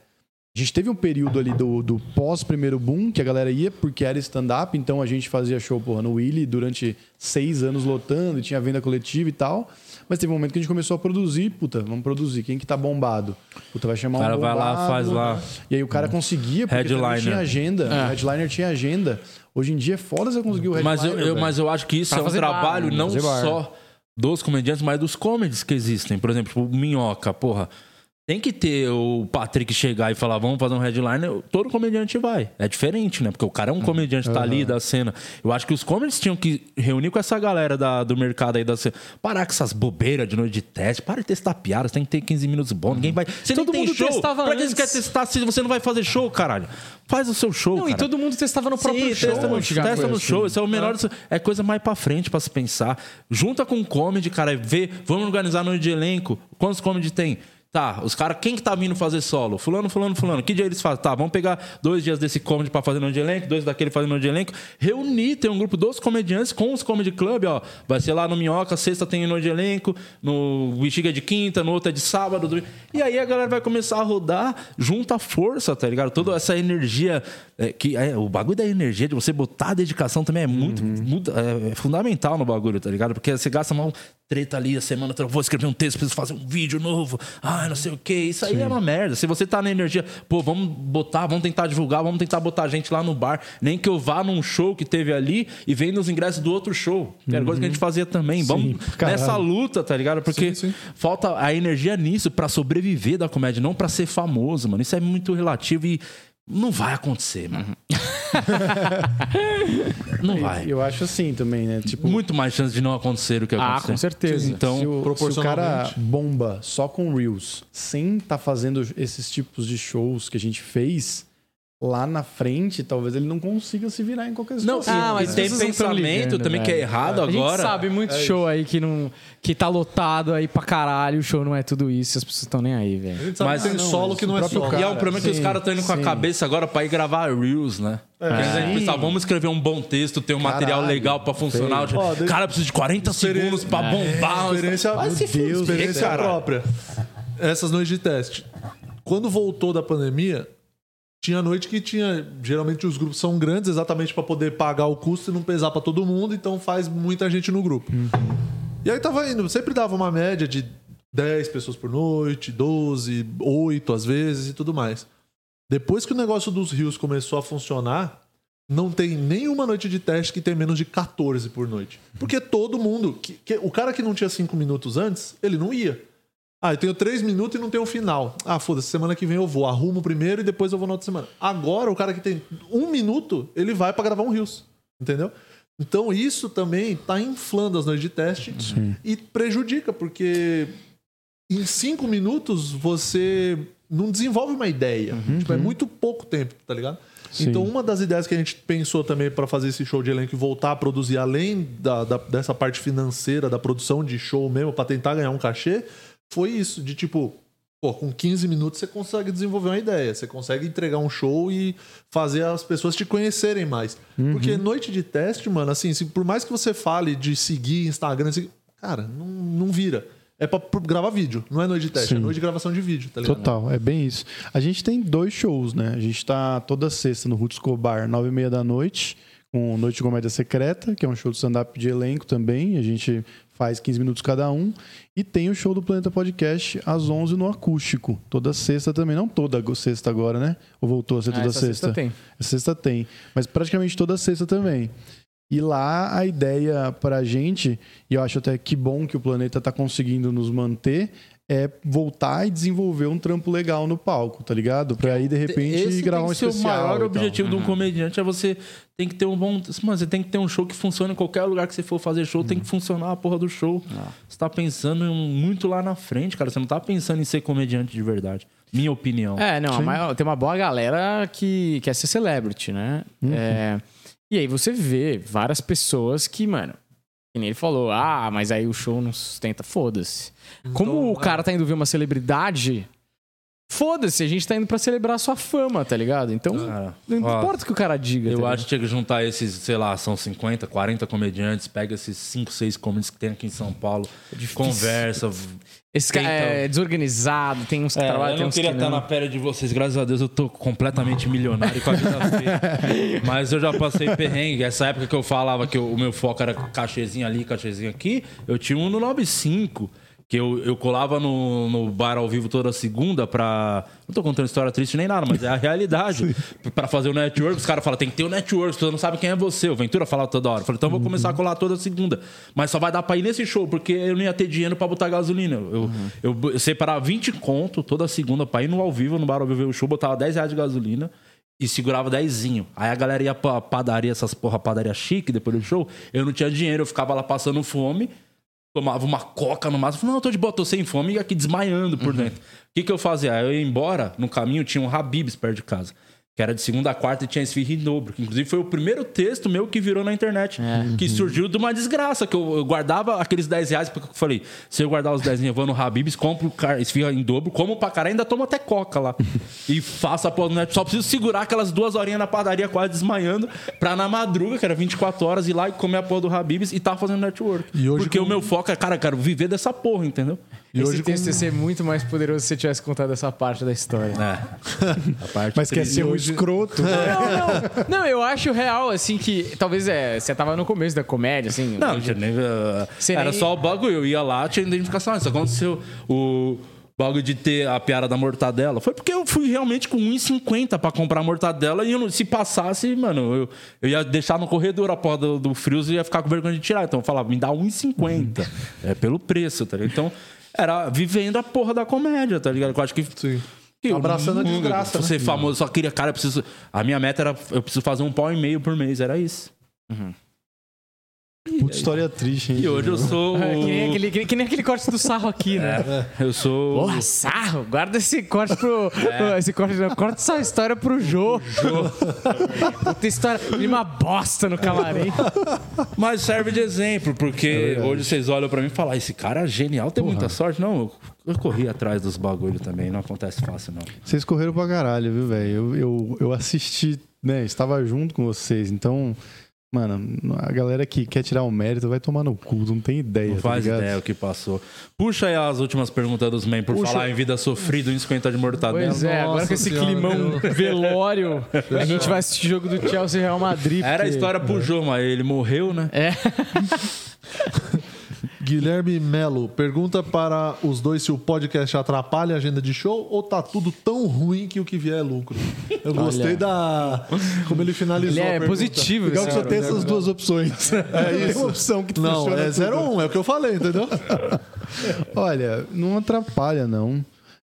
[SPEAKER 4] A gente teve um período ali do, do pós-primeiro boom, que a galera ia porque era stand-up, então a gente fazia show porra, no Willy durante seis anos lotando, e tinha venda coletiva e tal. Mas teve um momento que a gente começou a produzir, puta, vamos produzir. Quem que tá bombado? Puta, vai chamar
[SPEAKER 1] O cara
[SPEAKER 4] um
[SPEAKER 1] vai lá, faz lá.
[SPEAKER 4] E aí o cara conseguia, porque
[SPEAKER 1] Headliner.
[SPEAKER 4] tinha agenda. O headliner tinha agenda. Hoje em dia é foda você conseguir o headliner.
[SPEAKER 1] Mas eu, eu- mas eu acho que isso
[SPEAKER 3] Pra
[SPEAKER 1] é um
[SPEAKER 3] bar,
[SPEAKER 1] trabalho
[SPEAKER 3] né?
[SPEAKER 1] não
[SPEAKER 4] bar.
[SPEAKER 1] só dos comediantes, mas dos comedies que existem. Por exemplo, o Minhoca, porra. Tem que ter o Patrick chegar e falar, vamos fazer um headliner. Todo comediante vai. É diferente, né? Porque o cara é um comediante, tá ali da cena. Eu acho que os comedies tinham que reunir com essa galera da- do mercado aí da cena. Parar com essas bobeiras de noite de teste. Para de testar piadas. Tem que ter 15 minutos bons. Ninguém vai. Você
[SPEAKER 3] Todo mundo
[SPEAKER 1] show.
[SPEAKER 3] testava
[SPEAKER 1] Pra que você quer testar se você não vai fazer show, caralho? Faz o seu show.
[SPEAKER 3] Não, e todo mundo testava no próprio
[SPEAKER 1] Sim,
[SPEAKER 3] show.
[SPEAKER 1] testa no, testa no show. Esse é o menor. É coisa mais pra frente pra se pensar. Junta com o comedy, cara. Vê, vamos organizar noite de elenco. Quantos comedy tem? Tá, os caras, quem que tá vindo fazer solo? Fulano, fulano, fulano. Que dia eles fazem? Tá, vamos pegar dois dias desse comedy pra fazer noite de elenco, dois daquele fazendo noite de elenco. Reunir, tem um grupo dos comediantes com os comedy club, ó. Vai ser lá no Minhoca, sexta tem noite de elenco, no Bexiga é de quinta, no outro é de sábado. domingo. E aí a galera vai começar a rodar, junta força, tá ligado? Toda essa energia, é, que é, o bagulho da energia, de você botar a dedicação também é muito, muito- é, é fundamental no bagulho, tá ligado? Porque você gasta uma treta ali a semana, toda, vou escrever um texto, preciso fazer um vídeo novo, ah, não sei o que. Isso aí é uma merda. Se você tá na energia, pô, vamos botar, vamos tentar divulgar, vamos tentar botar gente lá no bar. Nem que eu vá num show que teve ali e venda os ingressos do outro show. Era coisa que a gente fazia também. Vamos
[SPEAKER 4] caralho.
[SPEAKER 1] nessa luta, tá ligado? Porque
[SPEAKER 2] Sim, sim.
[SPEAKER 1] falta a energia nisso pra sobreviver da comédia, não pra ser famoso, mano. Isso é muito relativo e não vai acontecer, mano. não vai.
[SPEAKER 4] Eu acho assim também, né? Tipo,
[SPEAKER 1] Muito mais chance de não acontecer o que
[SPEAKER 3] Ah,
[SPEAKER 1] aconteceu.
[SPEAKER 3] com certeza.
[SPEAKER 1] Então,
[SPEAKER 4] se, o, se o
[SPEAKER 2] proporcionalmente.
[SPEAKER 4] cara bomba só com Reels, sem estar fazendo esses tipos de shows que a gente fez, lá na frente, talvez ele não consiga se virar em qualquer
[SPEAKER 1] não,
[SPEAKER 4] situação.
[SPEAKER 1] e,
[SPEAKER 3] Ah, mas
[SPEAKER 1] tem
[SPEAKER 3] não
[SPEAKER 1] pensamento também que é
[SPEAKER 3] velho.
[SPEAKER 1] errado
[SPEAKER 3] A gente
[SPEAKER 1] agora.
[SPEAKER 3] sabe muito show aí que, não, que tá lotado aí pra caralho, o show não é tudo isso, as pessoas estão nem aí,
[SPEAKER 2] A
[SPEAKER 3] velho.
[SPEAKER 2] gente sabe
[SPEAKER 1] Mas-
[SPEAKER 2] que tem
[SPEAKER 4] Ah, não,
[SPEAKER 2] solo que não é
[SPEAKER 4] próprio
[SPEAKER 2] solo.
[SPEAKER 1] E é
[SPEAKER 4] cara,
[SPEAKER 1] um problema que os
[SPEAKER 4] sim,
[SPEAKER 1] caras estão indo com a
[SPEAKER 4] sim.
[SPEAKER 1] cabeça agora pra ir gravar Reels, né? Porque eles devem pensar, vamos escrever um bom texto, ter um material
[SPEAKER 4] Caralho.
[SPEAKER 1] legal pra funcionar.
[SPEAKER 2] Ó,
[SPEAKER 1] O
[SPEAKER 2] de-
[SPEAKER 1] cara precisa de 40
[SPEAKER 2] Experiência-
[SPEAKER 1] segundos pra bombar.
[SPEAKER 2] Experiência,
[SPEAKER 1] Vai se fuder,
[SPEAKER 2] experiência
[SPEAKER 1] cara.
[SPEAKER 2] própria. Essas noites de teste. Quando voltou da pandemia, tinha noite que tinha. Geralmente os grupos são grandes, exatamente para poder pagar o custo e não pesar para todo mundo, então faz muita gente no grupo. E aí tava indo, sempre dava uma média de 10 pessoas por noite, 12, 8 às vezes e tudo mais. Depois que o negócio dos rios começou a funcionar, não tem nenhuma noite de teste que tem menos de 14 por noite. Porque todo mundo. que- que- o cara que não tinha 5 minutos antes, ele não ia. Ah, eu tenho 3 minutos e não tenho o final. Ah, foda-se, semana que vem eu vou. Arrumo primeiro e depois eu vou na outra semana. Agora, o cara que tem um minuto, ele vai pra gravar um Rios. Entendeu? Então, isso também tá inflando as noites de teste e prejudica, porque em cinco minutos você não desenvolve uma ideia. Tipo, é muito pouco tempo, tá ligado?
[SPEAKER 4] Sim.
[SPEAKER 2] Então, uma das ideias que a gente pensou também para fazer esse show de elenco e voltar a produzir, além da, da- dessa parte financeira, da produção de show mesmo, para tentar ganhar um cachê, foi isso, de tipo, pô, com 15 minutos você consegue desenvolver uma ideia, você consegue entregar um show e fazer as pessoas te conhecerem mais. Porque noite de teste, mano, assim, se, por mais que você fale de seguir Instagram, assim, cara, não, não vira. É pra pra gravar vídeo, não é noite de teste, é
[SPEAKER 4] Sim.
[SPEAKER 2] noite de gravação de vídeo, tá ligado?
[SPEAKER 4] Total, é bem isso. A gente tem dois shows, né? A gente tá toda sexta no Roots Bar, nove e meia da noite, com Noite de Comédia Secreta, que é um show de stand-up de elenco também. A gente faz 15 minutos cada um. E tem o show do Planeta Podcast às 11 no acústico. Toda sexta também. Não toda sexta agora, né? Ou voltou a ser
[SPEAKER 3] Ah,
[SPEAKER 4] toda
[SPEAKER 3] essa
[SPEAKER 4] sexta?
[SPEAKER 3] sexta tem.
[SPEAKER 4] A sexta tem. Mas praticamente toda sexta também. E lá a ideia pra gente, e eu acho até que bom que o planeta tá conseguindo nos manter, é voltar e desenvolver um trampo legal no palco, tá ligado? Pra aí, de repente,
[SPEAKER 1] Esse
[SPEAKER 4] gravar
[SPEAKER 1] tem
[SPEAKER 4] um especial.
[SPEAKER 1] o maior objetivo de um comediante é você tem que ter um bom. Mano, você tem que ter um show que funcione em qualquer lugar que você for fazer show, tem que funcionar a porra do show. Você tá pensando muito lá na frente, cara. Você não tá pensando em ser comediante de verdade. Minha opinião.
[SPEAKER 3] É, não, a maior- tem uma boa galera que quer ser celebrity, né? É, e aí você vê várias pessoas que, mano, que nem ele falou, ah, mas aí o show não sustenta, foda-se. Como o cara tá indo ver uma celebridade, foda-se, a gente tá indo pra celebrar a sua fama, tá ligado? Então,
[SPEAKER 1] Cara,
[SPEAKER 3] não
[SPEAKER 1] ó,
[SPEAKER 3] importa o que o cara diga.
[SPEAKER 1] Eu
[SPEAKER 3] tá
[SPEAKER 1] acho que tinha que juntar esses, sei lá, são 50, 40 comediantes, pega esses 5, 6 comediantes que tem aqui em São Paulo, conversa.
[SPEAKER 3] Esse cara
[SPEAKER 1] tenta-
[SPEAKER 3] é desorganizado, tem uns que
[SPEAKER 1] É,
[SPEAKER 3] trabalham,
[SPEAKER 1] eu não queria
[SPEAKER 3] que
[SPEAKER 1] estar
[SPEAKER 3] não.
[SPEAKER 1] na pele de vocês, graças a Deus eu tô completamente milionário com a vida feia. Mas eu já passei perrengue. Essa época que eu falava que o meu foco era cachezinho ali, cachezinho aqui, eu tinha um no 95. Que eu, eu colava no, no bar ao vivo toda segunda pra. Não tô contando história triste nem nada, mas é a realidade. pra fazer o network, os caras falam, tem que ter o network, pessoas não sabem quem é você. O Ventura falava toda hora. Eu falei, então eu vou começar a colar toda segunda. Mas só vai dar pra ir nesse show, porque eu não ia ter dinheiro pra botar gasolina. Eu, eu, eu separava 20 conto toda segunda pra ir no ao vivo, no bar ao vivo ver o show, botava 10 reais de gasolina e segurava 10. Aí a galera ia pra padaria, essas porra padaria chique depois do show. Eu não tinha dinheiro, eu ficava lá passando fome tomava uma coca no máximo. Falei, não, eu tô de boa, tô sem fome e aqui desmaiando por dentro. O que, que eu fazia? Eu ia embora, no caminho tinha um Habibs perto de casa. Que era de segunda a quarta e tinha esfirra em dobro. Que inclusive foi o primeiro texto meu que virou na internet. Que surgiu de uma desgraça. Que eu, eu guardava aqueles 10 reais. Porque eu falei: se eu guardar os 10 eu vou no Habibs, compro esfirra em dobro, como pra caralho, ainda tomo até coca lá. e faço a porra do net. Só preciso segurar aquelas duas horinhas na padaria quase desmaiando. Pra na madruga, que era 24 horas, ir lá e comer a porra do Habibs e tá fazendo network.
[SPEAKER 2] E hoje
[SPEAKER 1] porque
[SPEAKER 2] com-
[SPEAKER 1] o meu foco é, cara, eu quero viver dessa porra, entendeu?
[SPEAKER 2] E
[SPEAKER 3] Esse
[SPEAKER 2] hoje
[SPEAKER 3] texto ia ser muito mais poderoso se você tivesse contado essa parte da história.
[SPEAKER 1] É. A parte
[SPEAKER 4] Mas quer ser um escroto.
[SPEAKER 3] Não, não. Não, eu acho real, assim, que talvez é, você tava no começo da comédia, assim.
[SPEAKER 1] Não, tinha nem. uh, era
[SPEAKER 3] nem-
[SPEAKER 1] só o bagulho. Eu ia lá, tinha identificação. Isso aconteceu. O bagulho de ter a piada da mortadela. Foi porque eu fui realmente com 1,50 pra comprar a mortadela e eu se passasse, mano, eu, eu ia deixar no corredor a porra do, do frios e ia ficar com vergonha de tirar. Então eu falava, me dá 1,50. é pelo preço, tá ligado? Então, era vivendo a porra da comédia, tá ligado? Eu acho que.
[SPEAKER 2] Sim.
[SPEAKER 1] eu
[SPEAKER 2] Abraçando a desgraça, né?
[SPEAKER 1] Ser famoso, só queria, cara, eu preciso. A minha meta era. Eu preciso fazer um pau e meio por mês, era isso.
[SPEAKER 4] Puta história triste, hein?
[SPEAKER 1] E hoje eu sou.
[SPEAKER 3] É, que, nem aquele, que, que nem aquele corte do sarro aqui, né?
[SPEAKER 1] Eu sou.
[SPEAKER 3] Porra, sarro! Guarda esse corte pro. Esse corte, não, corta essa história pro Jô. Puta história. Tem uma bosta no camarim.
[SPEAKER 1] Mas serve de exemplo, porque hoje vocês olham pra mim e falam: "Ah, esse cara é genial, tem muita sorte. Não, eu, eu corri atrás dos bagulho também, não acontece fácil, não.
[SPEAKER 4] Vocês correram pra caralho, viu, velho? Eu, eu, eu assisti, né? Estava junto com vocês, então. Mano, a galera que quer tirar o mérito vai tomar no cu, não tem ideia.
[SPEAKER 1] Não
[SPEAKER 4] tá
[SPEAKER 1] faz
[SPEAKER 4] ligado?
[SPEAKER 1] ideia o que passou. Puxa aí as últimas perguntas dos men, por falar em vida sofrida, em 50 de mortadela.
[SPEAKER 3] Pois é, agora
[SPEAKER 2] Nossa
[SPEAKER 3] com esse
[SPEAKER 2] Senhora,
[SPEAKER 3] climão
[SPEAKER 2] meu.
[SPEAKER 3] velório, a gente vai assistir jogo do Chelsea e Real Madrid.
[SPEAKER 1] Era a
[SPEAKER 3] porque-
[SPEAKER 1] história pro Jô, mas ele morreu, né?
[SPEAKER 3] É.
[SPEAKER 2] Guilherme Melo pergunta para os dois se o podcast atrapalha a agenda de show ou tá tudo tão ruim que o que vier é lucro. Eu gostei da. Como ele finalizou.
[SPEAKER 3] Ele
[SPEAKER 2] a
[SPEAKER 3] é
[SPEAKER 2] pergunta.
[SPEAKER 3] positivo,
[SPEAKER 4] Legal que só tem essas duas opções. É isso. Tem uma opção que
[SPEAKER 2] Não,
[SPEAKER 4] funciona
[SPEAKER 2] é
[SPEAKER 4] tudo.
[SPEAKER 2] 0 1, é o que eu falei, entendeu?
[SPEAKER 4] Olha, não atrapalha, não.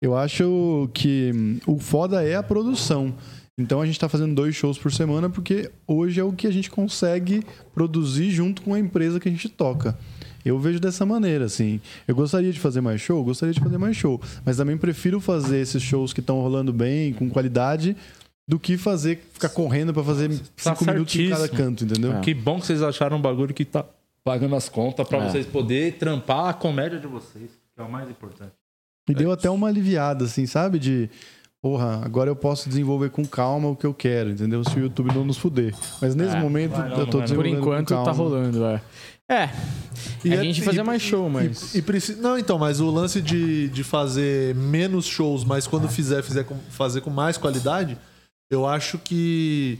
[SPEAKER 4] Eu acho que o foda é a produção. Então a gente tá fazendo dois shows por semana porque hoje é o que a gente consegue produzir junto com a empresa que a gente toca. Eu vejo dessa maneira, assim. Eu gostaria de fazer mais show, gostaria de fazer mais show. Mas também prefiro fazer esses shows que estão rolando bem, com qualidade, do que fazer, ficar correndo pra fazer
[SPEAKER 1] Tá
[SPEAKER 4] cinco minutos em cada
[SPEAKER 1] certíssimo.
[SPEAKER 4] canto, entendeu?
[SPEAKER 1] Que bom que vocês acharam um bagulho que tá pagando as contas pra
[SPEAKER 3] É.
[SPEAKER 1] vocês poderem trampar a comédia de vocês, que é o mais importante.
[SPEAKER 4] Me deu até uma aliviada, assim, sabe? De, porra, agora eu posso desenvolver com calma o que eu quero, entendeu? Se o YouTube não nos fuder. Mas nesse
[SPEAKER 1] É,
[SPEAKER 4] momento
[SPEAKER 1] não,
[SPEAKER 4] eu tô
[SPEAKER 1] não não.
[SPEAKER 3] Por
[SPEAKER 4] desenvolvendo
[SPEAKER 3] enquanto
[SPEAKER 4] com
[SPEAKER 3] tá rolando, é. É.
[SPEAKER 2] E
[SPEAKER 3] a
[SPEAKER 2] é-
[SPEAKER 3] gente
[SPEAKER 2] e-
[SPEAKER 3] fazer mais show, mas.
[SPEAKER 2] E, e preci- Não, então, mas o lance de, de fazer menos shows, mas quando fizer, fizer com- fazer com mais qualidade, eu acho que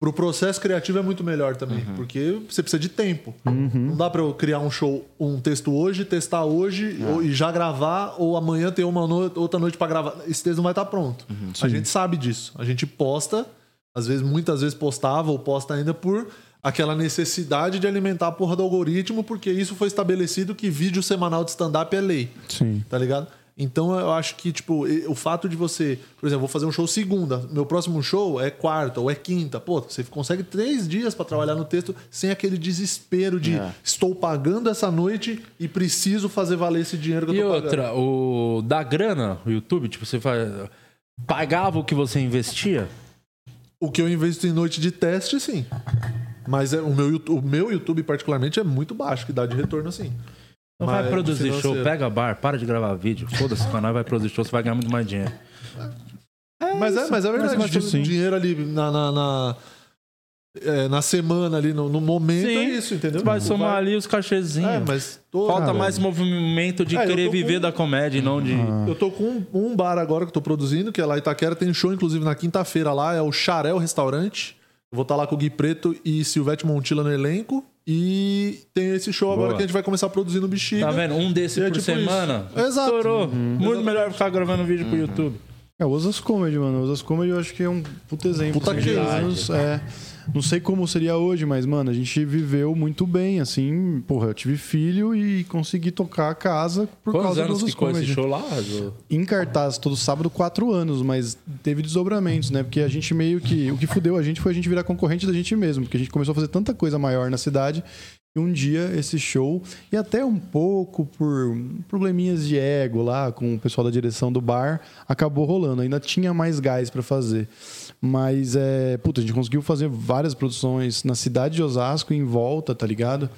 [SPEAKER 2] pro processo criativo é muito melhor também. Porque você precisa de tempo. Não dá pra eu criar um show, um texto hoje, testar hoje ou- e já gravar, ou amanhã ter uma no- outra noite pra gravar. Esse texto não vai estar pronto. a gente sabe disso. A gente posta, às vezes, muitas vezes postava ou posta ainda por aquela necessidade de alimentar a porra do algoritmo, porque isso foi estabelecido que vídeo semanal de stand-up é lei.
[SPEAKER 4] Sim.
[SPEAKER 2] Tá ligado? Então eu acho que, tipo, e- o fato de você, por exemplo, vou fazer um show segunda, meu próximo show é quarta ou é quinta. Pô, você consegue três dias pra trabalhar no texto sem aquele desespero de
[SPEAKER 3] É.
[SPEAKER 2] estou pagando essa noite e preciso fazer valer esse dinheiro que eu
[SPEAKER 1] E
[SPEAKER 2] tô pagando.
[SPEAKER 1] outra, o da grana, o YouTube, tipo, você faz, pagava o que você investia?
[SPEAKER 2] O que eu investo em noite de teste, sim. Mas é, o, meu, o meu YouTube, particularmente, é muito baixo, que dá de retorno, sim.
[SPEAKER 1] Não
[SPEAKER 2] Mas
[SPEAKER 1] vai produzir
[SPEAKER 2] financeiro.
[SPEAKER 1] show, pega bar, para de gravar vídeo. Foda-se, o canal vai produzir show, você vai ganhar muito mais dinheiro.
[SPEAKER 2] mas, é, mas é verdade,
[SPEAKER 4] mas
[SPEAKER 2] tipo,
[SPEAKER 4] sim.
[SPEAKER 2] dinheiro ali na, na, na, é, na semana, ali no, no momento, é isso, entendeu?
[SPEAKER 1] Você vai somar ali os cachezinhos.
[SPEAKER 2] É, mas tô,
[SPEAKER 1] Falta
[SPEAKER 2] cara,
[SPEAKER 1] mais movimento de
[SPEAKER 2] É,
[SPEAKER 1] querer viver
[SPEAKER 2] com-
[SPEAKER 1] da comédia e não de.
[SPEAKER 2] Eu tô com um, um bar agora que eu tô produzindo, que é lá em Itaquera. Tem show, inclusive, na quinta-feira lá. É o Xarel Restaurante. Eu vou estar lá com o Gui Preto e Silvete Montilla no elenco. E tem esse show agora
[SPEAKER 1] Boa.
[SPEAKER 2] que a gente vai começar a produzir no Bexiga.
[SPEAKER 1] Tá vendo? Um desse
[SPEAKER 2] E é
[SPEAKER 1] por
[SPEAKER 2] tipo
[SPEAKER 1] semana.
[SPEAKER 2] isso. Exato.
[SPEAKER 1] Estourou. Muito melhor ficar gravando vídeo pro YouTube.
[SPEAKER 4] É, o Osas Comedy, mano. O Osas Comedy eu acho que é um puta exemplo.
[SPEAKER 2] Puta
[SPEAKER 4] assim,
[SPEAKER 2] que
[SPEAKER 4] anos, é. Não sei como seria hoje, mas, mano, a gente viveu muito bem, assim. Porra, eu tive filho e consegui tocar a casa por
[SPEAKER 1] Quantos
[SPEAKER 4] causa
[SPEAKER 1] anos
[SPEAKER 4] Osas
[SPEAKER 1] ficou esse
[SPEAKER 4] Comedy.
[SPEAKER 1] show lá?
[SPEAKER 4] Em cartaz todo sábado, quatro anos, mas teve desdobramentos, né? Porque a gente meio que. O que fudeu a gente foi a gente virar concorrente da gente mesmo, porque a gente começou a fazer tanta coisa maior na cidade. E um dia esse show, e até um pouco por probleminhas de ego lá com o pessoal da direção do bar, acabou rolando. Ainda tinha mais gás pra fazer. Mas, é, puta, a gente conseguiu fazer várias produções na cidade de Osasco, em volta, tá ligado?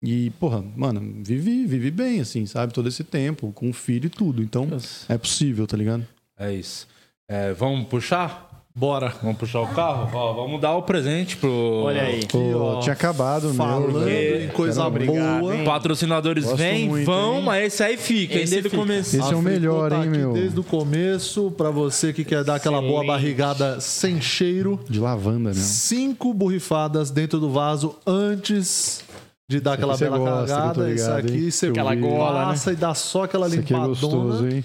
[SPEAKER 4] E, porra, mano, vivi, vivi bem, assim, sabe? Todo esse tempo, com filho e tudo. Então, é possível, tá ligado?
[SPEAKER 1] É isso. É, vamos puxar?
[SPEAKER 2] Bora.
[SPEAKER 1] Vamos puxar o carro? Ó, vamos dar o presente pro.
[SPEAKER 3] Olha aí.
[SPEAKER 2] Aqui,
[SPEAKER 4] Pô,
[SPEAKER 2] ó,
[SPEAKER 4] tinha acabado o meu.
[SPEAKER 2] Falando
[SPEAKER 4] velho.
[SPEAKER 2] em coisa
[SPEAKER 4] obrigado,
[SPEAKER 2] boa.
[SPEAKER 4] hein?
[SPEAKER 1] Patrocinadores
[SPEAKER 4] Gosto
[SPEAKER 1] vêm,
[SPEAKER 4] muito,
[SPEAKER 1] vão,
[SPEAKER 4] hein?
[SPEAKER 1] mas esse aí fica?
[SPEAKER 3] Esse
[SPEAKER 1] Desde o
[SPEAKER 3] fica.
[SPEAKER 1] começo.
[SPEAKER 4] Esse é o melhor,
[SPEAKER 2] tá
[SPEAKER 4] hein, meu?
[SPEAKER 2] Desde o começo, pra você que quer dar aquela boa barrigada sem cheiro.
[SPEAKER 4] De lavanda, meu.
[SPEAKER 2] Cinco borrifadas dentro do vaso antes de dar aquela
[SPEAKER 4] aqui você
[SPEAKER 2] bela
[SPEAKER 4] gosta, tô
[SPEAKER 2] cagada. Isso aqui você
[SPEAKER 3] Aquela gola, né?
[SPEAKER 2] passa e dá só aquela
[SPEAKER 4] Esse aqui é
[SPEAKER 2] limpadona.
[SPEAKER 4] gostoso, hein?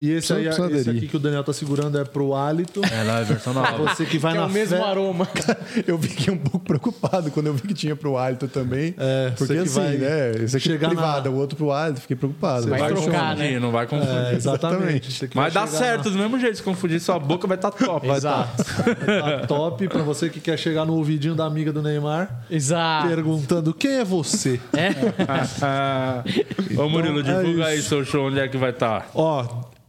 [SPEAKER 2] E esse, aí,
[SPEAKER 4] Precisa
[SPEAKER 2] esse
[SPEAKER 4] aderir.
[SPEAKER 2] aqui que o Daniel tá segurando é pro hálito.
[SPEAKER 1] É, lá é a versão nova.
[SPEAKER 2] Você que vai
[SPEAKER 3] Que é
[SPEAKER 2] na
[SPEAKER 3] o mesmo
[SPEAKER 2] fé-
[SPEAKER 3] aroma.
[SPEAKER 4] Eu fiquei um pouco preocupado quando eu vi que tinha pro hálito também.
[SPEAKER 2] É,
[SPEAKER 4] porque
[SPEAKER 2] você que
[SPEAKER 4] assim,
[SPEAKER 2] vai
[SPEAKER 4] né? Esse aqui é
[SPEAKER 2] chegar na-
[SPEAKER 4] o outro pro hálito, fiquei preocupado.
[SPEAKER 2] Você
[SPEAKER 3] vai
[SPEAKER 4] funciona.
[SPEAKER 3] trocar, né?
[SPEAKER 1] Não vai confundir.
[SPEAKER 2] É, exatamente.
[SPEAKER 1] Mas
[SPEAKER 2] vai
[SPEAKER 1] dá certo, do mesmo jeito. Se confundir sua boca, vai estar top.
[SPEAKER 2] Vai
[SPEAKER 3] Exato.
[SPEAKER 2] Tá top pra você que quer chegar no ouvidinho da amiga do Neymar,
[SPEAKER 3] Exato.
[SPEAKER 2] perguntando quem é você.
[SPEAKER 1] Ô, Murilo,
[SPEAKER 2] Então, é
[SPEAKER 1] divulga aí
[SPEAKER 2] isso.
[SPEAKER 1] seu show, onde é que vai estar.
[SPEAKER 2] Ó,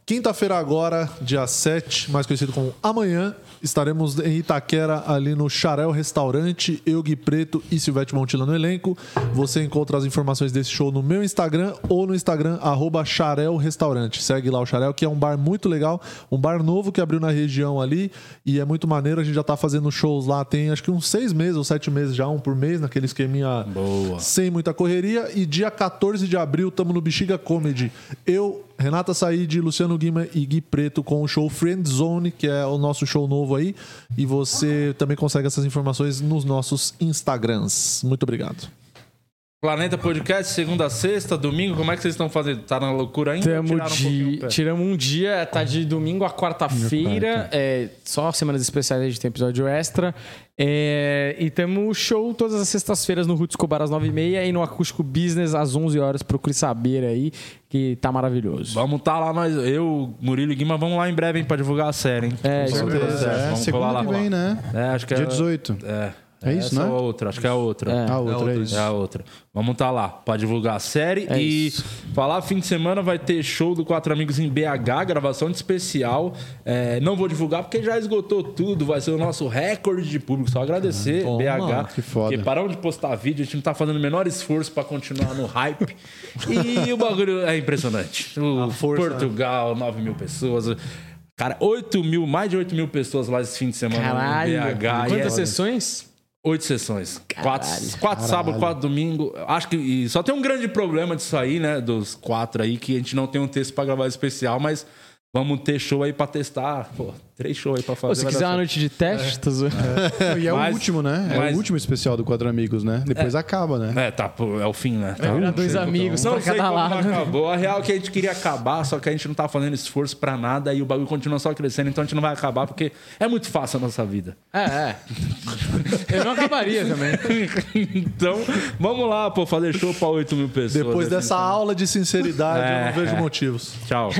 [SPEAKER 2] quinta-feira agora, dia 7, mais conhecido como amanhã, estaremos em Itaquera, ali no Xarel Restaurante, eu, Gui Preto e Silvete Montilla no elenco. Você encontra as informações desse show no meu Instagram ou no Instagram, arroba Xarel Restaurante. Segue lá o Xarel, que é um bar muito legal, um bar novo que abriu na região ali e é muito maneiro. A gente já tá fazendo shows lá, tem acho que uns seis meses ou sete meses já, um por mês, naquele esqueminha
[SPEAKER 1] Boa.
[SPEAKER 2] sem muita correria. E dia 14 de abril, estamos no Bexiga Comedy. Eu, Renata Said, Luciano Guima e Gui Preto com o show Friend Zone, que é o nosso show novo aí. E você também consegue essas informações nos nossos Instagrams. Muito obrigado.
[SPEAKER 1] Planeta Podcast, segunda a sexta, domingo, como é que vocês estão fazendo? Tá na loucura ainda?
[SPEAKER 3] Tamo
[SPEAKER 1] um
[SPEAKER 3] de,
[SPEAKER 1] pé?
[SPEAKER 3] tiramos um dia, tá de domingo a quarta-feira. É, só semanas especiais a gente tem episódio extra. É, e temos show todas as sextas-feiras no Roots Cobar às 9h30 e no Acústico Business às 11 horas. Procure saber aí, que tá maravilhoso.
[SPEAKER 1] Vamos tá lá, nós, eu, Murilo e Guima, vamos lá em breve hein, pra divulgar a série, hein?
[SPEAKER 3] É,
[SPEAKER 1] Vamos
[SPEAKER 3] com certeza.
[SPEAKER 4] É,
[SPEAKER 1] vamos
[SPEAKER 4] segunda
[SPEAKER 1] colar lá.
[SPEAKER 4] que vem, né?
[SPEAKER 1] É, acho que
[SPEAKER 4] Dia
[SPEAKER 1] é...
[SPEAKER 4] 18.
[SPEAKER 1] É.
[SPEAKER 4] É isso,
[SPEAKER 1] essa
[SPEAKER 4] né?
[SPEAKER 1] ou a outra, acho que é a outra.
[SPEAKER 3] É.
[SPEAKER 4] Ah, outra, é
[SPEAKER 2] outra.
[SPEAKER 4] isso.
[SPEAKER 1] É a outra. Vamos tá lá pra divulgar a série.
[SPEAKER 3] É
[SPEAKER 1] e
[SPEAKER 3] isso.
[SPEAKER 1] falar, fim de semana vai ter show do Quatro Amigos em BH, gravação de especial. É, não vou divulgar porque já esgotou tudo. Vai ser o nosso recorde de público. Só agradecer,
[SPEAKER 2] Toma,
[SPEAKER 1] BH.
[SPEAKER 4] que foda.
[SPEAKER 1] Porque paramos de postar vídeo, a gente não tá fazendo o menor esforço pra continuar no hype. e o bagulho é impressionante. O
[SPEAKER 2] força,
[SPEAKER 1] Portugal, 9 mil pessoas. Cara, 8 mil, mais de 8 mil pessoas lá esse fim de semana
[SPEAKER 3] Caralho.
[SPEAKER 1] no BH.
[SPEAKER 3] Quantas
[SPEAKER 1] é-
[SPEAKER 3] sessões?
[SPEAKER 1] Oito sessões. Quatro,
[SPEAKER 3] Caralho.
[SPEAKER 1] quatro sábado, quatro domingo. Acho que e só tem um grande problema disso aí, né? Dos quatro aí, que a gente não tem um texto pra gravar especial, mas Vamos ter show aí pra testar. Pô, três shows aí pra fazer.
[SPEAKER 3] Pô, se
[SPEAKER 1] vai
[SPEAKER 3] quiser
[SPEAKER 1] dar
[SPEAKER 3] uma
[SPEAKER 1] certo.
[SPEAKER 3] noite de teste, tá zoando.
[SPEAKER 4] E é
[SPEAKER 1] Mas-
[SPEAKER 4] o último, né? É
[SPEAKER 1] mas-
[SPEAKER 4] o último especial do Quatro Amigos, né? Depois acaba, né?
[SPEAKER 1] É, tá, pô, é o fim, né? Tá.
[SPEAKER 3] Virar dois amigos,
[SPEAKER 1] Não
[SPEAKER 3] pra
[SPEAKER 1] sei
[SPEAKER 3] cada
[SPEAKER 1] como
[SPEAKER 3] lado.
[SPEAKER 1] acabou. A real é que a gente queria acabar, só que a gente não tá fazendo esforço pra nada e o bagulho continua só crescendo, então a gente não vai acabar porque é muito fácil a nossa vida.
[SPEAKER 3] É, é. Eu não acabaria também.
[SPEAKER 1] então, vamos lá, pô, fazer show pra 8 mil pessoas.
[SPEAKER 2] Depois
[SPEAKER 1] assim,
[SPEAKER 2] dessa aula de sinceridade, eu
[SPEAKER 1] É,
[SPEAKER 2] não vejo
[SPEAKER 1] é.
[SPEAKER 2] motivos.
[SPEAKER 1] Tchau.